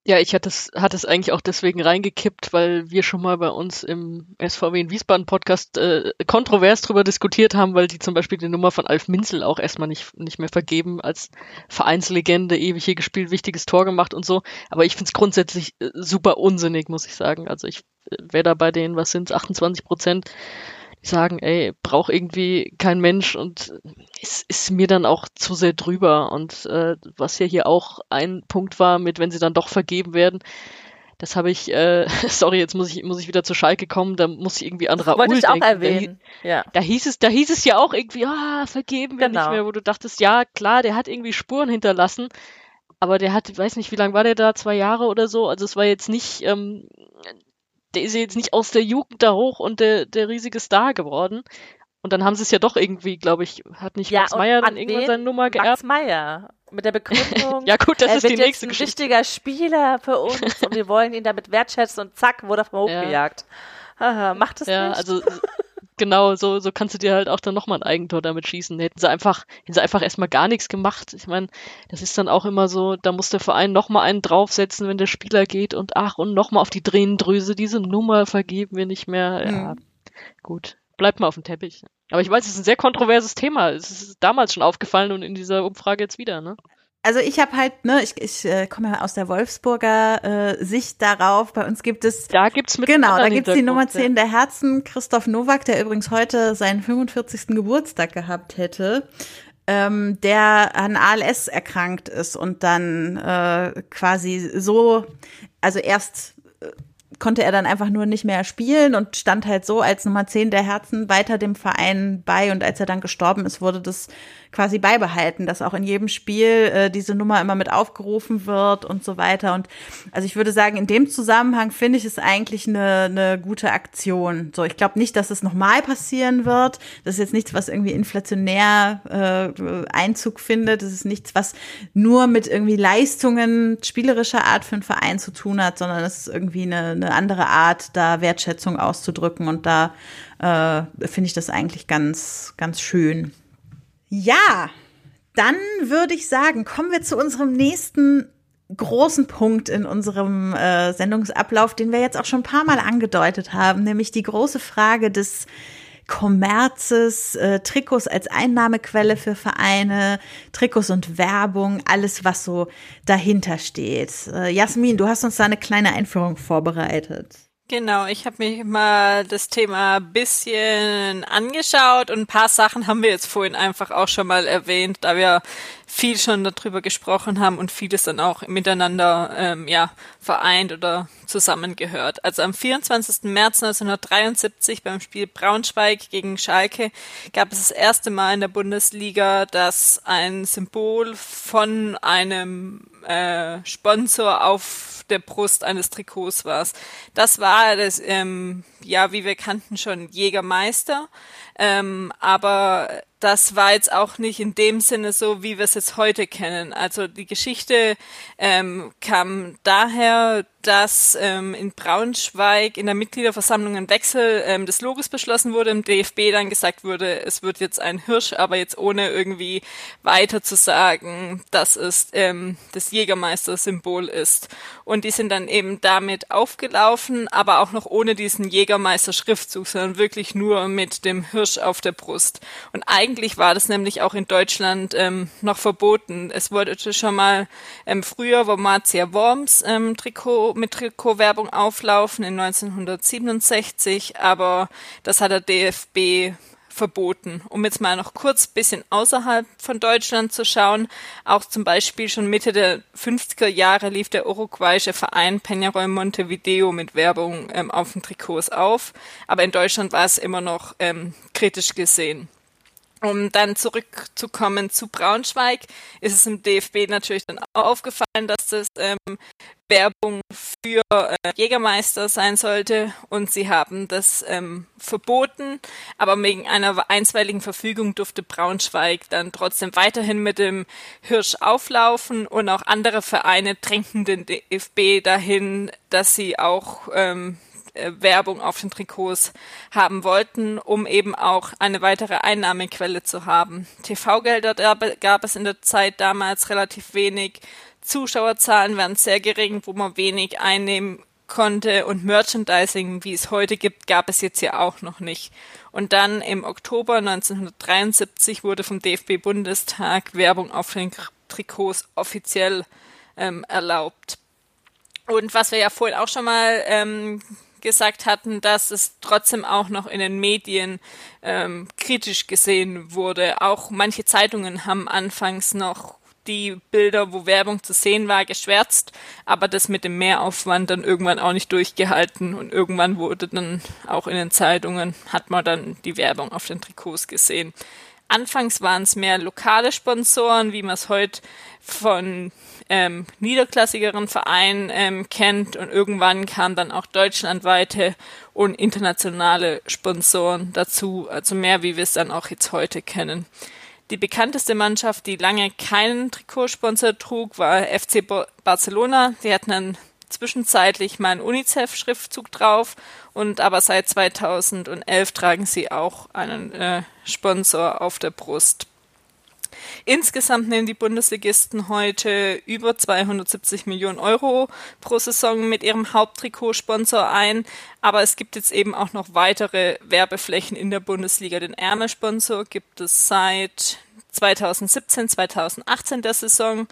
Ja, ich hatte es, hatte es eigentlich auch deswegen reingekippt, weil wir schon mal bei uns im SVW in Wiesbaden Podcast äh, kontrovers drüber diskutiert haben, weil die zum Beispiel die Nummer von Alf Minzel auch erstmal nicht, nicht mehr vergeben als Vereinslegende, ewig hier gespielt, wichtiges Tor gemacht und so. Aber ich finde es grundsätzlich äh, super unsinnig, muss ich sagen. Also ich äh, wäre da bei denen, was sind 28 Prozent, sagen, ey, braucht irgendwie kein Mensch und es ist mir dann auch zu sehr drüber. Und äh, was ja hier auch ein Punkt war, mit wenn sie dann doch vergeben werden, das habe ich, äh, sorry, jetzt muss ich, muss ich wieder zur Schalke kommen, da muss ich irgendwie an Raoul Wollte ich auch denken. erwähnen. Da, Ja. da hieß es, da hieß es ja auch irgendwie, ah, vergeben wir Genau. nicht mehr, wo du dachtest, ja, klar, der hat irgendwie Spuren hinterlassen, aber der hat, weiß nicht, wie lange war der da, zwei Jahre oder so, also es war jetzt nicht, ähm, der ist ja jetzt nicht aus der Jugend da hoch und der, der riesige Star geworden. Und dann haben sie es ja doch irgendwie, glaube ich, hat nicht Ja, Max Meyer dann an irgendwann seine Nummer Max geerbt? Meyer. Mit der Begründung, Ja gut, das er ist wird die jetzt nächste ein Geschichte. wichtiger Spieler für uns und wir wollen ihn damit wertschätzen und zack, wurde er vom Ja. hochgejagt. Haha, Macht es Ja, nicht. also genau, so, so kannst du dir halt auch dann nochmal ein Eigentor damit schießen. Hätten sie einfach, hätten sie einfach erstmal gar nichts gemacht. Ich meine, das ist dann auch immer so, da muss der Verein nochmal einen draufsetzen, wenn der Spieler geht und ach, und nochmal auf die Tränendrüse, diese Nummer vergeben wir nicht mehr. Ja, gut. Bleibt mal auf dem Teppich. Aber ich weiß, es ist ein sehr kontroverses Thema. Es ist damals schon aufgefallen und in dieser Umfrage jetzt wieder, ne? Also ich habe halt, ne, ich, ich äh, komme ja aus der Wolfsburger äh, Sicht darauf. Bei uns gibt es Da gibt's mit Genau, da gibt's die Nummer Hintergrund, 10 der Herzen, Christoph Nowak, der übrigens heute seinen 45. Geburtstag gehabt hätte, ähm, der an ALS erkrankt ist und dann äh, quasi so, also erst äh, konnte er dann einfach nur nicht mehr spielen und stand halt so als Nummer 10 der Herzen weiter dem Verein bei und als er dann gestorben ist, wurde das quasi beibehalten, dass auch in jedem Spiel äh, diese Nummer immer mit aufgerufen wird und so weiter. Und also ich würde sagen, in dem Zusammenhang finde ich es eigentlich eine, eine gute Aktion. So, ich glaube nicht, dass es nochmal passieren wird. Das ist jetzt nichts, was irgendwie inflationär äh, Einzug findet. Das ist nichts, was nur mit irgendwie Leistungen spielerischer Art für einen Verein zu tun hat, sondern es ist irgendwie eine, eine andere Art, da Wertschätzung auszudrücken. Und da äh, finde ich das eigentlich ganz, ganz schön. Ja, dann würde ich sagen, kommen wir zu unserem nächsten großen Punkt in unserem äh, Sendungsablauf, den wir jetzt auch schon ein paar Mal angedeutet haben, nämlich die große Frage des Kommerzes, äh, Trikots als Einnahmequelle für Vereine, Trikots und Werbung, alles, was so dahinter steht. Äh, Jasmin, du hast uns da eine kleine Einführung vorbereitet. Genau, ich habe mir mal das Thema bisschen angeschaut und ein paar Sachen haben wir jetzt vorhin einfach auch schon mal erwähnt, da wir viel schon darüber gesprochen haben und vieles dann auch miteinander ähm, ja vereint oder zusammengehört. Also am 24. März 1973 beim Spiel Braunschweig gegen Schalke gab es das erste Mal in der Bundesliga, dass ein Symbol von einem äh, Sponsor auf der Brust eines Trikots war. Das war das, ähm, ja, wie wir kannten schon, Jägermeister. Ähm, aber das war jetzt auch nicht in dem Sinne so, wie wir es jetzt heute kennen. Also die Geschichte ähm, kam daher, dass ähm, in Braunschweig in der Mitgliederversammlung ein Wechsel ähm, des Logos beschlossen wurde, im DFB dann gesagt wurde, es wird jetzt ein Hirsch, aber jetzt ohne irgendwie weiter zu sagen, dass es ähm, das Jägermeister-Symbol ist. Und die sind dann eben damit aufgelaufen, aber auch noch ohne diesen Jägermeister-Schriftzug, sondern wirklich nur mit dem Hirsch auf der Brust. Und eigentlich war das nämlich auch in Deutschland ähm, noch verboten. Es wurde schon mal ähm, früher, wo Marcia Worms ähm, Trikot mit Trikotwerbung auflaufen in 1967, aber das hat der DFB verboten. Um jetzt mal noch kurz bisschen außerhalb von Deutschland zu schauen, auch zum Beispiel schon Mitte der 50er Jahre lief der uruguayische Verein Peñarol Montevideo mit Werbung ähm, auf den Trikots auf, aber in Deutschland war es immer noch ähm, kritisch gesehen. Um dann zurückzukommen zu Braunschweig, ist es im DFB natürlich dann aufgefallen, dass das ähm, Werbung für äh, Jägermeister sein sollte. Und sie haben das ähm, verboten, aber wegen einer einstweiligen Verfügung durfte Braunschweig dann trotzdem weiterhin mit dem Hirsch auflaufen. Und auch andere Vereine drängen den DFB dahin, dass sie auch ähm, Werbung auf den Trikots haben wollten, um eben auch eine weitere Einnahmequelle zu haben. TV-Gelder gab es in der Zeit damals relativ wenig. Zuschauerzahlen waren sehr gering, wo man wenig einnehmen konnte und Merchandising, wie es heute gibt, gab es jetzt ja auch noch nicht. Und dann im Oktober 1973 wurde vom DFB-Bundestag Werbung auf den Trikots offiziell ähm, erlaubt. Und was wir ja vorhin auch schon mal ähm, gesagt hatten, dass es trotzdem auch noch in den Medien ähm, kritisch gesehen wurde. Auch manche Zeitungen haben anfangs noch die Bilder, wo Werbung zu sehen war, geschwärzt, aber das mit dem Mehraufwand dann irgendwann auch nicht durchgehalten und irgendwann wurde dann auch in den Zeitungen, hat man dann die Werbung auf den Trikots gesehen. Anfangs waren es mehr lokale Sponsoren, wie man es heute von ähm, niederklassigeren Vereinen ähm, kennt und irgendwann kamen dann auch deutschlandweite und internationale Sponsoren dazu, also mehr wie wir es dann auch jetzt heute kennen. Die bekannteste Mannschaft, die lange keinen Trikotsponsor trug, war FC Barcelona. Die hatten dann zwischenzeitlich mal einen UNICEF-Schriftzug drauf und aber seit 2011 tragen sie auch einen äh, Sponsor auf der Brust. Insgesamt nehmen die Bundesligisten heute über 270 Millionen Euro pro Saison mit ihrem Haupttrikotsponsor ein. Aber es gibt jetzt eben auch noch weitere Werbeflächen in der Bundesliga. Den Ärmelsponsor gibt es seit 2017, 2018 der Saison.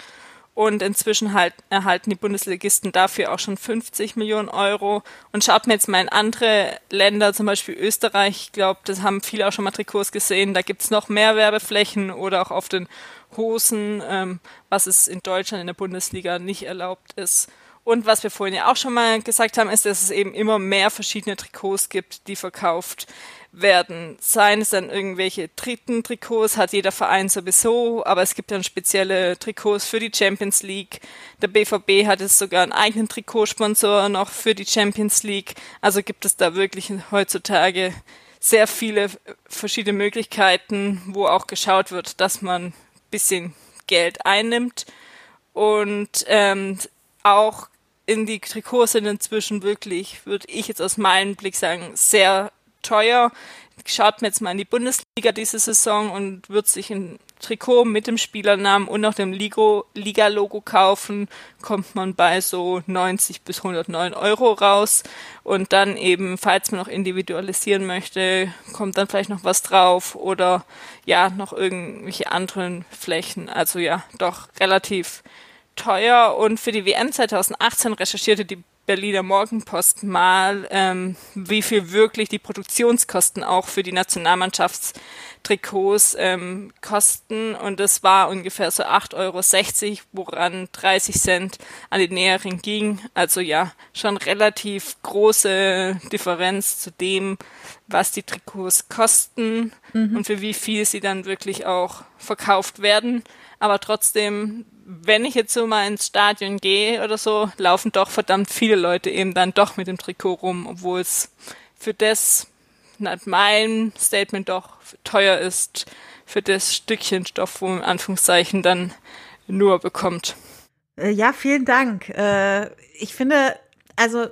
Und inzwischen halt, erhalten die Bundesligisten dafür auch schon 50 Millionen Euro. Und schaut mir jetzt mal in andere Länder, zum Beispiel Österreich, ich glaube, das haben viele auch schon mal Trikots gesehen, da gibt's noch mehr Werbeflächen oder auch auf den Hosen, ähm, was es in Deutschland in der Bundesliga nicht erlaubt ist. Und was wir vorhin ja auch schon mal gesagt haben, ist, dass es eben immer mehr verschiedene Trikots gibt, die verkauft werden. Seien es dann irgendwelche dritten Trikots, hat jeder Verein sowieso, aber es gibt dann spezielle Trikots für die Champions League. Der BVB hat jetzt sogar einen eigenen Trikotsponsor noch für die Champions League. Also gibt es da wirklich heutzutage sehr viele verschiedene Möglichkeiten, wo auch geschaut wird, dass man ein bisschen Geld einnimmt. Und ähm, auch in die Trikots sind inzwischen wirklich, würde ich jetzt aus meinem Blick sagen, sehr teuer. Schaut mir jetzt mal in die Bundesliga diese Saison und wird sich ein Trikot mit dem Spielernamen und auch dem Liga-Logo kaufen, kommt man bei so 90 bis 109 Euro raus. Und dann eben, falls man noch individualisieren möchte, kommt dann vielleicht noch was drauf oder ja, noch irgendwelche anderen Flächen. Also ja, doch relativ teuer. Und für die WM 2018 recherchierte die Berliner Morgenpost mal, ähm, wie viel wirklich die Produktionskosten auch für die Nationalmannschaftstrikots ähm, kosten. Und das war ungefähr so 8,60 Euro, woran 30 Cent an die Näherin ging. Also ja, schon relativ große Differenz zu dem, was die Trikots kosten mhm. und für wie viel sie dann wirklich auch verkauft werden. Aber trotzdem wenn ich jetzt so mal ins Stadion gehe oder so, laufen doch verdammt viele Leute eben dann doch mit dem Trikot rum, obwohl es für das nach meinem Statement doch teuer ist, für das Stückchen Stoff, wo man in Anführungszeichen dann nur bekommt. Äh, ja, vielen Dank. Äh, ich finde, also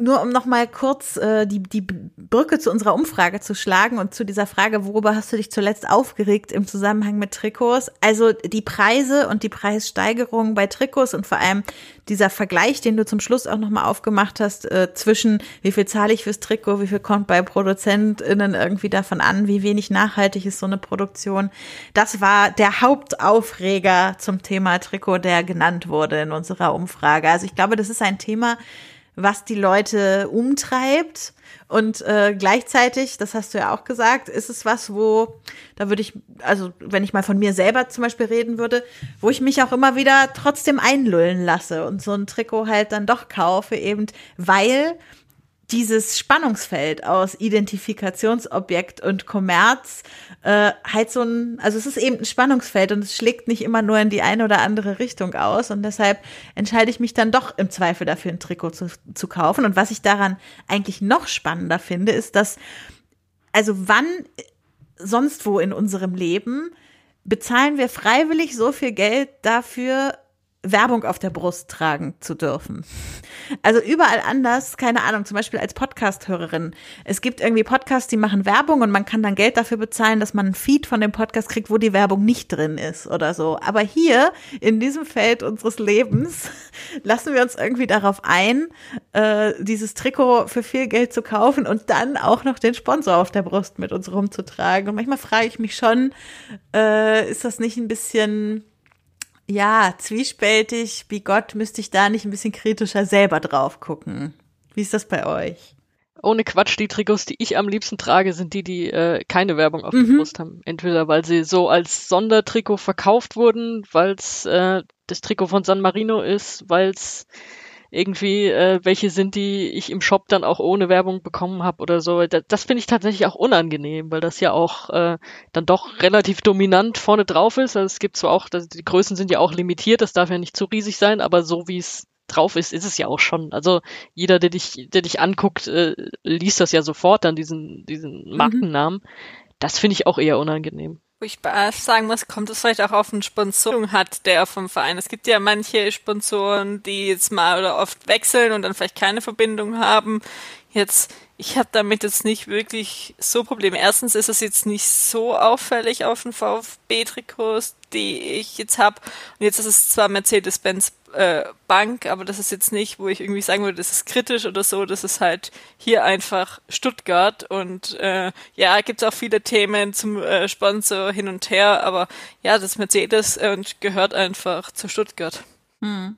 nur um nochmal kurz äh, die, die Brücke zu unserer Umfrage zu schlagen und zu dieser Frage, worüber hast du dich zuletzt aufgeregt im Zusammenhang mit Trikots? Also die Preise und die Preissteigerung bei Trikots und vor allem dieser Vergleich, den du zum Schluss auch nochmal aufgemacht hast, äh, zwischen wie viel zahle ich fürs Trikot, wie viel kommt bei ProduzentInnen irgendwie davon an, wie wenig nachhaltig ist so eine Produktion. Das war der Hauptaufreger zum Thema Trikot, der genannt wurde in unserer Umfrage. Also ich glaube, das ist ein Thema, was die Leute umtreibt. Und äh, gleichzeitig, das hast du ja auch gesagt, ist es was, wo, da würde ich, also wenn ich mal von mir selber zum Beispiel reden würde, wo ich mich auch immer wieder trotzdem einlullen lasse und so ein Trikot halt dann doch kaufe, eben weil dieses Spannungsfeld aus Identifikationsobjekt und Kommerz äh, halt so ein, also es ist eben ein Spannungsfeld und es schlägt nicht immer nur in die eine oder andere Richtung aus und deshalb entscheide ich mich dann doch im Zweifel dafür, ein Trikot zu, zu kaufen. Und was ich daran eigentlich noch spannender finde, ist, dass, also wann sonst wo in unserem Leben bezahlen wir freiwillig so viel Geld dafür, Werbung auf der Brust tragen zu dürfen. Also überall anders, keine Ahnung, zum Beispiel als Podcast-Hörerin. Es gibt irgendwie Podcasts, die machen Werbung und man kann dann Geld dafür bezahlen, dass man einen Feed von dem Podcast kriegt, wo die Werbung nicht drin ist oder so. Aber hier, in diesem Feld unseres Lebens, lassen wir uns irgendwie darauf ein, äh, dieses Trikot für viel Geld zu kaufen und dann auch noch den Sponsor auf der Brust mit uns rumzutragen. Und manchmal frage ich mich schon, äh, ist das nicht ein bisschen ja, zwiespältig, wie Gott, müsste ich da nicht ein bisschen kritischer selber drauf gucken. Wie ist das bei euch? Ohne Quatsch, die Trikots, die ich am liebsten trage, sind die, die äh, keine Werbung auf mhm. der Brust haben. Entweder weil sie so als Sondertrikot verkauft wurden, weil es äh, das Trikot von San Marino ist, weil es irgendwie äh, welche sind, die ich im Shop dann auch ohne Werbung bekommen habe oder so. Das, das finde ich tatsächlich auch unangenehm, weil das ja auch äh, dann doch relativ dominant vorne drauf ist. Also es gibt zwar auch, das, die Größen sind ja auch limitiert, das darf ja nicht zu riesig sein, aber so wie es drauf ist, ist es ja auch schon. Also jeder, der dich, der dich anguckt, äh, liest das ja sofort dann diesen, diesen mhm. Markennamen. Mhm. Das finde ich auch eher unangenehm. Wo ich sagen muss, kommt es vielleicht auch auf einen Sponsoren hat, der vom Verein. Es gibt ja manche Sponsoren, die jetzt mal oder oft wechseln und dann vielleicht keine Verbindung haben. Jetzt ich habe damit jetzt nicht wirklich so Probleme. Erstens ist es jetzt nicht so auffällig auf den VfB-Trikots, die ich jetzt habe. Und jetzt ist es zwar Mercedes-Benz äh, Bank, aber das ist jetzt nicht, wo ich irgendwie sagen würde, das ist kritisch oder so. Das ist halt hier einfach Stuttgart. Und äh, ja, gibt es auch viele Themen zum äh, Sponsor hin und her, aber ja, das Mercedes äh, gehört einfach zu Stuttgart. Hm.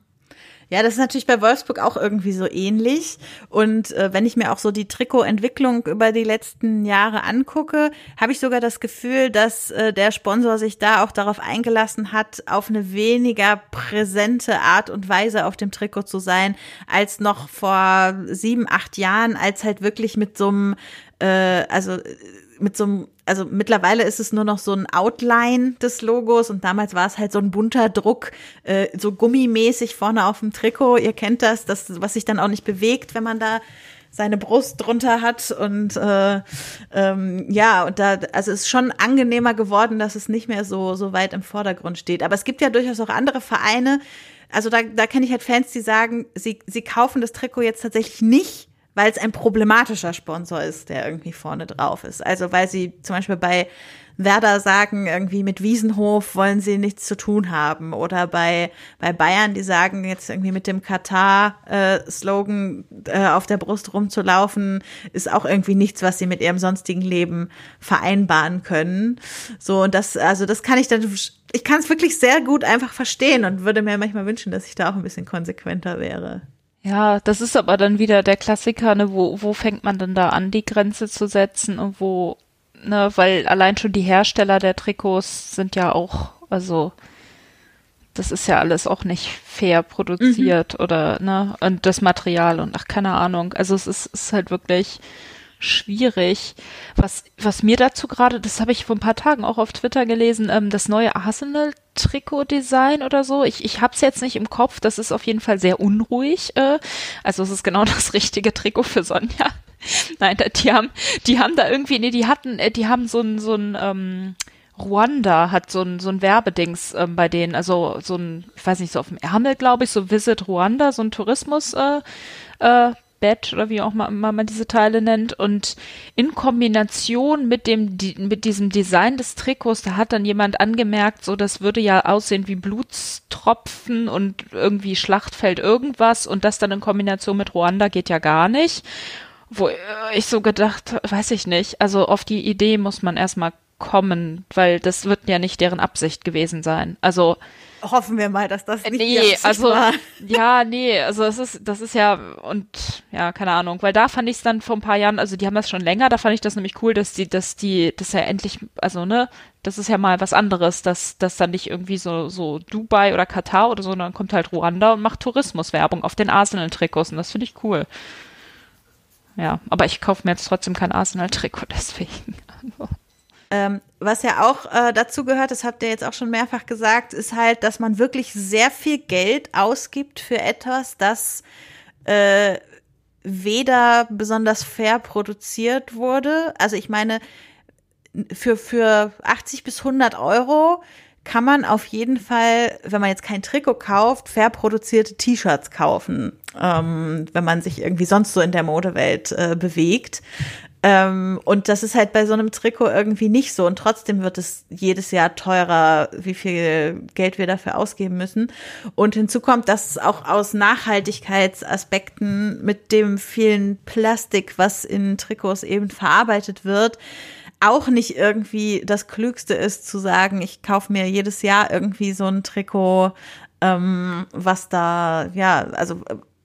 Ja, das ist natürlich bei Wolfsburg auch irgendwie so ähnlich. Und äh, wenn ich mir auch so die Trikotentwicklung über die letzten Jahre angucke, habe ich sogar das Gefühl, dass äh, der Sponsor sich da auch darauf eingelassen hat, auf eine weniger präsente Art und Weise auf dem Trikot zu sein, als noch vor sieben, acht Jahren, als halt wirklich mit so einem, äh, also mit so einem, also mittlerweile ist es nur noch so ein Outline des Logos und damals war es halt so ein bunter Druck, äh, so gummimäßig vorne auf dem Trikot. Ihr kennt das, das, was sich dann auch nicht bewegt, wenn man da seine Brust drunter hat und äh, ähm, ja und da also es ist schon angenehmer geworden, dass es nicht mehr so so weit im Vordergrund steht. Aber es gibt ja durchaus auch andere Vereine. Also da da kenne ich halt Fans, die sagen, sie sie kaufen das Trikot jetzt tatsächlich nicht weil es ein problematischer Sponsor ist, der irgendwie vorne drauf ist. Also weil sie zum Beispiel bei Werder sagen, irgendwie mit Wiesenhof wollen sie nichts zu tun haben. Oder bei, bei Bayern, die sagen jetzt irgendwie mit dem Katar-Slogan äh, auf der Brust rumzulaufen, ist auch irgendwie nichts, was sie mit ihrem sonstigen Leben vereinbaren können. So, und das, also das kann ich dann, ich kann es wirklich sehr gut einfach verstehen und würde mir manchmal wünschen, dass ich da auch ein bisschen konsequenter wäre. Ja, das ist aber dann wieder der Klassiker, ne, wo, wo fängt man denn da an, die Grenze zu setzen und wo, ne, weil allein schon die Hersteller der Trikots sind ja auch, also das ist ja alles auch nicht fair produziert mhm. oder, ne, und das Material und ach, keine Ahnung. Also es ist, ist halt wirklich, schwierig. Was, was mir dazu gerade, das habe ich vor ein paar Tagen auch auf Twitter gelesen, ähm, das neue Arsenal-Trikot-Design oder so. Ich, ich habe es jetzt nicht im Kopf, das ist auf jeden Fall sehr unruhig. Äh, also es ist genau das richtige Trikot für Sonja. Nein, die haben, die haben da irgendwie, nee, die hatten, äh, die haben so ein, so ein, ähm, Ruanda hat so ein, so ein Werbedings ähm, bei denen, also so ein, ich weiß nicht, so auf dem Ärmel, glaube ich, so Visit Ruanda, so ein Tourismus, äh, äh, Bett oder wie auch mal, man diese Teile nennt. Und in Kombination mit dem, mit diesem Design des Trikots, da hat dann jemand angemerkt, so das würde ja aussehen wie Blutstropfen und irgendwie Schlachtfeld irgendwas und das dann in Kombination mit Ruanda geht ja gar nicht. Wo ich so gedacht, weiß ich nicht. Also auf die Idee muss man erstmal kommen, weil das wird ja nicht deren Absicht gewesen sein. Also hoffen wir mal, dass das nicht nee, also war. ja, nee, also das ist das ist ja und ja, keine Ahnung, weil da fand ich es dann vor ein paar Jahren, also die haben das schon länger, da fand ich das nämlich cool, dass die dass die das ja endlich also ne, das ist ja mal was anderes, dass das dann nicht irgendwie so so Dubai oder Katar oder so, sondern kommt halt Ruanda und macht Tourismuswerbung auf den Arsenal Trikots und das finde ich cool. Ja, aber ich kaufe mir jetzt trotzdem kein Arsenal Trikot deswegen. Also. Ähm, was ja auch äh, dazu gehört, das habt ihr jetzt auch schon mehrfach gesagt, ist halt, dass man wirklich sehr viel Geld ausgibt für etwas, das äh, weder besonders fair produziert wurde. Also ich meine, für, für 80 bis 100 Euro kann man auf jeden Fall, wenn man jetzt kein Trikot kauft, fair produzierte T-Shirts kaufen, ähm, wenn man sich irgendwie sonst so in der Modewelt äh, bewegt. Ähm, und das ist halt bei so einem Trikot irgendwie nicht so. Und trotzdem wird es jedes Jahr teurer, wie viel Geld wir dafür ausgeben müssen. Und hinzu kommt, dass auch aus Nachhaltigkeitsaspekten mit dem vielen Plastik, was in Trikots eben verarbeitet wird, auch nicht irgendwie das Klügste ist zu sagen, ich kaufe mir jedes Jahr irgendwie so ein Trikot, ähm, was da, ja, also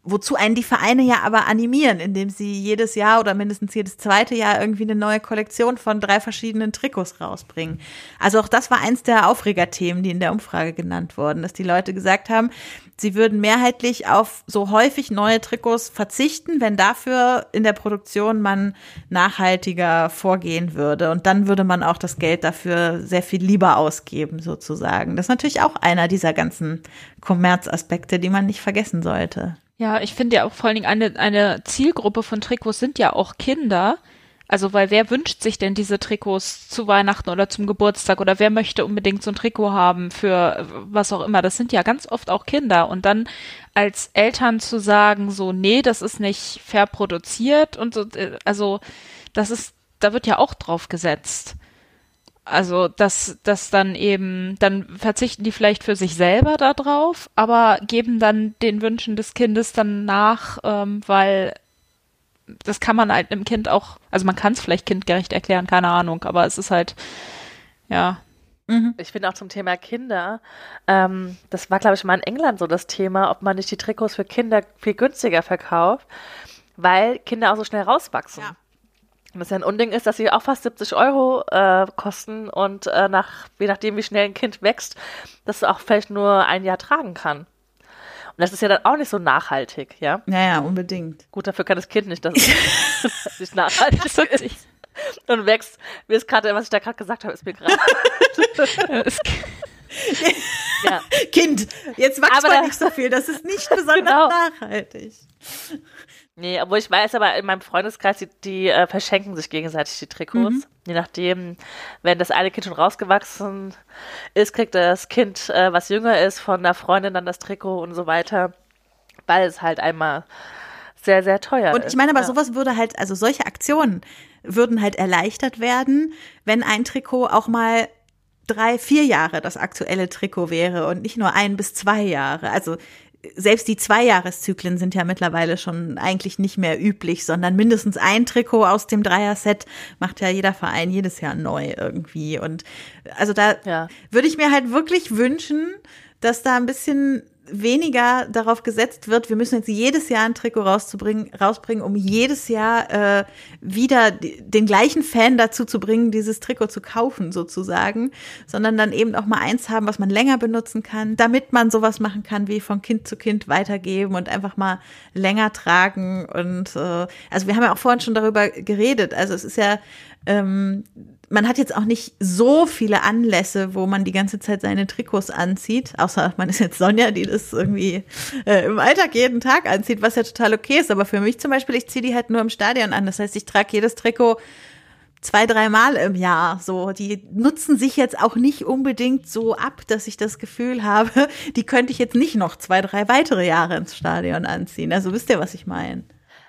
wozu einen die Vereine ja aber animieren, indem sie jedes Jahr oder mindestens jedes zweite Jahr irgendwie eine neue Kollektion von drei verschiedenen Trikots rausbringen. Also auch das war eins der Aufregerthemen, die in der Umfrage genannt wurden, dass die Leute gesagt haben, sie würden mehrheitlich auf so häufig neue Trikots verzichten, wenn dafür in der Produktion man nachhaltiger vorgehen würde. Und dann würde man auch das Geld dafür sehr viel lieber ausgeben, sozusagen. Das ist natürlich auch einer dieser ganzen Kommerzaspekte, die man nicht vergessen sollte. Ja, ich finde ja auch vor allen Dingen eine, eine Zielgruppe von Trikots sind ja auch Kinder. Also, weil wer wünscht sich denn diese Trikots zu Weihnachten oder zum Geburtstag oder wer möchte unbedingt so ein Trikot haben für was auch immer? Das sind ja ganz oft auch Kinder. Und dann als Eltern zu sagen, so, nee, das ist nicht fair produziert und so, äh, also, das ist, da wird ja auch drauf gesetzt. Also, dass, dass dann eben, dann verzichten die vielleicht für sich selber darauf, aber geben dann den Wünschen des Kindes dann nach, ähm, weil das kann man halt einem Kind auch, also man kann es vielleicht kindgerecht erklären, keine Ahnung, aber es ist halt, ja. Mhm. Ich finde auch zum Thema Kinder, ähm, das war, glaube ich, mal in England so das Thema, ob man nicht die Trikots für Kinder viel günstiger verkauft, weil Kinder auch so schnell rauswachsen. Ja. Das ja ein Unding ist, dass sie auch fast 70 Euro äh, kosten und äh, nach, je nachdem, wie schnell ein Kind wächst, das auch vielleicht nur ein Jahr tragen kann. Und das ist ja dann auch nicht so nachhaltig, ja? Naja, unbedingt. Gut, dafür kann das Kind nicht, dass es nicht nachhaltig ist. Und wächst. Mir ist gerade, was ich da gerade gesagt habe, ist mir gerade. ja. Kind, jetzt wächst man nicht so viel. Das ist nicht besonders genau. nachhaltig. Nee, obwohl ich weiß, aber in meinem Freundeskreis, die, die äh, verschenken sich gegenseitig die Trikots. Mhm. Je nachdem, wenn das eine Kind schon rausgewachsen ist, kriegt das Kind, äh, was jünger ist, von der Freundin dann das Trikot und so weiter. Weil es halt einmal sehr, sehr teuer ist. Und ich meine, aber ja. sowas würde halt, also solche Aktionen würden halt erleichtert werden, wenn ein Trikot auch mal drei, vier Jahre das aktuelle Trikot wäre und nicht nur ein bis zwei Jahre. Also selbst die Zweijahreszyklen sind ja mittlerweile schon eigentlich nicht mehr üblich, sondern mindestens ein Trikot aus dem Dreier-Set macht ja jeder Verein jedes Jahr neu irgendwie. Und also da ja. würde ich mir halt wirklich wünschen, dass da ein bisschen weniger darauf gesetzt wird, wir müssen jetzt jedes Jahr ein Trikot rauszubringen, rausbringen, um jedes Jahr äh, wieder den gleichen Fan dazu zu bringen, dieses Trikot zu kaufen, sozusagen, sondern dann eben auch mal eins haben, was man länger benutzen kann, damit man sowas machen kann, wie von Kind zu Kind weitergeben und einfach mal länger tragen. Und äh, also wir haben ja auch vorhin schon darüber geredet. Also es ist ja ähm, man hat jetzt auch nicht so viele Anlässe, wo man die ganze Zeit seine Trikots anzieht, außer man ist jetzt Sonja, die das irgendwie äh, im Alltag jeden Tag anzieht, was ja total okay ist. Aber für mich zum Beispiel, ich ziehe die halt nur im Stadion an. Das heißt, ich trage jedes Trikot zwei, dreimal im Jahr. So, die nutzen sich jetzt auch nicht unbedingt so ab, dass ich das Gefühl habe, die könnte ich jetzt nicht noch zwei, drei weitere Jahre ins Stadion anziehen. Also wisst ihr, was ich meine?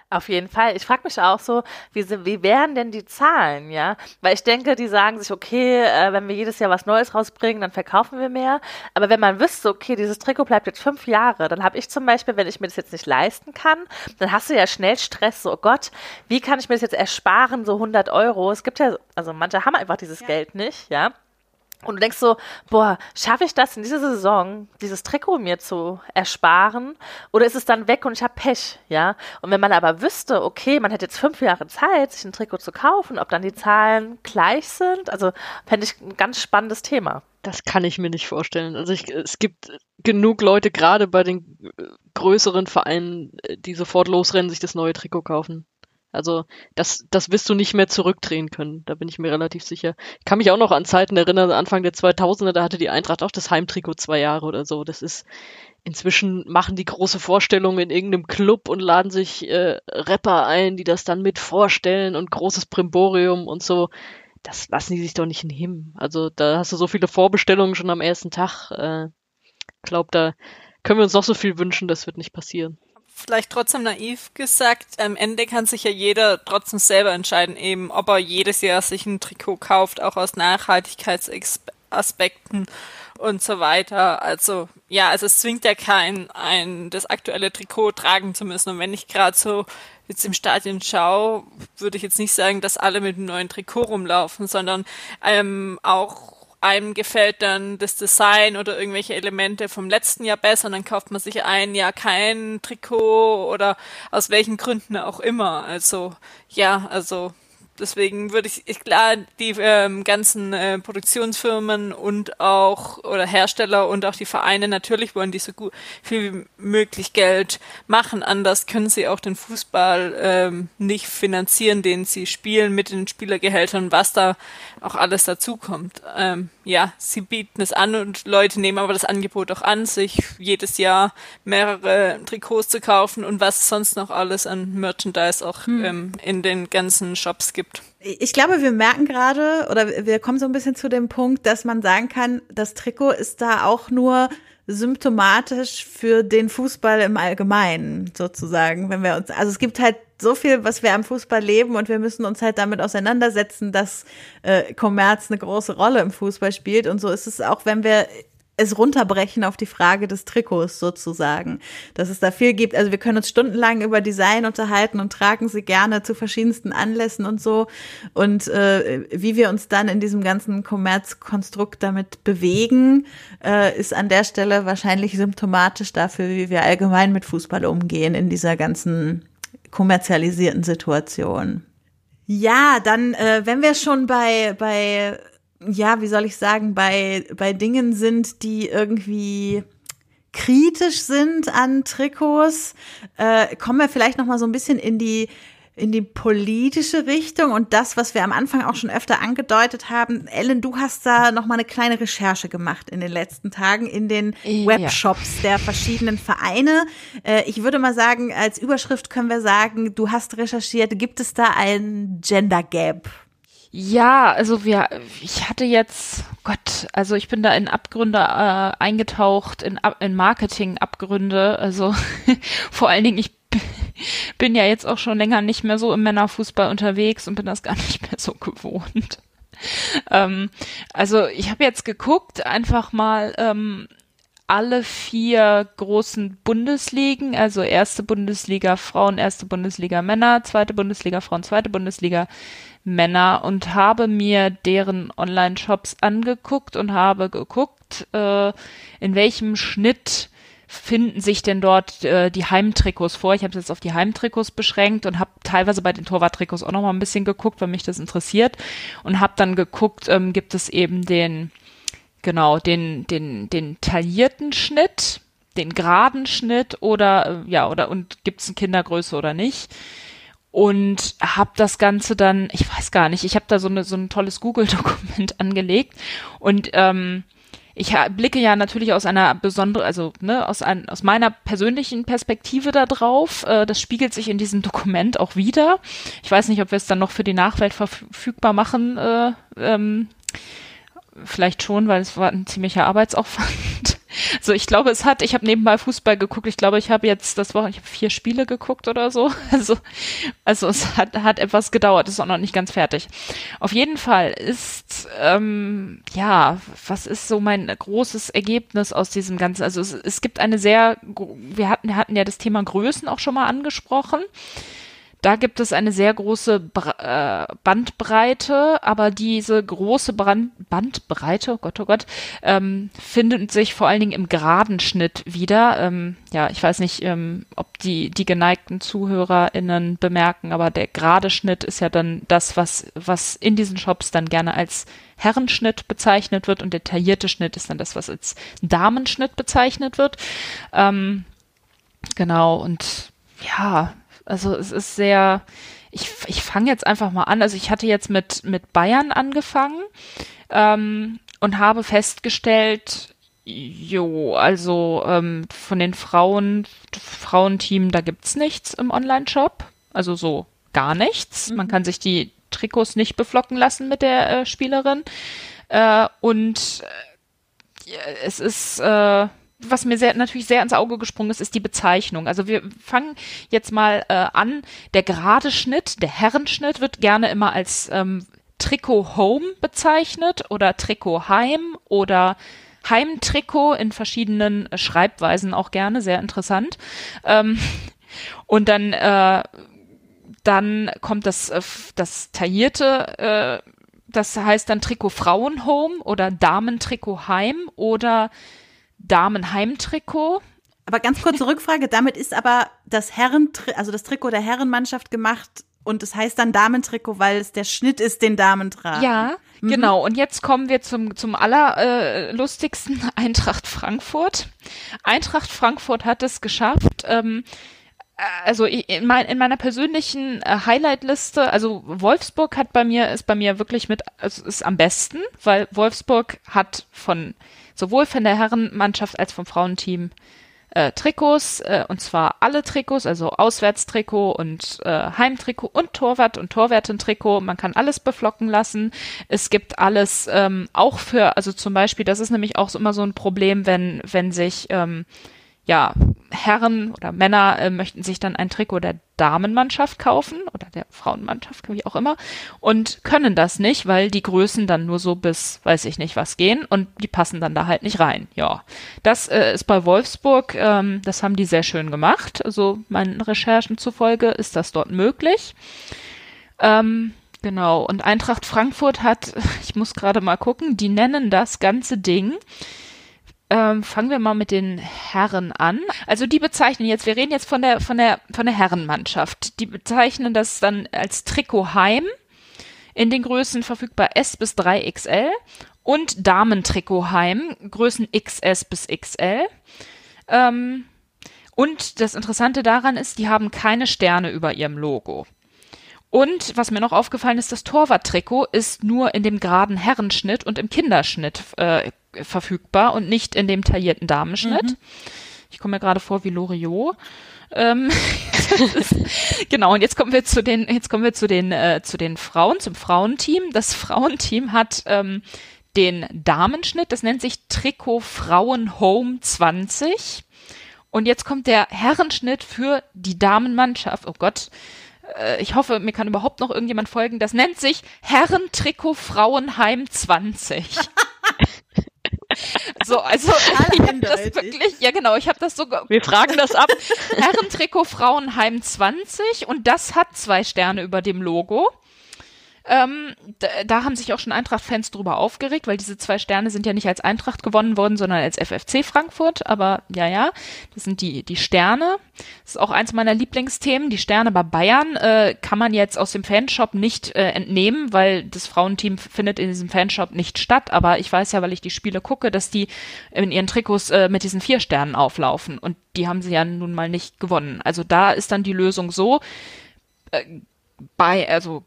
Auf jeden Fall. Ich frage mich auch so, wie, wie wären denn die Zahlen, ja? Weil ich denke, die sagen sich, okay, äh, wenn wir jedes Jahr was Neues rausbringen, dann verkaufen wir mehr. Aber wenn man wüsste, okay, dieses Trikot bleibt jetzt fünf Jahre, dann habe ich zum Beispiel, wenn ich mir das jetzt nicht leisten kann, dann hast du ja schnell Stress, so, oh Gott, wie kann ich mir das jetzt ersparen, so 100 Euro? Es gibt ja, also manche haben einfach dieses ja. Geld nicht, ja? Und du denkst so, boah, schaffe ich das in dieser Saison, dieses Trikot mir zu ersparen? Oder ist es dann weg und ich habe Pech, ja? Und wenn man aber wüsste, okay, man hätte jetzt fünf Jahre Zeit, sich ein Trikot zu kaufen, ob dann die Zahlen gleich sind, also fände ich ein ganz spannendes Thema. Das kann ich mir nicht vorstellen. Also ich, es gibt genug Leute, gerade bei den äh, größeren Vereinen, äh, die sofort losrennen, sich das neue Trikot kaufen. Also das, das wirst du nicht mehr zurückdrehen können, da bin ich mir relativ sicher. Ich kann mich auch noch an Zeiten erinnern, Anfang der 2000er, da hatte die Eintracht auch das Heimtrikot zwei Jahre oder so. Das ist, inzwischen machen die große Vorstellungen in irgendeinem Club und laden sich äh, Rapper ein, die das dann mit vorstellen und großes Primborium und so. das lassen die sich doch nicht nehmen. Also da hast du so viele Vorbestellungen schon am ersten Tag. Äh, glaub, da können wir uns noch so viel wünschen, das wird nicht passieren. Vielleicht trotzdem naiv gesagt, am Ende kann sich ja jeder trotzdem selber entscheiden, eben, ob er jedes Jahr sich ein Trikot kauft, auch aus Nachhaltigkeitsaspekten und so weiter. Also ja, also es zwingt ja keinen, ein das aktuelle Trikot tragen zu müssen. Und wenn ich gerade so jetzt im Stadion schaue, würde ich jetzt nicht sagen, dass alle mit einem neuen Trikot rumlaufen, sondern ähm, auch einem gefällt dann das Design oder irgendwelche Elemente vom letzten Jahr besser und dann kauft man sich ein Jahr kein Trikot oder aus welchen Gründen auch immer. Also ja, also deswegen würde ich, ich klar, die ähm, ganzen äh, Produktionsfirmen und auch oder Hersteller und auch die Vereine natürlich wollen die so gut viel wie möglich Geld machen. Anders können sie auch den Fußball ähm, nicht finanzieren, den sie spielen mit den Spielergehältern, was da auch alles dazukommt. Ähm, ja, sie bieten es an und Leute nehmen aber das Angebot auch an, sich jedes Jahr mehrere Trikots zu kaufen und was es sonst noch alles an Merchandise auch hm. ähm, in den ganzen Shops gibt. Ich glaube, wir merken gerade oder wir kommen so ein bisschen zu dem Punkt, dass man sagen kann, das Trikot ist da auch nur symptomatisch für den Fußball im Allgemeinen sozusagen, wenn wir uns, also es gibt halt so viel, was wir am Fußball leben und wir müssen uns halt damit auseinandersetzen, dass äh, Kommerz eine große Rolle im Fußball spielt. Und so ist es auch, wenn wir es runterbrechen auf die Frage des Trikots sozusagen, dass es da viel gibt. Also wir können uns stundenlang über Design unterhalten und tragen sie gerne zu verschiedensten Anlässen und so. Und äh, wie wir uns dann in diesem ganzen Kommerzkonstrukt damit bewegen, äh, ist an der Stelle wahrscheinlich symptomatisch dafür, wie wir allgemein mit Fußball umgehen in dieser ganzen kommerzialisierten Situation. Ja, dann, äh, wenn wir schon bei, bei ja, wie soll ich sagen, bei, bei Dingen sind, die irgendwie kritisch sind an Trikots, äh, kommen wir vielleicht noch mal so ein bisschen in die in die politische Richtung und das, was wir am Anfang auch schon öfter angedeutet haben. Ellen, du hast da noch mal eine kleine Recherche gemacht in den letzten Tagen in den Webshops ja. der verschiedenen Vereine. Äh, ich würde mal sagen, als Überschrift können wir sagen, du hast recherchiert, gibt es da ein Gender Gap? Ja, also wir, ich hatte jetzt, Gott, also ich bin da in Abgründe äh, eingetaucht, in, in Marketing-Abgründe. Also vor allen Dingen, ich bin ja jetzt auch schon länger nicht mehr so im Männerfußball unterwegs und bin das gar nicht mehr so gewohnt. ähm, also ich habe jetzt geguckt, einfach mal ähm, alle vier großen Bundesligen, also erste Bundesliga Frauen, erste Bundesliga Männer, zweite Bundesliga Frauen, zweite Bundesliga Männer und habe mir deren Online-Shops angeguckt und habe geguckt, äh, in welchem Schnitt finden sich denn dort äh, die Heimtrikots vor. Ich habe es jetzt auf die Heimtrikots beschränkt und habe teilweise bei den Torwarttrikots auch noch mal ein bisschen geguckt, weil mich das interessiert und habe dann geguckt, ähm, gibt es eben den genau den den den taillierten Schnitt, den geraden Schnitt oder äh, ja oder und gibt es eine Kindergröße oder nicht? Und habe das Ganze dann, ich weiß gar nicht, ich habe da so, eine, so ein tolles Google-Dokument angelegt und ähm, ich blicke ja natürlich aus einer besonderen, also ne, aus, ein, aus meiner persönlichen Perspektive da drauf. Äh, das spiegelt sich in diesem Dokument auch wieder. Ich weiß nicht, ob wir es dann noch für die Nachwelt verfügbar machen. Äh, ähm, vielleicht schon, weil es war ein ziemlicher Arbeitsaufwand. So, ich glaube, es hat, ich habe nebenbei Fußball geguckt. Ich glaube, ich habe jetzt das Woche, ich habe vier Spiele geguckt oder so. Also, also es hat, hat etwas gedauert, ist auch noch nicht ganz fertig. Auf jeden Fall ist, ähm, ja, was ist so mein großes Ergebnis aus diesem Ganzen? Also es, es gibt eine sehr, wir hatten, wir hatten ja das Thema Größen auch schon mal angesprochen. Da gibt es eine sehr große Bra äh, Bandbreite, aber diese große Brand Bandbreite, oh Gott, oh Gott, ähm, findet sich vor allen Dingen im geraden Schnitt wieder. Ähm, ja, ich weiß nicht, ähm, ob die, die geneigten ZuhörerInnen bemerken, aber der gerade Schnitt ist ja dann das, was, was in diesen Shops dann gerne als Herrenschnitt bezeichnet wird und der taillierte Schnitt ist dann das, was als Damenschnitt bezeichnet wird. Ähm, genau, und ja, also es ist sehr, ich, ich fange jetzt einfach mal an. Also ich hatte jetzt mit, mit Bayern angefangen ähm, und habe festgestellt, jo, also ähm, von den Frauen, Frauenteam, da gibt's nichts im Online-Shop. Also so gar nichts. Mhm. Man kann sich die Trikots nicht beflocken lassen mit der äh, Spielerin. Äh, und äh, es ist, äh, was mir sehr, natürlich sehr ins Auge gesprungen ist, ist die Bezeichnung. Also wir fangen jetzt mal äh, an. Der gerade Schnitt, der Herrenschnitt wird gerne immer als ähm, Trikot Home bezeichnet oder Trikot Heim oder Heimtrikot in verschiedenen Schreibweisen auch gerne, sehr interessant. Ähm, und dann, äh, dann kommt das, äh, das taillierte, äh, das heißt dann Trikot Frauenhome oder Damentrikot Heim oder Damenheimtrikot. Aber ganz kurze Rückfrage, damit ist aber das Herren, also das Trikot der Herrenmannschaft gemacht und es heißt dann Damentrikot, weil es der Schnitt ist, den Damen tragen. Ja, mhm. genau. Und jetzt kommen wir zum, zum allerlustigsten äh, Eintracht Frankfurt. Eintracht Frankfurt hat es geschafft, ähm, also in, mein, in meiner persönlichen äh, Highlight-Liste, also Wolfsburg hat bei mir, ist bei mir wirklich mit, also ist am besten, weil Wolfsburg hat von sowohl von der Herrenmannschaft als vom Frauenteam äh, Trikots, äh, und zwar alle Trikots, also Auswärtstrikot und äh, Heimtrikot und Torwart und Torwärtentrikot. Man kann alles beflocken lassen. Es gibt alles ähm, auch für, also zum Beispiel, das ist nämlich auch immer so ein Problem, wenn, wenn sich ähm, ja, Herren oder Männer äh, möchten sich dann ein Trikot der Damenmannschaft kaufen oder der Frauenmannschaft, wie auch immer, und können das nicht, weil die Größen dann nur so bis, weiß ich nicht, was gehen und die passen dann da halt nicht rein. Ja, das äh, ist bei Wolfsburg, ähm, das haben die sehr schön gemacht. Also meinen Recherchen zufolge ist das dort möglich. Ähm, genau, und Eintracht Frankfurt hat, ich muss gerade mal gucken, die nennen das ganze Ding ähm, fangen wir mal mit den Herren an. Also die bezeichnen jetzt, wir reden jetzt von der von der von der Herrenmannschaft. Die bezeichnen das dann als Trikot Heim in den Größen verfügbar S bis 3XL und Damentrikot Heim Größen XS bis XL. Ähm, und das Interessante daran ist, die haben keine Sterne über ihrem Logo. Und was mir noch aufgefallen ist, das Torwarttrikot ist nur in dem geraden Herrenschnitt und im Kinderschnitt äh, verfügbar und nicht in dem taillierten Damenschnitt. Mhm. Ich komme mir gerade vor wie Loriot. Ähm, ist, genau, und jetzt kommen wir zu den, jetzt kommen wir zu den, äh, zu den Frauen, zum Frauenteam. Das Frauenteam hat ähm, den Damenschnitt, das nennt sich Trikot Frauen Home 20. Und jetzt kommt der Herrenschnitt für die Damenmannschaft. Oh Gott, äh, ich hoffe, mir kann überhaupt noch irgendjemand folgen. Das nennt sich Herrentrikot Frauenheim 20. So, also ich hab das wirklich, ja genau, ich habe das sogar. Wir fragen das ab. Herrentrikot Frauenheim 20 und das hat zwei Sterne über dem Logo. Ähm, da, da, haben sich auch schon Eintracht-Fans drüber aufgeregt, weil diese zwei Sterne sind ja nicht als Eintracht gewonnen worden, sondern als FFC Frankfurt. Aber ja, ja, das sind die, die Sterne. Das ist auch eins meiner Lieblingsthemen. Die Sterne bei Bayern äh, kann man jetzt aus dem Fanshop nicht äh, entnehmen, weil das Frauenteam findet in diesem Fanshop nicht statt. Aber ich weiß ja, weil ich die Spiele gucke, dass die in ihren Trikots äh, mit diesen vier Sternen auflaufen. Und die haben sie ja nun mal nicht gewonnen. Also da ist dann die Lösung so, äh, bei, also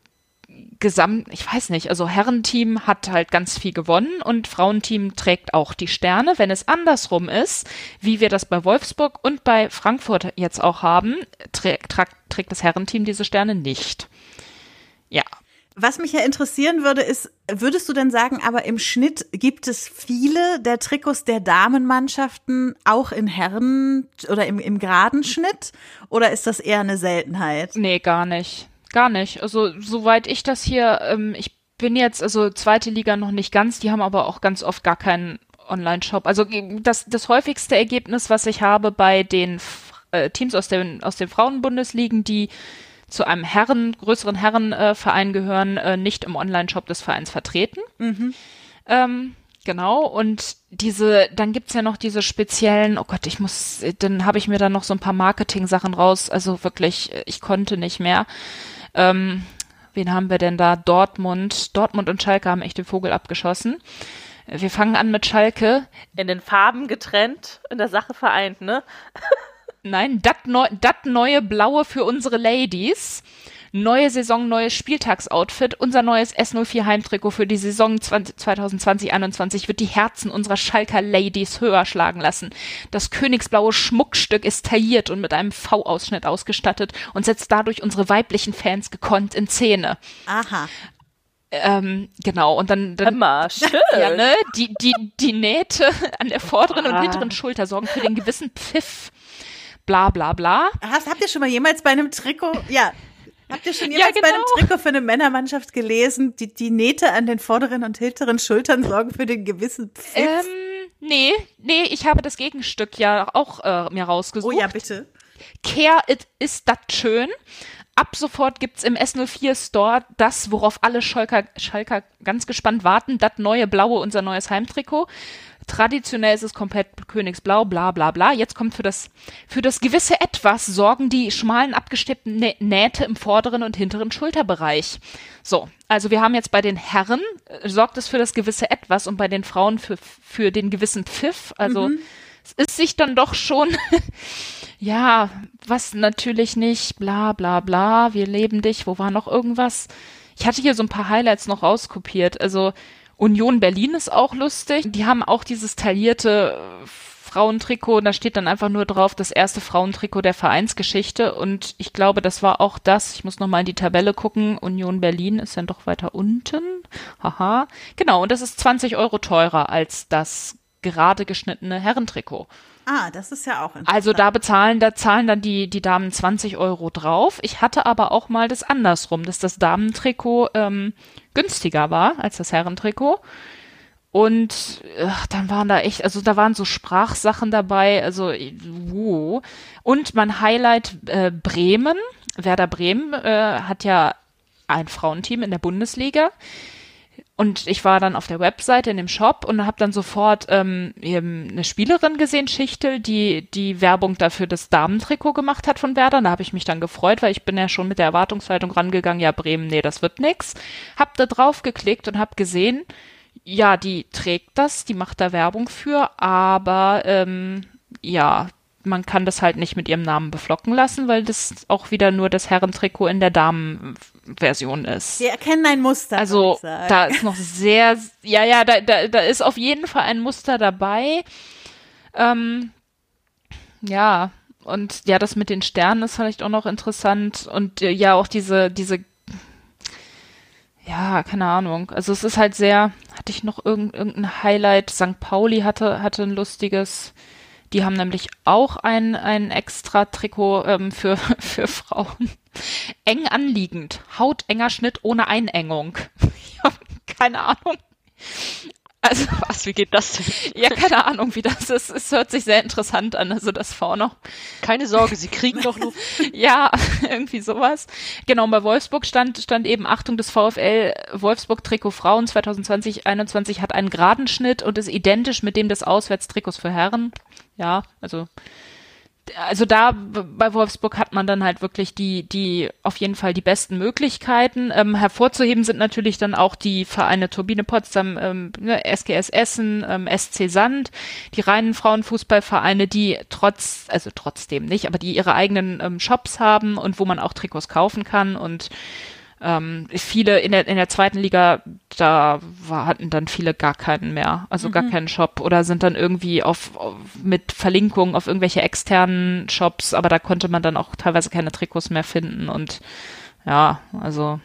Gesamt, ich weiß nicht, also Herrenteam hat halt ganz viel gewonnen und Frauenteam trägt auch die Sterne. Wenn es andersrum ist, wie wir das bei Wolfsburg und bei Frankfurt jetzt auch haben, trägt, trägt das Herrenteam diese Sterne nicht. Ja. Was mich ja interessieren würde, ist, würdest du denn sagen, aber im Schnitt gibt es viele der Trikots der Damenmannschaften auch in Herren oder im, im geraden Schnitt? Oder ist das eher eine Seltenheit? Nee, gar nicht. Gar nicht. Also soweit ich das hier, ähm, ich bin jetzt, also zweite Liga noch nicht ganz, die haben aber auch ganz oft gar keinen Online-Shop. Also das, das häufigste Ergebnis, was ich habe bei den äh, Teams aus den, aus den Frauenbundesligen, die zu einem Herren, größeren Herrenverein äh, gehören, äh, nicht im Online-Shop des Vereins vertreten. Mhm. Ähm, genau, und diese, dann gibt's ja noch diese speziellen, oh Gott, ich muss, dann habe ich mir da noch so ein paar Marketing-Sachen raus, also wirklich, ich konnte nicht mehr. Ähm, wen haben wir denn da? Dortmund. Dortmund und Schalke haben echt den Vogel abgeschossen. Wir fangen an mit Schalke. In den Farben getrennt, in der Sache vereint, ne? Nein, das neu, neue Blaue für unsere Ladies. Neue Saison, neues Spieltagsoutfit. Unser neues S04 Heimtrikot für die Saison 2020-21 wird die Herzen unserer Schalker Ladies höher schlagen lassen. Das königsblaue Schmuckstück ist tailliert und mit einem V-Ausschnitt ausgestattet und setzt dadurch unsere weiblichen Fans gekonnt in Szene. Aha. Ähm, genau, und dann, dann Immer schön. ja, ne, die, die, die Nähte an der vorderen und Ah. hinteren Schulter sorgen für den gewissen Pfiff. Bla bla bla. Hast, habt ihr schon mal jemals bei einem Trikot, ja, habt ihr schon Ja, jemals bei einem genau. Trikot für eine Männermannschaft gelesen, die, die Nähte an den vorderen und hinteren Schultern sorgen für den gewissen Pfiff? Ähm, nee, nee, ich habe das Gegenstück ja auch äh, mir oh rausgesucht. ja, bitte. Care it ist das schön. Ab sofort gibt's im S04 Store das, worauf alle Schalker, Schalker ganz gespannt warten, das neue blaue, unser neues Heimtrikot. Traditionell ist es komplett königsblau, bla bla bla. Jetzt kommt für das, für das gewisse Etwas sorgen die schmalen abgestippten Nä Nähte im vorderen und hinteren Schulterbereich. So, also wir haben jetzt bei den Herren, äh, sorgt es für das gewisse Etwas und bei den Frauen für, für den gewissen Pfiff. Also es ist sich dann doch schon ja, was natürlich nicht, bla bla bla, wir leben dich, wo war noch irgendwas? Ich hatte hier so ein paar Highlights noch rauskopiert. Also Union Berlin ist auch lustig. Die haben auch dieses taillierte äh, Frauentrikot und da steht dann einfach nur drauf, das erste Frauentrikot der Vereinsgeschichte. Und ich glaube, das war auch das. Ich muss nochmal in die Tabelle gucken. Union Berlin ist dann doch weiter unten. Haha. Genau, und das ist 20 Euro teurer als das gerade geschnittene Herrentrikot. Ah, das ist ja auch interessant. Also da bezahlen, da zahlen dann die, die Damen 20 Euro drauf. Ich hatte aber auch mal das andersrum, dass das Damentrikot ähm, günstiger war als das Herrentrikot. Und ach, dann waren da echt, also da waren so Sprachsachen dabei, also wo. Und mein Highlight äh, Bremen, Werder Bremen äh, hat ja ein Frauenteam in der Bundesliga. Und ich war dann auf der Webseite in dem Shop und habe dann sofort ähm, eben eine Spielerin gesehen, Schichtel, die die Werbung dafür das Damentrikot gemacht hat von Werder. Da habe ich mich dann gefreut, weil ich bin ja schon mit der Erwartungshaltung rangegangen, ja Bremen, nee, das wird nix. Hab da drauf geklickt und habe gesehen, ja, die trägt das, die macht da Werbung für, aber ähm, ja, man kann das halt nicht mit ihrem Namen beflocken lassen, weil das auch wieder nur das Herrentrikot in der Damenversion ist. Wir erkennen ein Muster. Also da ist noch sehr, ja, ja, da, da, da ist auf jeden Fall ein Muster dabei. Ähm, ja, und ja, das mit den Sternen ist vielleicht auch noch interessant und äh, ja, auch diese, diese, ja, keine Ahnung. Also es ist halt sehr, hatte ich noch irgend, irgendein Highlight? St. Pauli hatte, hatte ein lustiges, die haben nämlich auch ein, ein extra Trikot ähm, für, für Frauen. Eng anliegend, hautenger Schnitt ohne Einengung. Ich habe keine Ahnung. Also, Was, wie geht das denn? ja, keine Ahnung, wie das ist. Es hört sich sehr interessant an, also das vorne. Keine Sorge, sie kriegen doch Luft. Ja, irgendwie sowas. Genau, bei Wolfsburg stand, stand eben Achtung des VfL Wolfsburg Trikot Frauen 2020-21 hat einen geraden Schnitt und ist identisch mit dem des Auswärtstrikots für Herren. Ja, also also da bei Wolfsburg hat man dann halt wirklich die, die auf jeden Fall die besten Möglichkeiten. Ähm, hervorzuheben sind natürlich dann auch die Vereine Turbine Potsdam, ähm, ne, SGS Essen, ähm, SC Sand, die reinen Frauenfußballvereine, die trotz, also trotzdem nicht, aber die ihre eigenen ähm, Shops haben und wo man auch Trikots kaufen kann und ähm, viele in der, in der zweiten Liga, da war, hatten dann viele gar keinen mehr, also gar keinen Shop oder sind dann irgendwie auf, auf mit Verlinkungen auf irgendwelche externen Shops, aber da konnte man dann auch teilweise keine Trikots mehr finden und ja, also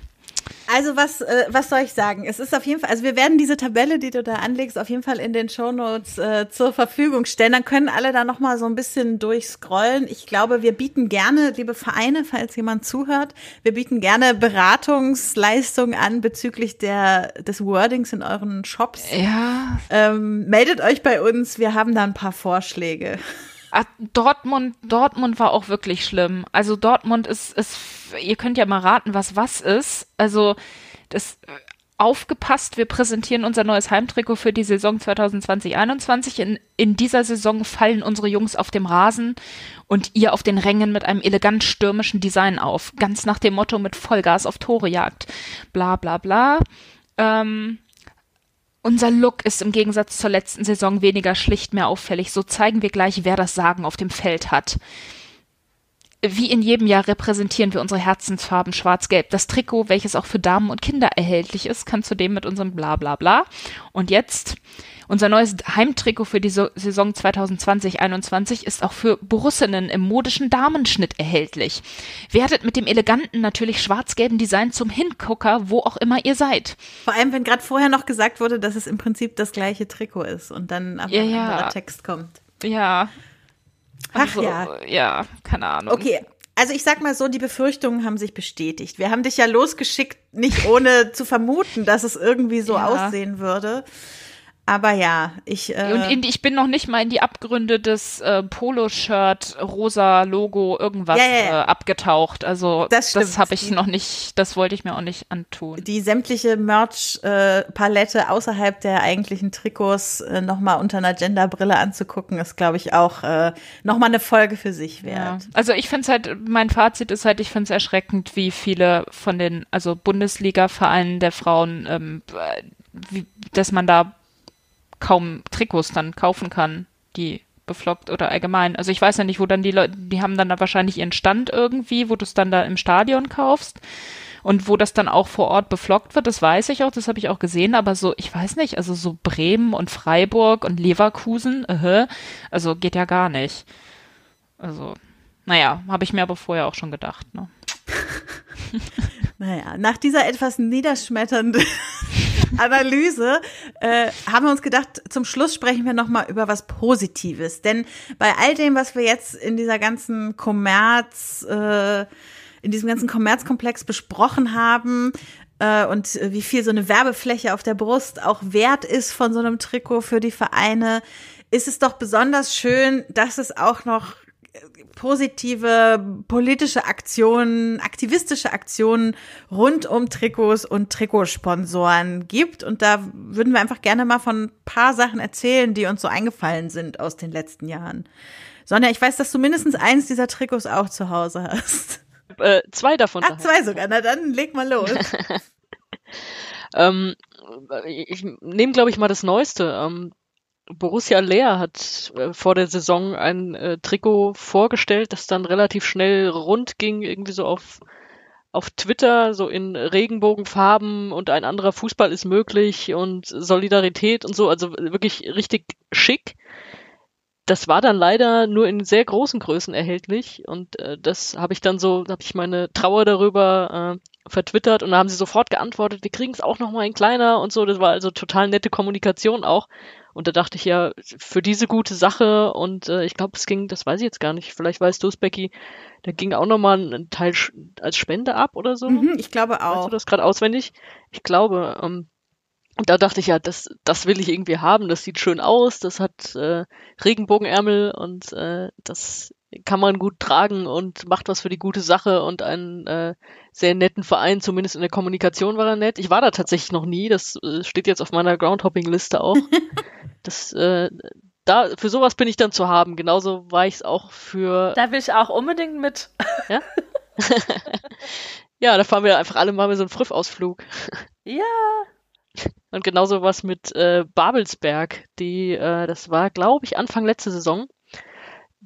Also was, äh, was soll ich sagen? Es ist auf jeden Fall, also wir werden diese Tabelle, die du da anlegst, auf jeden Fall in den Shownotes äh, zur Verfügung stellen. Dann können alle da noch mal so ein bisschen durchscrollen. Ich glaube, wir bieten gerne, liebe Vereine, falls jemand zuhört, wir bieten gerne Beratungsleistungen an bezüglich der, des Wordings in euren Shops. ja, Ähm, meldet euch bei uns, wir haben da ein paar Vorschläge. Ah, Dortmund, Dortmund war auch wirklich schlimm. Also Dortmund ist, ist, ihr könnt ja mal raten, was was ist. Also das äh, aufgepasst, wir präsentieren unser neues Heimtrikot für die Saison 2020-21. In, in dieser Saison fallen unsere Jungs auf dem Rasen und ihr auf den Rängen mit einem elegant stürmischen Design auf. Ganz nach dem Motto mit Vollgas auf Tore jagt. Bla bla bla. Ähm, unser Look ist im Gegensatz zur letzten Saison weniger schlicht mehr auffällig. So zeigen wir gleich, wer das Sagen auf dem Feld hat. wie in jedem Jahr repräsentieren wir unsere Herzensfarben schwarz-gelb. Das Trikot, welches auch für Damen und Kinder erhältlich ist, kann zudem mit unserem bla bla bla. Und jetzt unser neues Heimtrikot für die so Saison 2020-21 ist auch für Borussinnen im modischen Damenschnitt erhältlich. Werdet mit dem eleganten, natürlich schwarz-gelben Design zum Hingucker, wo auch immer ihr seid. Vor allem, wenn gerade vorher noch gesagt wurde, dass es im Prinzip das gleiche Trikot ist und dann aber Ja, ein ja. anderer Text kommt. Ja. Ach Also, ja. Ja, keine Ahnung. Okay. Also ich sag mal so, die Befürchtungen haben sich bestätigt. Wir haben dich ja losgeschickt, nicht ohne zu vermuten, dass es irgendwie so Ja. aussehen würde. Aber ja, ich äh, Und in, ich bin noch nicht mal in die Abgründe des äh, Polo-Shirt, rosa Logo, irgendwas Ja, ja, ja. Äh, abgetaucht. Also Das das, habe ich noch nicht, das wollte ich mir auch nicht antun. die sämtliche Merch-Palette außerhalb der eigentlichen Trikots äh, nochmal unter einer Genderbrille anzugucken, ist, glaube ich, auch äh, nochmal eine Folge für sich wert. Also ich finde es halt, mein Fazit ist halt, ich finde es erschreckend, wie viele von den, also Bundesliga-Vereinen der Frauen, ähm, äh, wie, dass man da kaum Trikots dann kaufen kann, die beflockt oder allgemein. Also ich weiß ja nicht, wo dann die Leute, die haben dann da wahrscheinlich ihren Stand irgendwie, wo du es dann da im Stadion kaufst. Und wo das dann auch vor Ort beflockt wird, das weiß ich auch, das habe ich auch gesehen, aber so, ich weiß nicht, also so Bremen und Freiburg und Leverkusen, äh, also geht ja gar nicht. Also, naja, habe ich mir aber vorher auch schon gedacht. Ne? Naja, nach dieser etwas niederschmetternden Analyse äh, haben wir uns gedacht, zum Schluss sprechen wir nochmal über was Positives. Denn bei all dem, was wir jetzt in dieser ganzen Kommerz, äh, in diesem ganzen Kommerzkomplex besprochen haben, äh, und wie viel so eine Werbefläche auf der Brust auch wert ist von so einem Trikot für die Vereine, ist es doch besonders schön, dass es auch noch positive politische Aktionen, aktivistische Aktionen rund um Trikots und Trikotsponsoren gibt. Und da würden wir einfach gerne mal von ein paar Sachen erzählen, die uns so eingefallen sind aus den letzten Jahren. Sonja, ich weiß, dass du mindestens eins dieser Trikots auch zu Hause hast. Äh, zwei davon. Daheim. zwei sogar. Na dann leg mal los. Ähm, ich nehme, glaube ich, mal das Neueste. Ähm, Borussia Leer hat äh, vor der Saison ein äh, Trikot vorgestellt, das dann relativ schnell rund ging, irgendwie so auf, auf Twitter, so in Regenbogenfarben und ein anderer Fußball ist möglich und Solidarität und so, also wirklich richtig schick. Das war dann leider nur in sehr großen Größen erhältlich und äh, das habe ich dann so, habe ich meine Trauer darüber äh, vertwittert und da haben sie sofort geantwortet, wir kriegen es auch noch mal in kleiner und so. Das war also total nette Kommunikation auch. Und da dachte ich ja, für diese gute Sache und äh, ich glaube, es ging, das weiß ich jetzt gar nicht, vielleicht weißt du es, Becky, da ging auch noch mal ein Teil als Spende ab oder so. Mhm, ich glaube Weißt du auch. das gerade auswendig? Ich glaube, ähm, und da dachte ich ja, das, das will ich irgendwie haben, das sieht schön aus, das hat äh, Regenbogenärmel und äh, das kann man gut tragen und macht was für die gute Sache und einen äh, sehr netten Verein, zumindest in der Kommunikation war er nett. Ich war da tatsächlich noch nie, das äh, steht jetzt auf meiner Groundhopping-Liste auch. das, äh, da, für sowas bin ich dann zu haben. Genauso war ich es auch für Da will ich auch unbedingt mit. Ja, da fahren wir einfach alle mal mit so einen Früff-Ausflug. Ja. Und genauso was mit äh, Babelsberg, die, äh, das war, glaube ich, Anfang letzte Saison,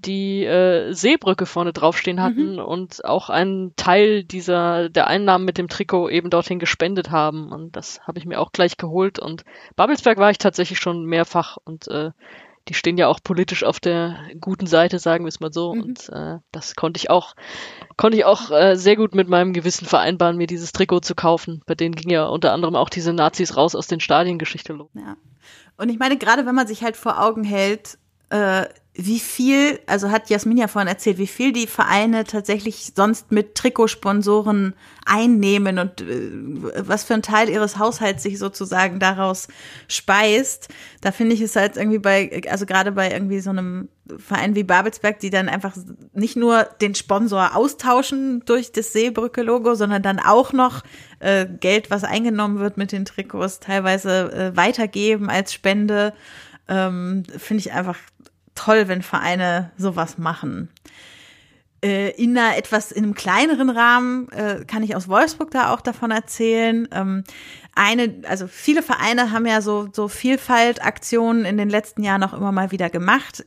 die äh, Seebrücke vorne draufstehen hatten und auch einen Teil dieser der Einnahmen mit dem Trikot eben dorthin gespendet haben. Und das habe ich mir auch gleich geholt. Und Babelsberg war ich tatsächlich schon mehrfach und äh, die stehen ja auch politisch auf der guten Seite, sagen wir es mal so. Und äh, das konnte ich auch, konnte ich auch äh, sehr gut mit meinem Gewissen vereinbaren, mir dieses Trikot zu kaufen. Bei denen ging ja unter anderem auch diese Nazis raus aus den Stadiengeschichte los. Ja. Und ich meine, gerade wenn man sich halt vor Augen hält, äh, wie viel, also hat Jasmin ja vorhin erzählt, wie viel die Vereine tatsächlich sonst mit Trikotsponsoren einnehmen und äh, was für ein Teil ihres Haushalts sich sozusagen daraus speist. Da finde ich es halt irgendwie bei, also gerade bei irgendwie so einem Verein wie Babelsberg, die dann einfach nicht nur den Sponsor austauschen durch das Seebrücke-Logo, sondern dann auch noch äh, Geld, was eingenommen wird mit den Trikots, teilweise äh, weitergeben als Spende. Ähm, finde ich einfach toll, wenn Vereine sowas machen. Äh, in einer etwas in einem kleineren Rahmen äh, kann ich aus Wolfsburg da auch davon erzählen. Ähm, eine, also viele Vereine haben ja so so Vielfaltaktionen in den letzten Jahren auch immer mal wieder gemacht.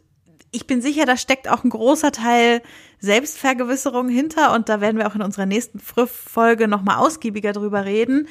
Ich bin sicher, da steckt auch ein großer Teil Selbstvergewisserung hinter und da werden wir auch in unserer nächsten Folge nochmal ausgiebiger drüber reden.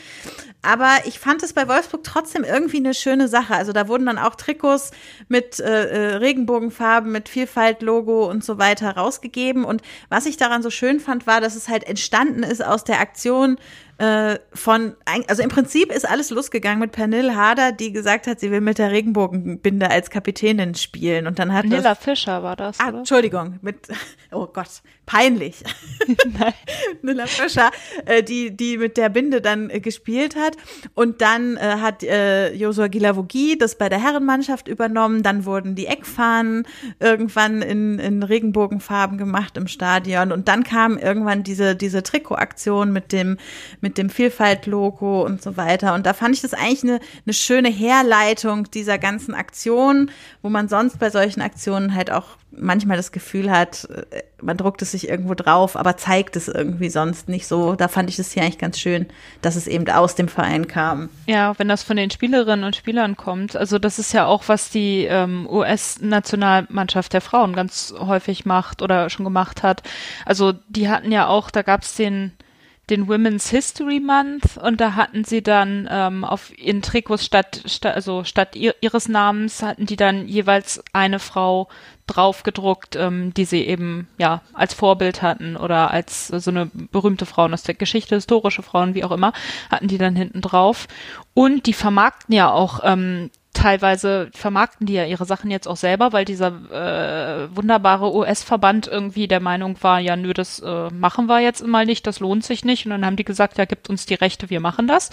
Aber ich fand es bei Wolfsburg trotzdem irgendwie eine schöne Sache. Also da wurden dann auch Trikots mit äh, äh Regenbogenfarben, mit Vielfalt-Logo und so weiter rausgegeben. Und was ich daran so schön fand, war, dass es halt entstanden ist aus der Aktion äh, von, also im Prinzip ist alles losgegangen mit Pernille Harder, die gesagt hat, sie will mit der Regenbogenbinde als Kapitänin spielen. Und dann hat Nilla Fischer war das. Ah, oder? Entschuldigung, mit, oh Gott, peinlich. Nein. Nilla Fischer, äh, die, die mit der Binde dann äh, gespielt hat. Und dann äh, hat äh, Josua Gilavogi das bei der Herrenmannschaft übernommen. Dann wurden die Eckfahnen irgendwann in, in Regenbogenfarben gemacht im Stadion. Und dann kam irgendwann diese, diese Trikotaktion mit dem, mit dem Vielfalt-Logo und so weiter. Und da fand ich das eigentlich eine, eine schöne Herleitung dieser ganzen Aktion, wo man sonst bei solchen Aktionen halt auch manchmal das Gefühl hat, äh, man druckt es sich irgendwo drauf, aber zeigt es irgendwie sonst nicht so. Da fand ich es hier eigentlich ganz schön, dass es eben aus dem Verein kam. Ja, wenn das von den Spielerinnen und Spielern kommt. Also das ist ja auch, was die ähm, US-Nationalmannschaft der Frauen ganz häufig macht oder schon gemacht hat. Also die hatten ja auch, da gab es den den Women's History Month und da hatten sie dann ähm, auf ihren Trikots statt, statt also statt ihr, ihres Namens hatten die dann jeweils eine Frau draufgedruckt, ähm, die sie eben ja als Vorbild hatten oder als so eine berühmte Frau aus der Geschichte, historische Frauen, wie auch immer, hatten die dann hinten drauf. Und die vermarkten ja auch ähm, teilweise vermarkten die ja ihre Sachen jetzt auch selber, weil dieser äh, wunderbare US-Verband irgendwie der Meinung war, ja, nö, das äh, machen wir jetzt mal nicht, das lohnt sich nicht. Und dann haben die gesagt, ja, gibt uns die Rechte, wir machen das.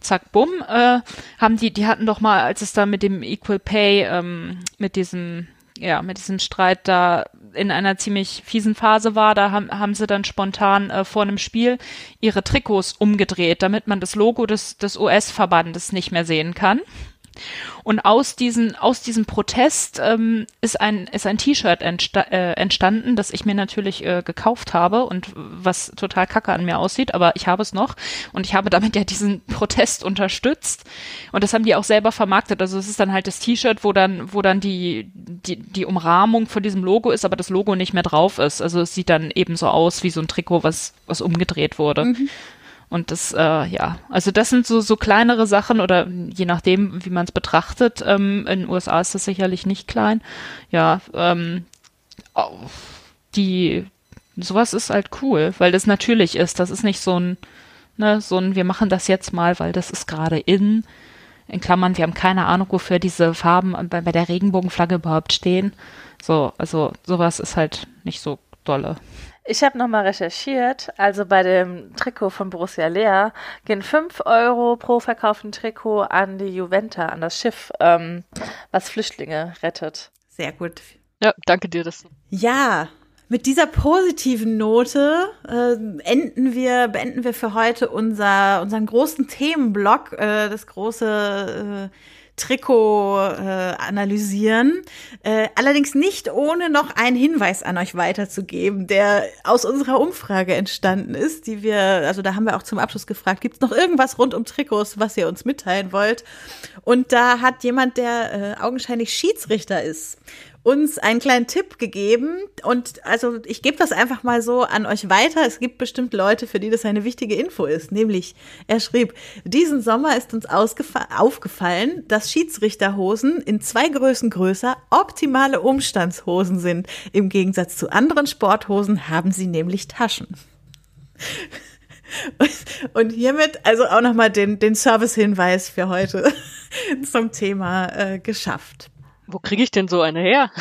Zack, bumm, äh, haben die, die hatten doch mal, als es da mit dem Equal Pay, ähm, mit diesem, ja, mit diesem Streit da in einer ziemlich fiesen Phase war, da haben, haben sie dann spontan äh, vor einem Spiel ihre Trikots umgedreht, damit man das Logo des, des US-Verbandes nicht mehr sehen kann. Und aus diesen, aus diesem Protest ähm, ist ein, ist ein T-Shirt entsta äh, entstanden, das ich mir natürlich äh, gekauft habe und was total kacke an mir aussieht, aber ich habe es noch und ich habe damit ja diesen Protest unterstützt und das haben die auch selber vermarktet. Also es ist dann halt das T-Shirt, wo dann, wo dann die, die, die Umrahmung von diesem Logo ist, aber das Logo nicht mehr drauf ist. Also es sieht dann eben so aus wie so ein Trikot, was, was umgedreht wurde. Mhm. Und das, äh, ja, also das sind so, so kleinere Sachen oder je nachdem, wie man es betrachtet. Ähm, in den USA ist das sicherlich nicht klein. Ja, ähm, die, sowas ist halt cool, weil das natürlich ist. Das ist nicht so ein, ne, so ein, wir machen das jetzt mal, weil das ist gerade in. In Klammern, wir haben keine Ahnung, wofür diese Farben bei, bei der Regenbogenflagge überhaupt stehen. So, also sowas ist halt nicht so dolle. Ich habe nochmal recherchiert. Also bei dem Trikot von Borussia Lea gehen 5 Euro pro verkauften Trikot an die Juventa, an das Schiff, ähm, was Flüchtlinge rettet. Sehr gut. Ja, danke dir. Das. Ja, mit dieser positiven Note äh, enden wir, beenden wir für heute unser, unseren großen Themenblock, äh, das große äh, Trikot äh, analysieren. Äh, allerdings nicht ohne noch einen Hinweis an euch weiterzugeben, der aus unserer Umfrage entstanden ist, die wir, also da haben wir auch zum Abschluss gefragt, gibt es noch irgendwas rund um Trikots, was ihr uns mitteilen wollt? Und da hat jemand, der äh, augenscheinlich Schiedsrichter ist, uns einen kleinen Tipp gegeben und also ich gebe das einfach mal so an euch weiter. Es gibt bestimmt Leute, für die das eine wichtige Info ist. Nämlich, er schrieb, diesen Sommer ist uns aufgefallen, dass Schiedsrichterhosen in zwei Größen größer optimale Umstandshosen sind. Im Gegensatz zu anderen Sporthosen haben sie nämlich Taschen. Und hiermit also auch nochmal den, den Service-Hinweis für heute zum Thema äh, geschafft. Wo kriege ich denn so eine her?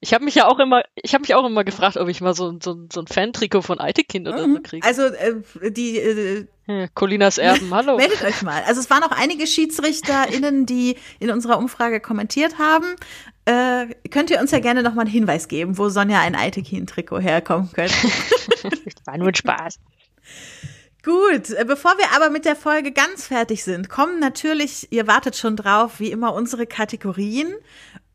Ich habe mich ja auch immer, ich habe mich auch immer gefragt, ob ich mal so, so, so ein Fan-Trikot von Eitekind oder so mhm. kriege. Also äh, die äh, ja, Colinas Erben, hallo. Meldet euch mal. Also es waren auch einige SchiedsrichterInnen, die in unserer Umfrage kommentiert haben. Äh, könnt ihr uns ja gerne nochmal einen Hinweis geben, wo Sonja ein Eitekin-Trikot herkommen könnte. War nur ein Spaß. Gut, äh, bevor wir aber mit der Folge ganz fertig sind, kommen natürlich, ihr wartet schon drauf, wie immer unsere Kategorien.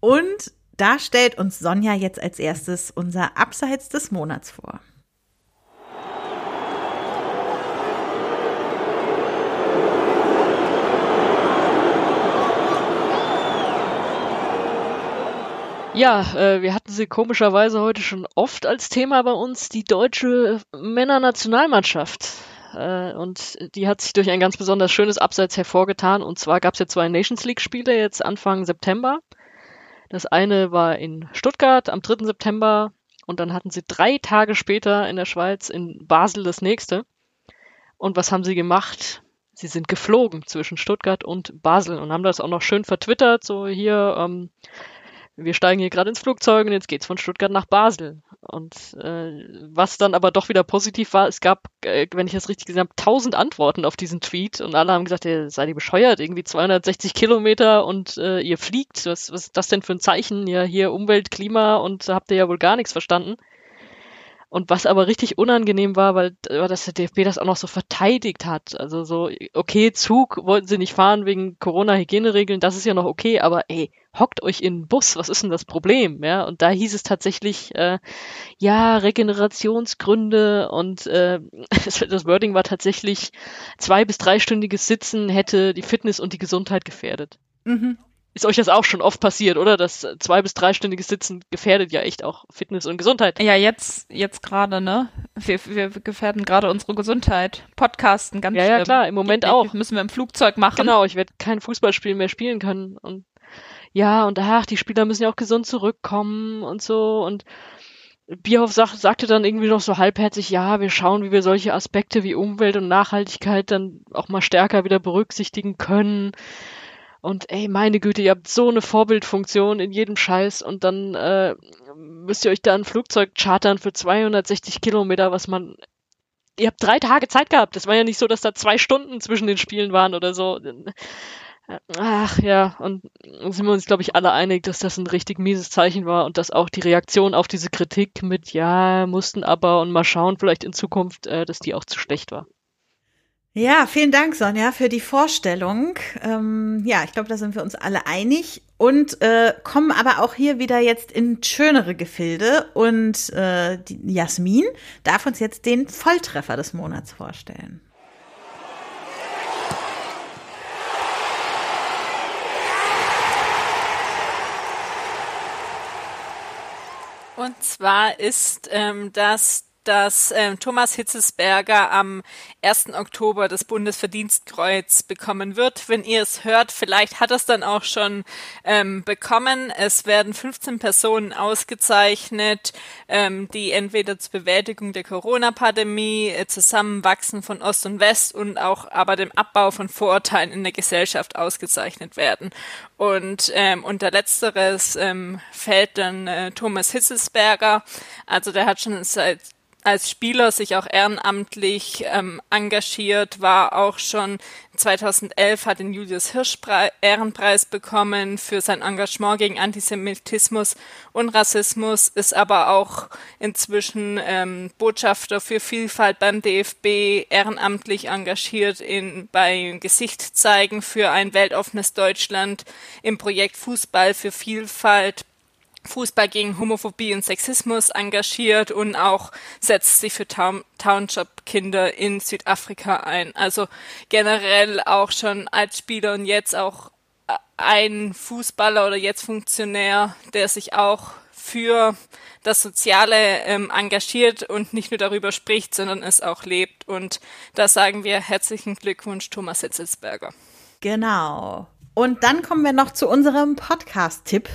Und da stellt uns Sonja jetzt als erstes unser Abseits des Monats vor. Ja, äh, wir hatten sie komischerweise heute schon oft als Thema bei uns, die deutsche Männernationalmannschaft. Äh, und die hat sich durch ein ganz besonders schönes Abseits hervorgetan. Und zwar gab es ja zwei Nations League-Spiele jetzt Anfang September. Das eine war in Stuttgart am 3. September und dann hatten sie drei Tage später in der Schweiz in Basel das nächste. Und was haben sie gemacht? Sie sind geflogen zwischen Stuttgart und Basel und haben das auch noch schön vertwittert, so hier, ähm, wir steigen hier gerade ins Flugzeug und jetzt geht's von Stuttgart nach Basel. Und äh, was dann aber doch wieder positiv war, es gab, äh, wenn ich das richtig gesehen habe, tausend Antworten auf diesen Tweet und alle haben gesagt, ihr seid ihr bescheuert, irgendwie 260 Kilometer und äh, ihr fliegt. Was, was ist das denn für ein Zeichen? Ja, hier Umwelt, Klima und habt ihr ja wohl gar nichts verstanden. Und was aber richtig unangenehm war, weil, weil das der DFB das auch noch so verteidigt hat. Also so, okay, Zug wollten sie nicht fahren wegen Corona-Hygieneregeln, das ist ja noch okay, aber ey, hockt euch in den Bus, was ist denn das Problem? Ja, und da hieß es tatsächlich, äh, ja, Regenerationsgründe und äh, das Wording war tatsächlich, zwei- bis dreistündiges Sitzen hätte die Fitness und die Gesundheit gefährdet. Mhm. Ist euch das auch schon oft passiert, oder? Das zwei- bis dreistündiges Sitzen gefährdet ja echt auch Fitness und Gesundheit. Ja, jetzt, jetzt gerade, ne? Wir, wir gefährden gerade unsere Gesundheit. Podcasten ganz Ja, ja, klar, im Moment auch. Müssen wir im Flugzeug machen. Genau, ich werde kein Fußballspiel mehr spielen können und ja, und ach, die Spieler müssen ja auch gesund zurückkommen und so und Bierhoff sag, sagte dann irgendwie noch so halbherzig, ja, wir schauen, wie wir solche Aspekte wie Umwelt und Nachhaltigkeit dann auch mal stärker wieder berücksichtigen können. Und ey, meine Güte, ihr habt so eine Vorbildfunktion in jedem Scheiß und dann äh, müsst ihr euch da ein Flugzeug chartern für 260 Kilometer, was man. Ihr habt drei Tage Zeit gehabt. Das war ja nicht so, dass da zwei Stunden zwischen den Spielen waren oder so. Ach ja, und sind wir uns, glaube ich, alle einig, dass das ein richtig mieses Zeichen war und dass auch die Reaktion auf diese Kritik mit ja, mussten aber und mal schauen, vielleicht in Zukunft, äh, dass die auch zu schlecht war. Ja, vielen Dank, Sonja, für die Vorstellung. Ähm, ja, ich glaube, da sind wir uns alle einig und äh, kommen aber auch hier wieder jetzt in schönere Gefilde. Und äh, Jasmin darf uns jetzt den Volltreffer des Monats vorstellen. Und zwar ist ähm, das dass ähm, Thomas Hitzesberger am 1. Oktober das Bundesverdienstkreuz bekommen wird. Wenn ihr es hört, vielleicht hat er es dann auch schon ähm, bekommen. Es werden 15 Personen ausgezeichnet, ähm, die entweder zur Bewältigung der Corona-Pandemie, äh, Zusammenwachsen von Ost und West und auch aber dem Abbau von Vorurteilen in der Gesellschaft ausgezeichnet werden. Und ähm, unter letzteres ähm, fällt dann äh, Thomas Hitzesberger. Also der hat schon seit als Spieler sich auch ehrenamtlich ähm, engagiert, war auch schon 2011 hat den Julius Hirsch Ehrenpreis bekommen für sein Engagement gegen Antisemitismus und Rassismus, ist aber auch inzwischen ähm, Botschafter für Vielfalt beim DFB, ehrenamtlich engagiert in, bei Gesicht zeigen für ein weltoffenes Deutschland im Projekt Fußball für Vielfalt Fußball gegen Homophobie und Sexismus engagiert und auch setzt sich für Township-Kinder in Südafrika ein. Also generell auch schon als Spieler und jetzt auch äh, ein Fußballer oder jetzt Funktionär, der sich auch für das Soziale ähm, engagiert und nicht nur darüber spricht, sondern es auch lebt. Und da sagen wir herzlichen Glückwunsch, Thomas Hitzelsberger. Genau. Und dann kommen wir noch zu unserem Podcast-Tipp.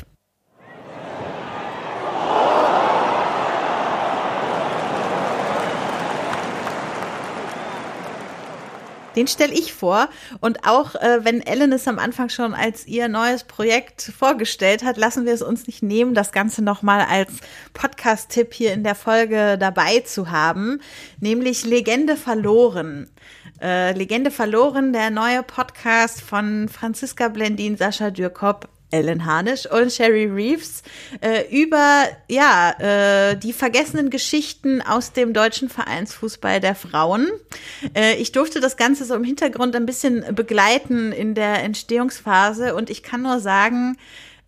Den stelle ich vor. Und auch äh, wenn Ellen es am Anfang schon als ihr neues Projekt vorgestellt hat, lassen wir es uns nicht nehmen, das Ganze nochmal als Podcast-Tipp hier in der Folge dabei zu haben. Nämlich Legende verloren. Äh, Legende verloren, der neue Podcast von Franziska Blendin, Sascha Dürkop, Ellen Harnisch und Sherry Reeves äh, über ja äh, die vergessenen Geschichten aus dem deutschen Vereinsfußball der Frauen. Äh, ich durfte das Ganze so im Hintergrund ein bisschen begleiten in der Entstehungsphase und ich kann nur sagen,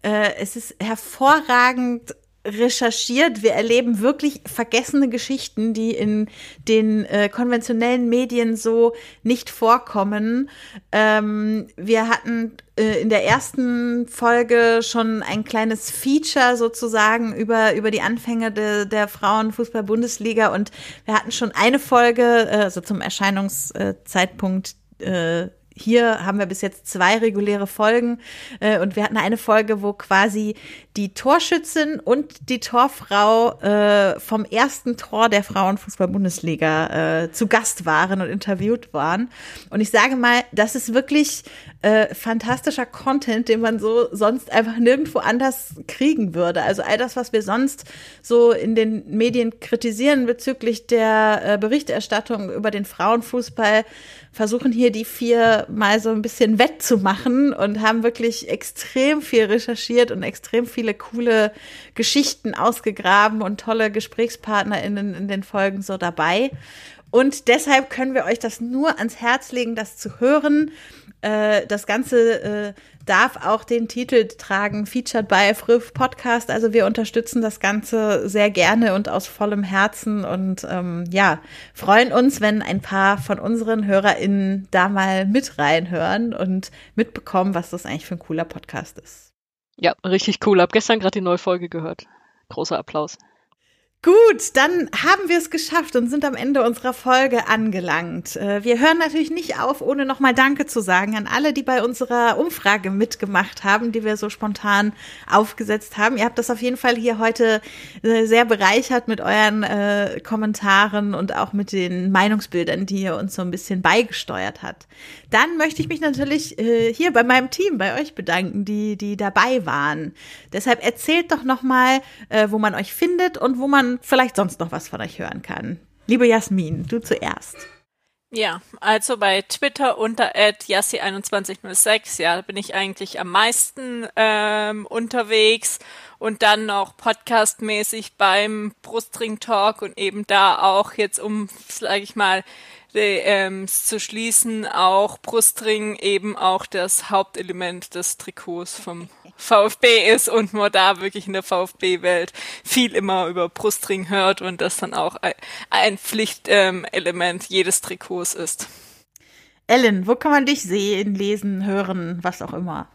äh, es ist hervorragend recherchiert. Wir erleben wirklich vergessene Geschichten, die in den äh, konventionellen Medien so nicht vorkommen. Ähm, wir hatten äh, in der ersten Folge schon ein kleines Feature sozusagen über, über die Anfänge de, der Frauenfußball-Bundesliga und wir hatten schon eine Folge, äh, also zum Erscheinungszeitpunkt äh, hier haben wir bis jetzt zwei reguläre Folgen äh, und wir hatten eine Folge, wo quasi die Torschützin und die Torfrau äh, vom ersten Tor der Frauenfußball-Bundesliga äh, zu Gast waren und interviewt waren. Und ich sage mal, das ist wirklich äh, fantastischer Content, den man so sonst einfach nirgendwo anders kriegen würde. Also all das, was wir sonst so in den Medien kritisieren bezüglich der äh, Berichterstattung über den Frauenfußball, versuchen hier die vier mal so ein bisschen wettzumachen und haben wirklich extrem viel recherchiert und extrem viele coole Geschichten ausgegraben und tolle GesprächspartnerInnen in den Folgen so dabei. Und deshalb können wir euch das nur ans Herz legen, das zu hören. Äh, das Ganze äh, darf auch den Titel tragen, Featured by Früff Podcast. Also wir unterstützen das Ganze sehr gerne und aus vollem Herzen und ähm, ja, freuen uns, wenn ein paar von unseren HörerInnen da mal mit reinhören und mitbekommen, was das eigentlich für ein cooler Podcast ist. Ja, richtig cool. Hab gestern gerade die neue Folge gehört. Großer Applaus. Gut, dann haben wir es geschafft und sind am Ende unserer Folge angelangt. Äh, wir hören natürlich nicht auf, ohne nochmal Danke zu sagen an alle, die bei unserer Umfrage mitgemacht haben, die wir so spontan aufgesetzt haben. Ihr habt das auf jeden Fall hier heute äh, sehr bereichert mit euren äh, Kommentaren und auch mit den Meinungsbildern, die ihr uns so ein bisschen beigesteuert habt. Dann möchte ich mich natürlich äh, hier bei meinem Team, bei euch bedanken, die, die dabei waren. Deshalb erzählt doch nochmal, äh, wo man euch findet und wo man vielleicht sonst noch was von euch hören kann. Liebe Jasmin, du zuerst. Ja, also bei Twitter unter @yassi2106, ja, bin ich eigentlich am meisten ähm, unterwegs und dann noch podcastmäßig beim Brustring Talk und eben da auch jetzt um, sage ich mal, die, ähm, zu schließen, auch Brustring eben auch das Hauptelement des Trikots vom VfB ist und man da wirklich in der VfB-Welt viel immer über Brustring hört und das dann auch ein Pflichtelement ähm, jedes Trikots ist. Ellen, wo kann man dich sehen, lesen, hören, was auch immer?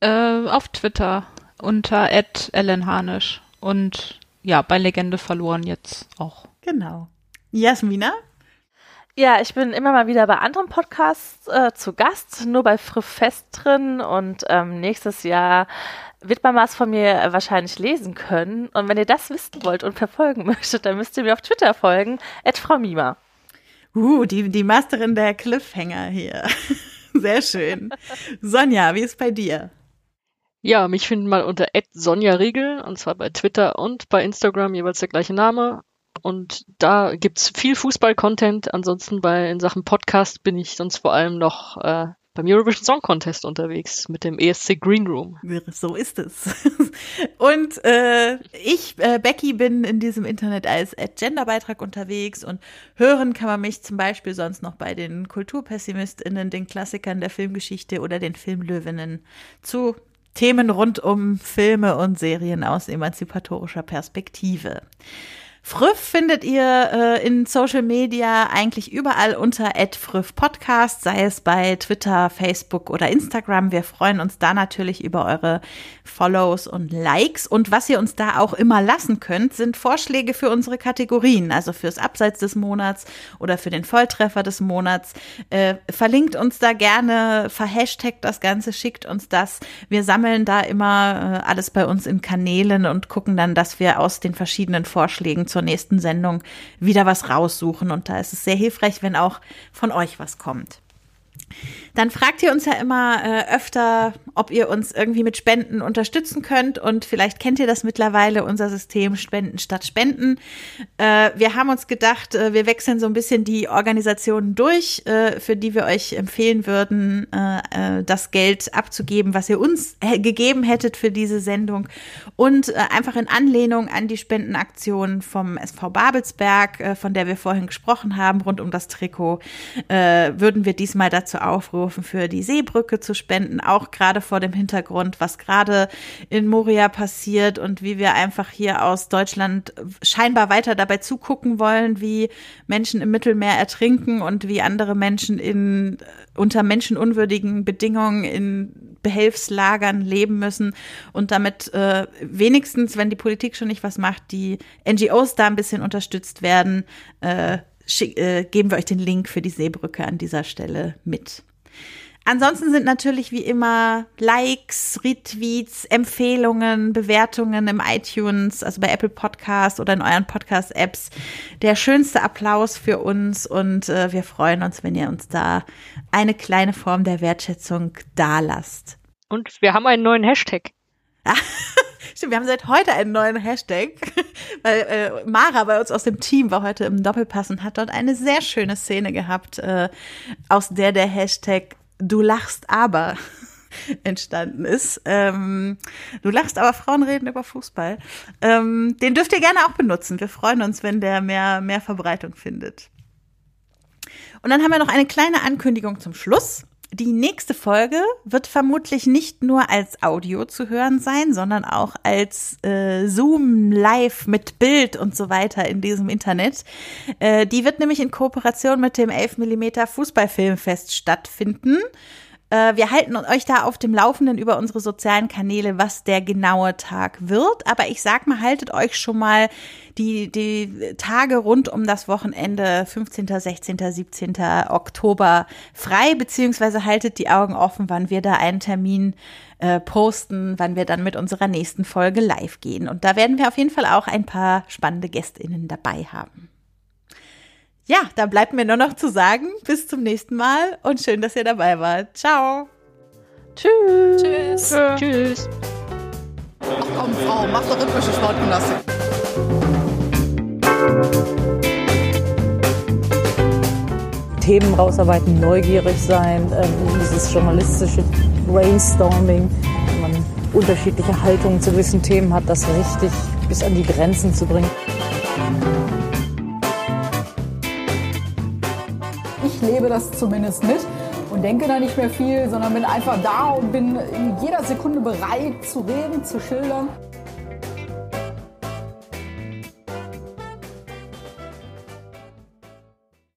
Äh, auf Twitter unter @ellenhanisch und ja, bei Legende verloren jetzt auch. Genau. Jasmina? Ja, ich bin immer mal wieder bei anderen Podcasts äh, zu Gast, nur bei Friff Fest drin und ähm, nächstes Jahr wird man was von mir wahrscheinlich lesen können. Und wenn ihr das wissen wollt und verfolgen möchtet, dann müsst ihr mir auf Twitter folgen, at Frau Mima. Uh, die, die Masterin der Cliffhanger hier. Sehr schön. Sonja, wie ist bei dir? Ja, mich finden mal unter Sonja Riegel, und zwar bei Twitter und bei Instagram jeweils der gleiche Name. Und da gibt's viel Fußball-Content. Ansonsten bei in Sachen Podcast bin ich sonst vor allem noch äh, beim Eurovision Song Contest unterwegs mit dem ESC Green Room. So ist es. Und äh, ich, äh, Becky, bin in diesem Internet als Genderbeitrag unterwegs und hören kann man mich zum Beispiel sonst noch bei den KulturpessimistInnen, den Klassikern der Filmgeschichte oder den Filmlöwinnen zu Themen rund um Filme und Serien aus emanzipatorischer Perspektive. Früff findet ihr äh, in Social Media eigentlich überall unter @früff Podcast, sei es bei Twitter, Facebook oder Instagram. Wir freuen uns da natürlich über eure Follows und Likes. Und was ihr uns da auch immer lassen könnt, sind Vorschläge für unsere Kategorien, also fürs Abseits des Monats oder für den Volltreffer des Monats. Äh, verlinkt uns da gerne, verhashtagt das Ganze, schickt uns das. Wir sammeln da immer äh, alles bei uns in Kanälen und gucken dann, dass wir aus den verschiedenen Vorschlägen zur nächsten Sendung wieder was raussuchen. Und da ist es sehr hilfreich, wenn auch von euch was kommt. Dann fragt ihr uns ja immer äh, öfter, ob ihr uns irgendwie mit Spenden unterstützen könnt. Und vielleicht kennt ihr das mittlerweile, unser System Spenden statt Spenden. Äh, wir haben uns gedacht, äh, wir wechseln so ein bisschen die Organisationen durch, äh, für die wir euch empfehlen würden, äh, äh, das Geld abzugeben, was ihr uns gegeben hättet für diese Sendung. Und einfach in Anlehnung an die Spendenaktion vom SV Babelsberg, von der wir vorhin gesprochen haben, rund um das Trikot, würden wir diesmal dazu aufrufen, aufgerufen, für die Seebrücke zu spenden, auch gerade vor dem Hintergrund, was gerade in Moria passiert und wie wir einfach hier aus Deutschland scheinbar weiter dabei zugucken wollen, wie Menschen im Mittelmeer ertrinken und wie andere Menschen in unter menschenunwürdigen Bedingungen in Behelfslagern leben müssen und damit äh, wenigstens, wenn die Politik schon nicht was macht, die NGOs da ein bisschen unterstützt werden, äh, äh, geben wir euch den Link für die Seebrücke an dieser Stelle mit. Ansonsten sind natürlich wie immer Likes, Retweets, Empfehlungen, Bewertungen im iTunes, also bei Apple Podcasts oder in euren Podcast-Apps der schönste Applaus für uns und äh, wir freuen uns, wenn ihr uns da eine kleine Form der Wertschätzung dalasst. Und wir haben einen neuen Hashtag. Stimmt, wir haben seit heute einen neuen Hashtag, weil äh, Mara bei uns aus dem Team war heute im Doppelpass und hat dort eine sehr schöne Szene gehabt, äh, aus der der Hashtag Du lachst aber entstanden ist. Ähm, du lachst, aber Frauen reden über Fußball. Ähm, den dürft ihr gerne auch benutzen. Wir freuen uns, wenn der mehr, mehr Verbreitung findet. Und dann haben wir noch eine kleine Ankündigung zum Schluss. Die nächste Folge wird vermutlich nicht nur als Audio zu hören sein, sondern auch als äh, Zoom live mit Bild und so weiter in diesem Internet. Äh, die wird nämlich in Kooperation mit dem 11 mm Fußballfilmfest stattfinden. Äh, wir halten euch da auf dem Laufenden über unsere sozialen Kanäle, was der genaue Tag wird. Aber ich sag mal, haltet euch schon mal die, die Tage rund um das Wochenende 15., 16., 17. Oktober frei, beziehungsweise haltet die Augen offen, wann wir da einen Termin äh, posten, wann wir dann mit unserer nächsten Folge live gehen. Und da werden wir auf jeden Fall auch ein paar spannende GästInnen dabei haben. Ja, da bleibt mir nur noch zu sagen, bis zum nächsten Mal und schön, dass ihr dabei wart. Ciao. Tschüss. Tschüss. Tschüss. Ach komm, Frau, mach doch rhythmische Sportgymnastik. Themen rausarbeiten, neugierig sein, ähm, dieses journalistische Brainstorming, wenn man unterschiedliche Haltungen zu gewissen Themen hat, das richtig bis an die Grenzen zu bringen. Lebe das zumindest mit und denke da nicht mehr viel, sondern bin einfach da und bin in jeder Sekunde bereit zu reden, zu schildern.